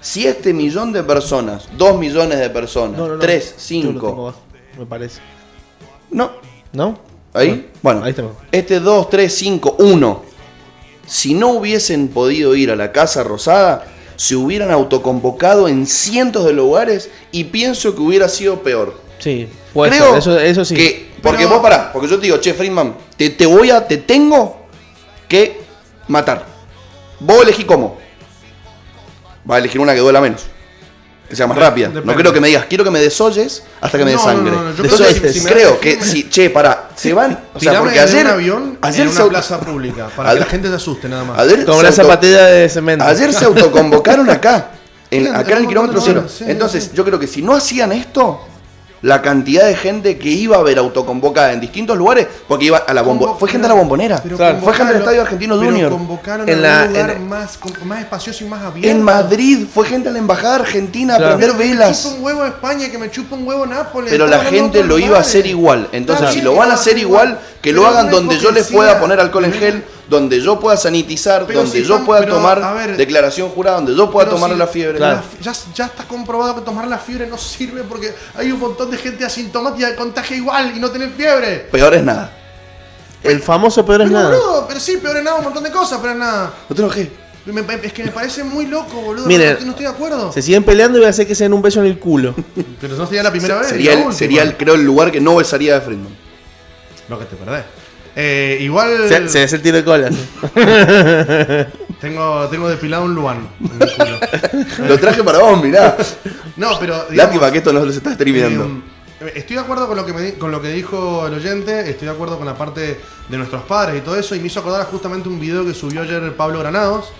Si este millón de personas, dos millones de personas, No, no, no. tres, Yo lo cinco. tengo abajo, me parece. No. ¿No? Ahí. Bueno. Ahí. Este 2, 3, 5, 1. Si no hubiesen podido ir a la Casa Rosada, se hubieran autoconvocado en cientos de lugares y pienso que hubiera sido peor. Sí, puede Creo ser, eso, eso sí. que, porque vos pará, porque yo te digo, che, Friedman, te, te voy a, te tengo que matar. Vos elegí cómo. Va a elegir una que duela menos. Que sea más rápida. No creo que me digas, quiero que me desolles hasta que me No, des no, sangre. no, no, yo Entonces, creo que si- si me creo das- que si, che, pará, se van. O sea, Tirame porque en ayer. un avión ayer en una plaza pública para Ayer- que la gente se asuste nada más. Ayer Como se la zapatilla de cemento. Ayer se autoconvocaron acá. en- acá en el kilómetro cero. Entonces, yo creo que si no hacían esto, la cantidad de gente que iba a ver autoconvocada en distintos lugares, porque iba a la bombonera. Fue gente a la bombonera. Pero Fue gente del convocaron- Estadio Argentino pero Junior. convocaron En la- un lugar en- más, espacioso y más abierto. En Madrid fue gente a la embajada argentina Claro. a prender Que me velas. chupa un huevo España, que me chupa un huevo Nápoles. Pero la gente lo iba a hacer igual. Entonces, si lo van a hacer igual, que lo hagan donde yo les pueda poner alcohol en gel, donde yo pueda sanitizar, Pero donde si yo pueda pero, tomar ver, declaración jurada, donde yo pueda tomar si la fiebre. ya, ya está comprobado que tomar la fiebre no sirve porque hay un montón de gente asintomática que contagia igual y no tiene fiebre. Peor es nada. El famoso peor es Pero, nada. boludo, pero sí, peor es nada, un montón de cosas, pero es nada. No te enojes. Me- es que me parece muy loco, boludo. Miren, no, estoy- no estoy de acuerdo. Se siguen peleando y voy a hacer que se den un beso en el culo. Pero no sería la primera vez. Sería, la el, última. sería el, creo, el lugar que no besaría de Friedman. Lo que te perdés. Eh, igual. Se, se hace el tiro de cola. Tengo, tengo depilado un Luan. en el culo. Lo traje para vos, mirá. No, pero. digamos, Lástima que esto no se está streameando. Eh, Estoy de acuerdo con lo, que me con lo que dijo el oyente, estoy de acuerdo con la parte de nuestros padres y todo eso, y me hizo acordar justamente un video que subió ayer Pablo Granados,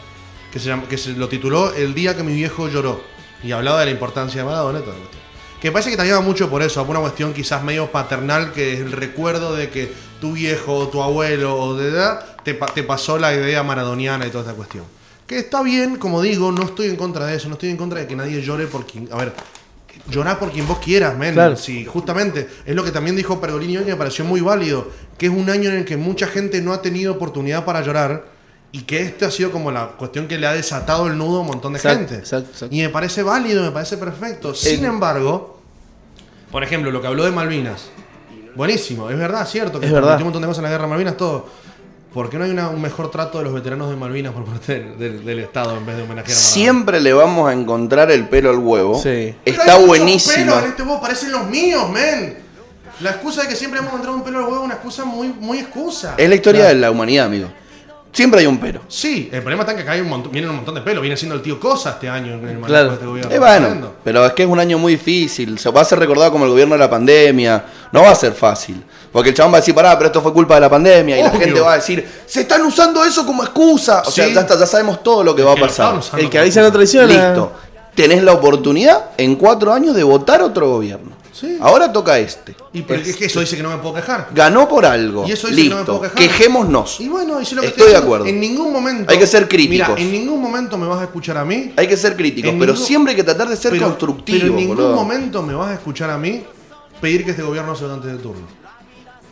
que se, llama- que se lo tituló El día que mi viejo lloró, y hablaba de la importancia de Maradona y todo esto. Que parece que también va mucho por eso, por una cuestión quizás medio paternal, que es el recuerdo de que tu viejo o tu abuelo o de edad te pasó la idea maradoniana y toda esta cuestión. Que está bien, como digo, no estoy en contra de eso, no estoy en contra de que nadie llore por quien... A ver, llorar por quien vos quieras, men. Claro. Sí, justamente. Es lo que también dijo Pergolini hoy que me pareció muy válido. Que es un año en el que mucha gente no ha tenido oportunidad para llorar. Y que este ha sido como la cuestión que le ha desatado el nudo a un montón de Exacto, gente. exacto, exacto. Y me parece válido, me parece perfecto. Sin embargo, por ejemplo, lo que habló de Malvinas. Buenísimo, es verdad, cierto. Que Es verdad. un montón de cosas en la guerra de Malvinas, todo. ¿Por qué no hay una- un mejor trato de los veteranos de Malvinas por parte del, del- del Estado en vez de homenajear a Maradona? Siempre le vamos a encontrar el pelo al huevo. Sí. Está pelos en este huevo, parecen los míos, men. La excusa de que siempre hemos entrado un pelo al huevo es una excusa muy, muy excusa. Es la historia de la humanidad, amigo. Siempre hay un pero. Sí, el problema está en que acá hay un montón, vienen un montón de pelos. Viene siendo el tío Cosa este año en el manejo Claro. de este gobierno. Eh, bueno, pero es que es un año muy difícil. Se va a ser recordado como el gobierno de la pandemia. No va a ser fácil. Porque el chabón va a decir, pará, pero esto fue culpa de la pandemia. Y la gente va a decir, se están usando eso como excusa. O sea, ya, está, ya sabemos todo lo que va a pasar. El que avisa no traiciona. Listo. Tenés la oportunidad en cuatro años de votar otro gobierno. Sí. Ahora toca este. Y pero es que eso dice que no me puedo quejar. Ganó por algo. Y eso dice que no me Listo. puedo quejar. Quejémonos. Y bueno, y si lo que Estoy de acuerdo. En ningún momento. Hay que ser críticos. Mira, en ningún momento me vas a escuchar a mí. Hay que ser críticos, En pero ningún- siempre hay que tratar de ser pero- constructivo. Pero en ningún boludo. momento me vas a escuchar a mí pedir que este gobierno se antes de turno.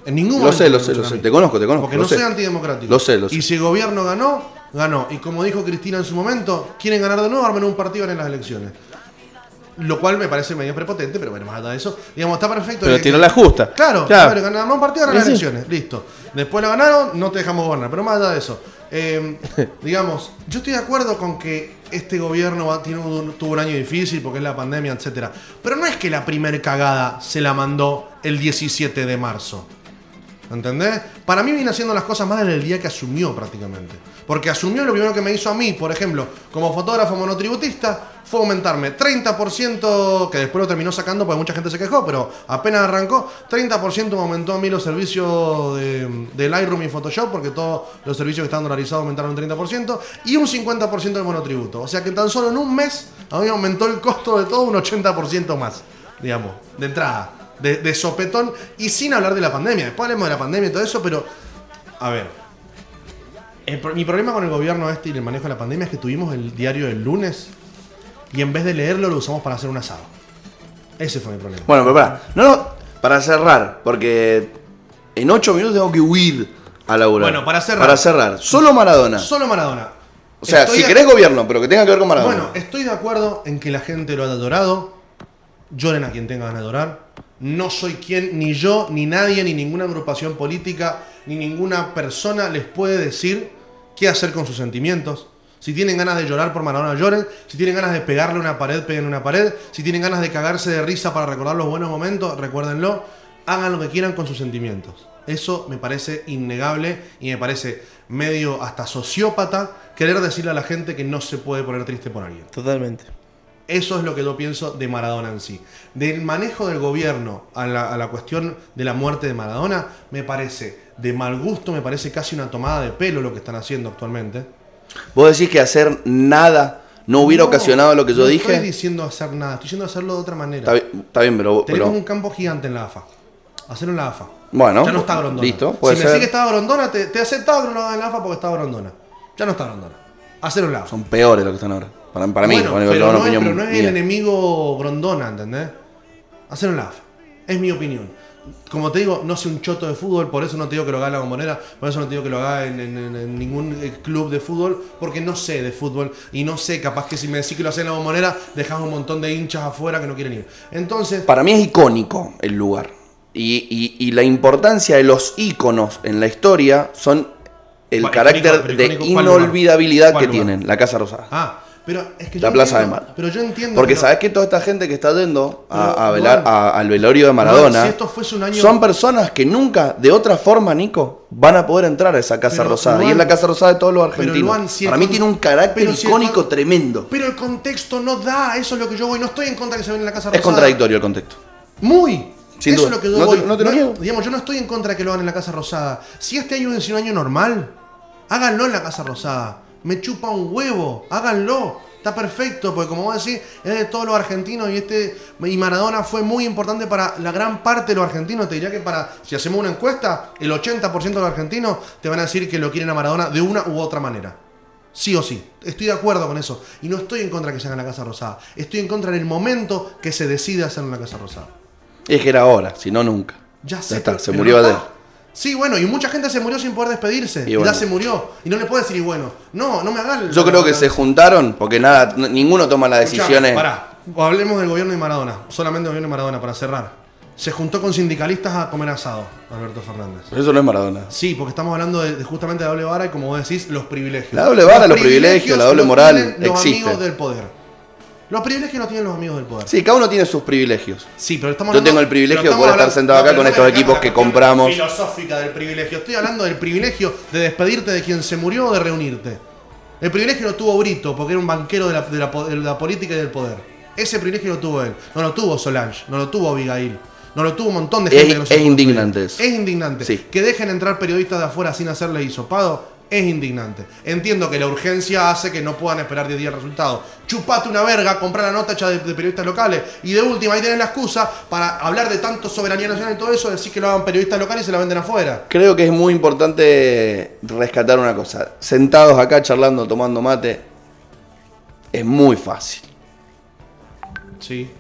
En ningún Lo momento. sé, lo sé, lo escuchar a sé. Te conozco, te conozco. Porque lo no sé. soy antidemocrático. Lo sé, lo sé. Y si el gobierno ganó, ganó. Y como dijo Cristina en su momento, quieren ganar de nuevo, armen un partido en las elecciones. Lo cual me parece medio prepotente, pero bueno, más allá de eso, digamos, está perfecto. Pero que- tiró la justa. Claro, Claro. ganamos un partido, ganan las elecciones, listo. Después la ganaron, no te dejamos gobernar, pero más allá de eso. eh, digamos, yo estoy de acuerdo con que este gobierno va- tiene un- tuvo un año difícil porque es la pandemia, etcétera. Pero no es que la primer cagada se la mandó el 17 de marzo. ¿Entendés? Para mí viene haciendo las cosas mal desde el día que asumió prácticamente. Porque asumió lo primero que me hizo a mí, por ejemplo, como fotógrafo monotributista, fue aumentarme 30%, que después lo terminó sacando porque mucha gente se quejó, pero apenas arrancó, 30% me aumentó a mí los servicios de, de Lightroom y Photoshop, porque todos los servicios que estaban dolarizados aumentaron un 30%, y un 50% del monotributo. O sea que tan solo en un mes a mí me aumentó el costo de todo un 80% más, digamos, de entrada de, de sopetón y sin hablar de la pandemia. Después hablemos de la pandemia y todo eso, pero a ver. el mi problema con el gobierno este y el manejo de la pandemia es que tuvimos el diario del lunes y en vez de leerlo lo usamos para hacer un asado. Ese fue mi problema. Bueno, pero pará. No, no, para cerrar, porque en ocho minutos tengo que huir a laburar. Bueno, para cerrar. Para cerrar. Solo Maradona. Solo Maradona. O sea, Estoy si querés gobierno, pero que tenga que ver con Maradona. Bueno, estoy de acuerdo en que la gente lo haya adorado. Lloren a quien tenga ganas de adorar. No soy quien, ni yo, ni nadie, ni ninguna agrupación política, ni ninguna persona les puede decir qué hacer con sus sentimientos. Si tienen ganas de llorar por Maradona, lloren. Si tienen ganas de pegarle una pared, peguen una pared. Si tienen ganas de cagarse de risa para recordar los buenos momentos, recuérdenlo. Hagan lo que quieran con sus sentimientos. Eso me parece innegable y me parece medio hasta sociópata querer decirle a la gente que no se puede poner triste por alguien. Totalmente. Eso es lo que yo pienso de Maradona en sí. Del manejo del gobierno a la, a la cuestión de la muerte de Maradona, me parece de mal gusto, me parece casi una tomada de pelo lo que están haciendo actualmente. Vos decís que hacer nada no hubiera ocasionado lo que yo no dije. estoy diciendo hacer nada, estoy diciendo hacerlo de otra manera. Está bien, está bien, pero, Tenemos pero- un campo gigante en la AFA. Hacerlo en la AFA. Bueno, ya no está Grondona. listo, puede si ser. me sigue estaba Grondona, te, te que no lo hagas en la AFA porque estaba Grondona. Ya no está Grondona. Hacerlo en la AFA. son peores los que están ahora. Para, para mí, Bueno, pero, no es, opinión pero no es el enemigo Grondona, ¿entendés? Hacerlo en la AFA. Es mi opinión. Como te digo, no soy un choto de fútbol, por eso no te digo que lo haga en la bombonera, por eso no te digo que lo haga en, en- ningún eh, club de fútbol, porque no sé de fútbol y no sé, capaz que si me decís que lo haces en la bombonera, dejas un montón de hinchas afuera que no quieren ir. Entonces, Para mí es icónico el lugar. Y, y- y la importancia de los íconos en la historia son el carácter icónico, de inolvidabilidad ¿Cuál que lugar? tienen. La Casa Rosada. ah, pero es que yo La Plaza de entiendo- Mar. Pero yo entiendo Porque sabes que toda esta gente que está yendo a, Pero, a velar a- al velorio de Maradona si esto fuese un año- son personas que nunca, de otra forma, Nico, van a poder entrar a esa Casa Pero, Rosada. y es la Casa Rosada de todos los argentinos. Luan, si Para mí con- tiene un carácter si icónico tremendo. Pero el contexto no da, eso es lo que yo voy. No estoy en contra que se ven en la Casa Es Rosada. contradictorio el contexto. Muy. Sin Eso duda. es lo que yo No te- voy. no te lo niego. Digamos, yo no estoy en contra de que lo hagan en la Casa Rosada. Si este año es un año normal, háganlo en la Casa Rosada. Me chupa un huevo, háganlo. Está perfecto, porque como vos decís, es de todos los argentinos y este y Maradona fue muy importante para la gran parte de los argentinos. Te diría que para, si hacemos una encuesta, el 80% de los argentinos te van a decir que lo quieren a Maradona de una u otra manera. Sí o sí. Estoy de acuerdo con eso. Y no estoy en contra de que se haga en la Casa Rosada. Estoy en contra en el momento que se decide hacer en la Casa Rosada. Es que era ahora, si no nunca. Ya sé. está, pero- se murió está. Sí, bueno, y mucha gente se murió sin poder despedirse. Y ya se murió. Y no le puedo decir, y bueno, no, no me hagas. Yo creo que se juntaron porque nada, ninguno toma las decisiones. Pará, hablemos del gobierno de Maradona. Solamente del gobierno de Maradona, para cerrar. Se juntó con sindicalistas a comer asado, Alberto Fernández. Pero eso no es Maradona. Sí, porque estamos hablando de, de justamente de doble vara y como vos decís, los privilegios. La doble vara, los privilegios, la doble moral, Los existe. amigos del poder. Los privilegios los tienen los amigos del poder. Sí, cada uno tiene sus privilegios. Sí, pero estamos Yo tengo el privilegio de poder estar sentado acá con estos equipos que compramos. filosófica del privilegio. Estoy hablando del privilegio de despedirte de quien se murió o de reunirte. El privilegio lo tuvo Brito porque era un banquero de la, de la po- de la política y del poder. Ese privilegio lo tuvo él. No lo tuvo Solange, no lo tuvo Abigail. No lo tuvo un montón de Es- gente que no se es pudo indignante. Es indignante. Sí. Que dejen entrar periodistas de afuera sin hacerle hisopado es indignante. Entiendo que la urgencia hace que no puedan esperar 10 días el resultado. Chupate una verga, comprar la nota hecha de, de periodistas locales. Y de última, ahí tenés la excusa para hablar de tanto soberanía nacional y todo eso, decir que lo hagan periodistas locales y se la venden afuera. Creo que es muy importante rescatar una cosa. Sentados acá charlando, tomando mate, es muy fácil. Sí.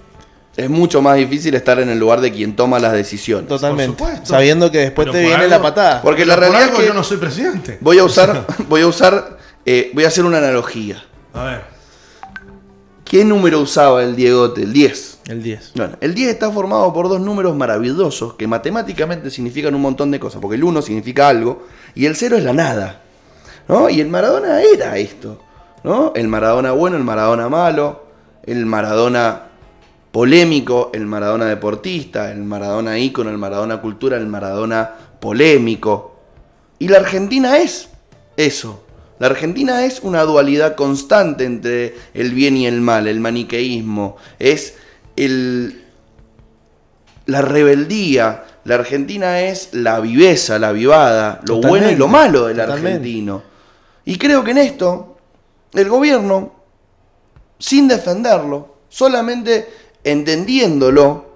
Es mucho más difícil estar en el lugar de quien toma las decisiones. Totalmente. Por supuesto. Sabiendo que después Pero te viene algo- la patada. Porque la Pero por realidad algo es que yo no soy presidente. voy a usar, voy a usar, eh, voy a hacer una analogía. A ver. ¿Qué número usaba el Diegote? El 10. El 10. Bueno, el 10 está formado por dos números maravillosos que matemáticamente significan un montón de cosas, porque el 1 significa algo y el 0 es la nada. ¿no? Y el Maradona era esto. ¿no? El Maradona bueno, el Maradona malo, el Maradona polémico, el Maradona deportista, el Maradona ícono, el Maradona cultura, el Maradona polémico. Y la Argentina es eso. La Argentina es una dualidad constante entre el bien y el mal, el maniqueísmo, es el, la rebeldía. La Argentina es la viveza, la vivada, lo bueno y lo malo del totalmente. argentino. Y creo que en esto el gobierno, sin defenderlo, solamente entendiéndolo,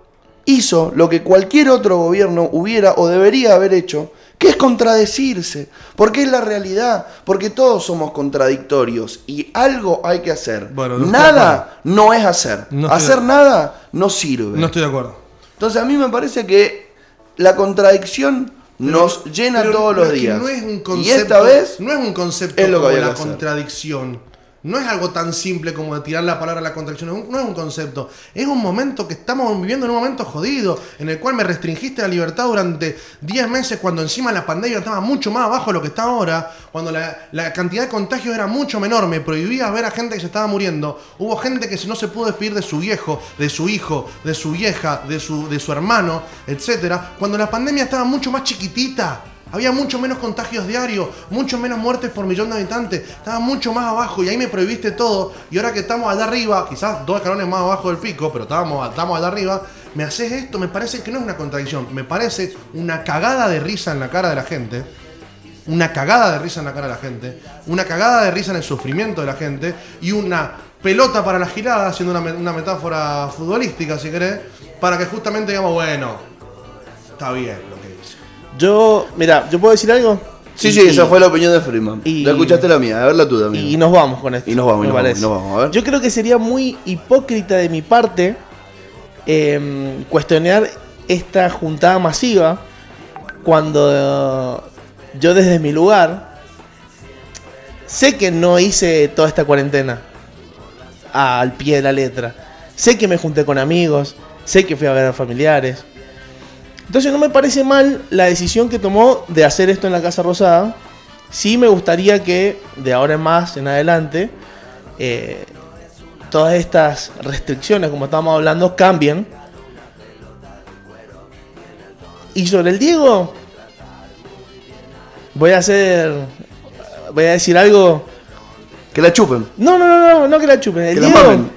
hizo lo que cualquier otro gobierno hubiera o debería haber hecho, que es contradecirse, porque es la realidad, porque todos somos contradictorios y algo hay que hacer. Bueno, no nada no es hacer. No hacer nada no sirve. No estoy de acuerdo. Entonces a mí me parece que la contradicción nos llena todos los días. no es un y concepto, esta vez no es un concepto es lo como la contradicción. No es algo tan simple como tirar la palabra a la contradicción. No es un- concepto. Es un momento que estamos viviendo en un momento jodido, en el cual me restringiste la libertad durante 10 meses, cuando encima la pandemia estaba mucho más abajo de lo que está ahora, cuando la, cantidad de contagios era mucho menor, me prohibías ver a gente que se estaba muriendo. Hubo gente que no se pudo despedir de su viejo, de su hijo, de su vieja, de su, de su hermano, etcétera, cuando la pandemia estaba mucho más chiquitita. Había mucho menos contagios diarios, mucho menos muertes por millón de habitantes. Estaba mucho más abajo y ahí me prohibiste todo. Y ahora que estamos allá arriba, quizás dos escalones más abajo del pico, pero estábamos, estamos allá arriba, me haces esto, me parece que no es una contradicción, me parece una cagada de risa en la cara de la gente. Una cagada de risa en la cara de la gente. Una cagada de risa en el sufrimiento de la gente. Y una pelota para la girada, haciendo una, una metáfora futbolística, si querés, para que justamente digamos, bueno, está bien. Yo, mira, ¿yo puedo decir algo? Sí, Y- sí, esa fue la opinión de Freeman. y- Ya escuchaste la mía, a ver la tuya. amigo. Y nos vamos con esto. Y nos vamos, y nos vamos, nos a ver. Yo creo que sería muy hipócrita de mi parte eh, cuestionar esta juntada masiva cuando eh, yo desde mi lugar sé que no hice toda esta cuarentena al pie de la letra. Sé que me junté con amigos, sé que fui a ver a familiares. Entonces no me parece mal la decisión que tomó de hacer esto en la Casa Rosada. Sí me gustaría que de ahora en más, en adelante, eh, todas estas restricciones, como estamos hablando, cambien. Y sobre el Diego, voy a hacer, voy a decir algo. Que la chupen. No, no, no, no, no que la chupen. El Que Diego.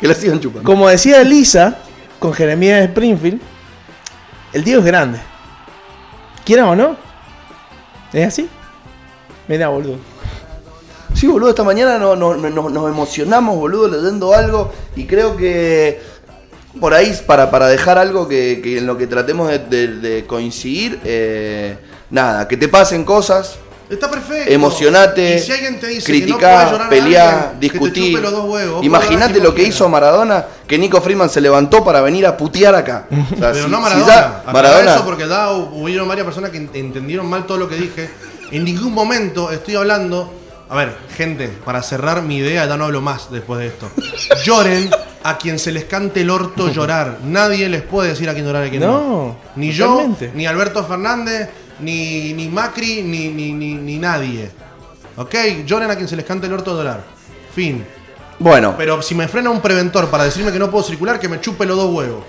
Que la sigan chupando. como decía Elisa con Jeremías Springfield, el Diego es grande. ¿Quieran o no? ¿Es así? Mira, boludo. Sí, boludo, esta mañana no- no- no- nos emocionamos, boludo, leyendo algo y creo que por ahí, para, para dejar algo que, que en lo que tratemos de coincidir, eh, nada, que te pasen cosas, Está perfecto. emocionate, Y si alguien te dice que no peleá, discutí. Imagínate lo que hizo Maradona, que Nico Freeman se levantó para venir a putear acá. O sea, Pero si- no si Maradona. ya- Aclara Maradona. eso porque da, hubieron varias personas que ent- entendieron mal todo lo que dije. En ningún momento estoy hablando. A ver, gente, para cerrar mi idea, ya no hablo más después de esto. Lloren a quien se les cante el orto llorar. Nadie les puede decir a quién llorar y a quién no. No, Ni yo, ni Alberto Fernández, ni, ni Macri, ni, ni, ni, ni nadie. ¿Ok? Lloren a quien se les cante el orto llorar. Fin. Bueno. Pero si me frena un preventor para decirme que no puedo circular, que me chupe los dos huevos.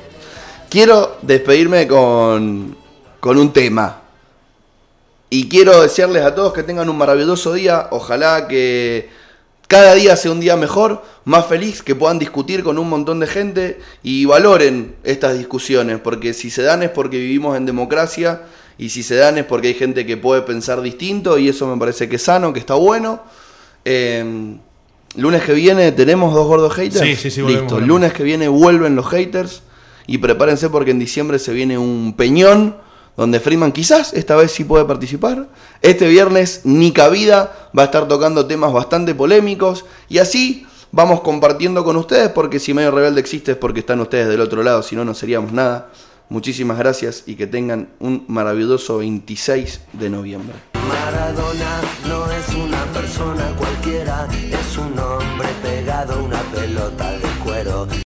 Quiero despedirme con, con un tema. Y quiero desearles a todos que tengan un maravilloso día. Ojalá que cada día sea un día mejor, más feliz, que puedan discutir con un montón de gente y valoren estas discusiones. Porque si se dan es porque vivimos en democracia. Y si se dan es porque hay gente que puede pensar distinto. Y eso me parece que es sano, que está bueno. Eh, lunes que viene tenemos dos gordos haters. Sí, sí, sí, volvemos, Listo. volvemos. Lunes que viene vuelven los haters. Y prepárense porque en diciembre se viene un peñón donde Freeman quizás esta vez sí puede participar. Este viernes Nica Vida va a estar tocando temas bastante polémicos. Y así vamos compartiendo con ustedes porque si Medio Rebelde existe es porque están ustedes del otro lado, si no, no seríamos nada. Muchísimas gracias y que tengan un maravilloso 26 de noviembre. Maradona no es una persona cualquiera, es un hombre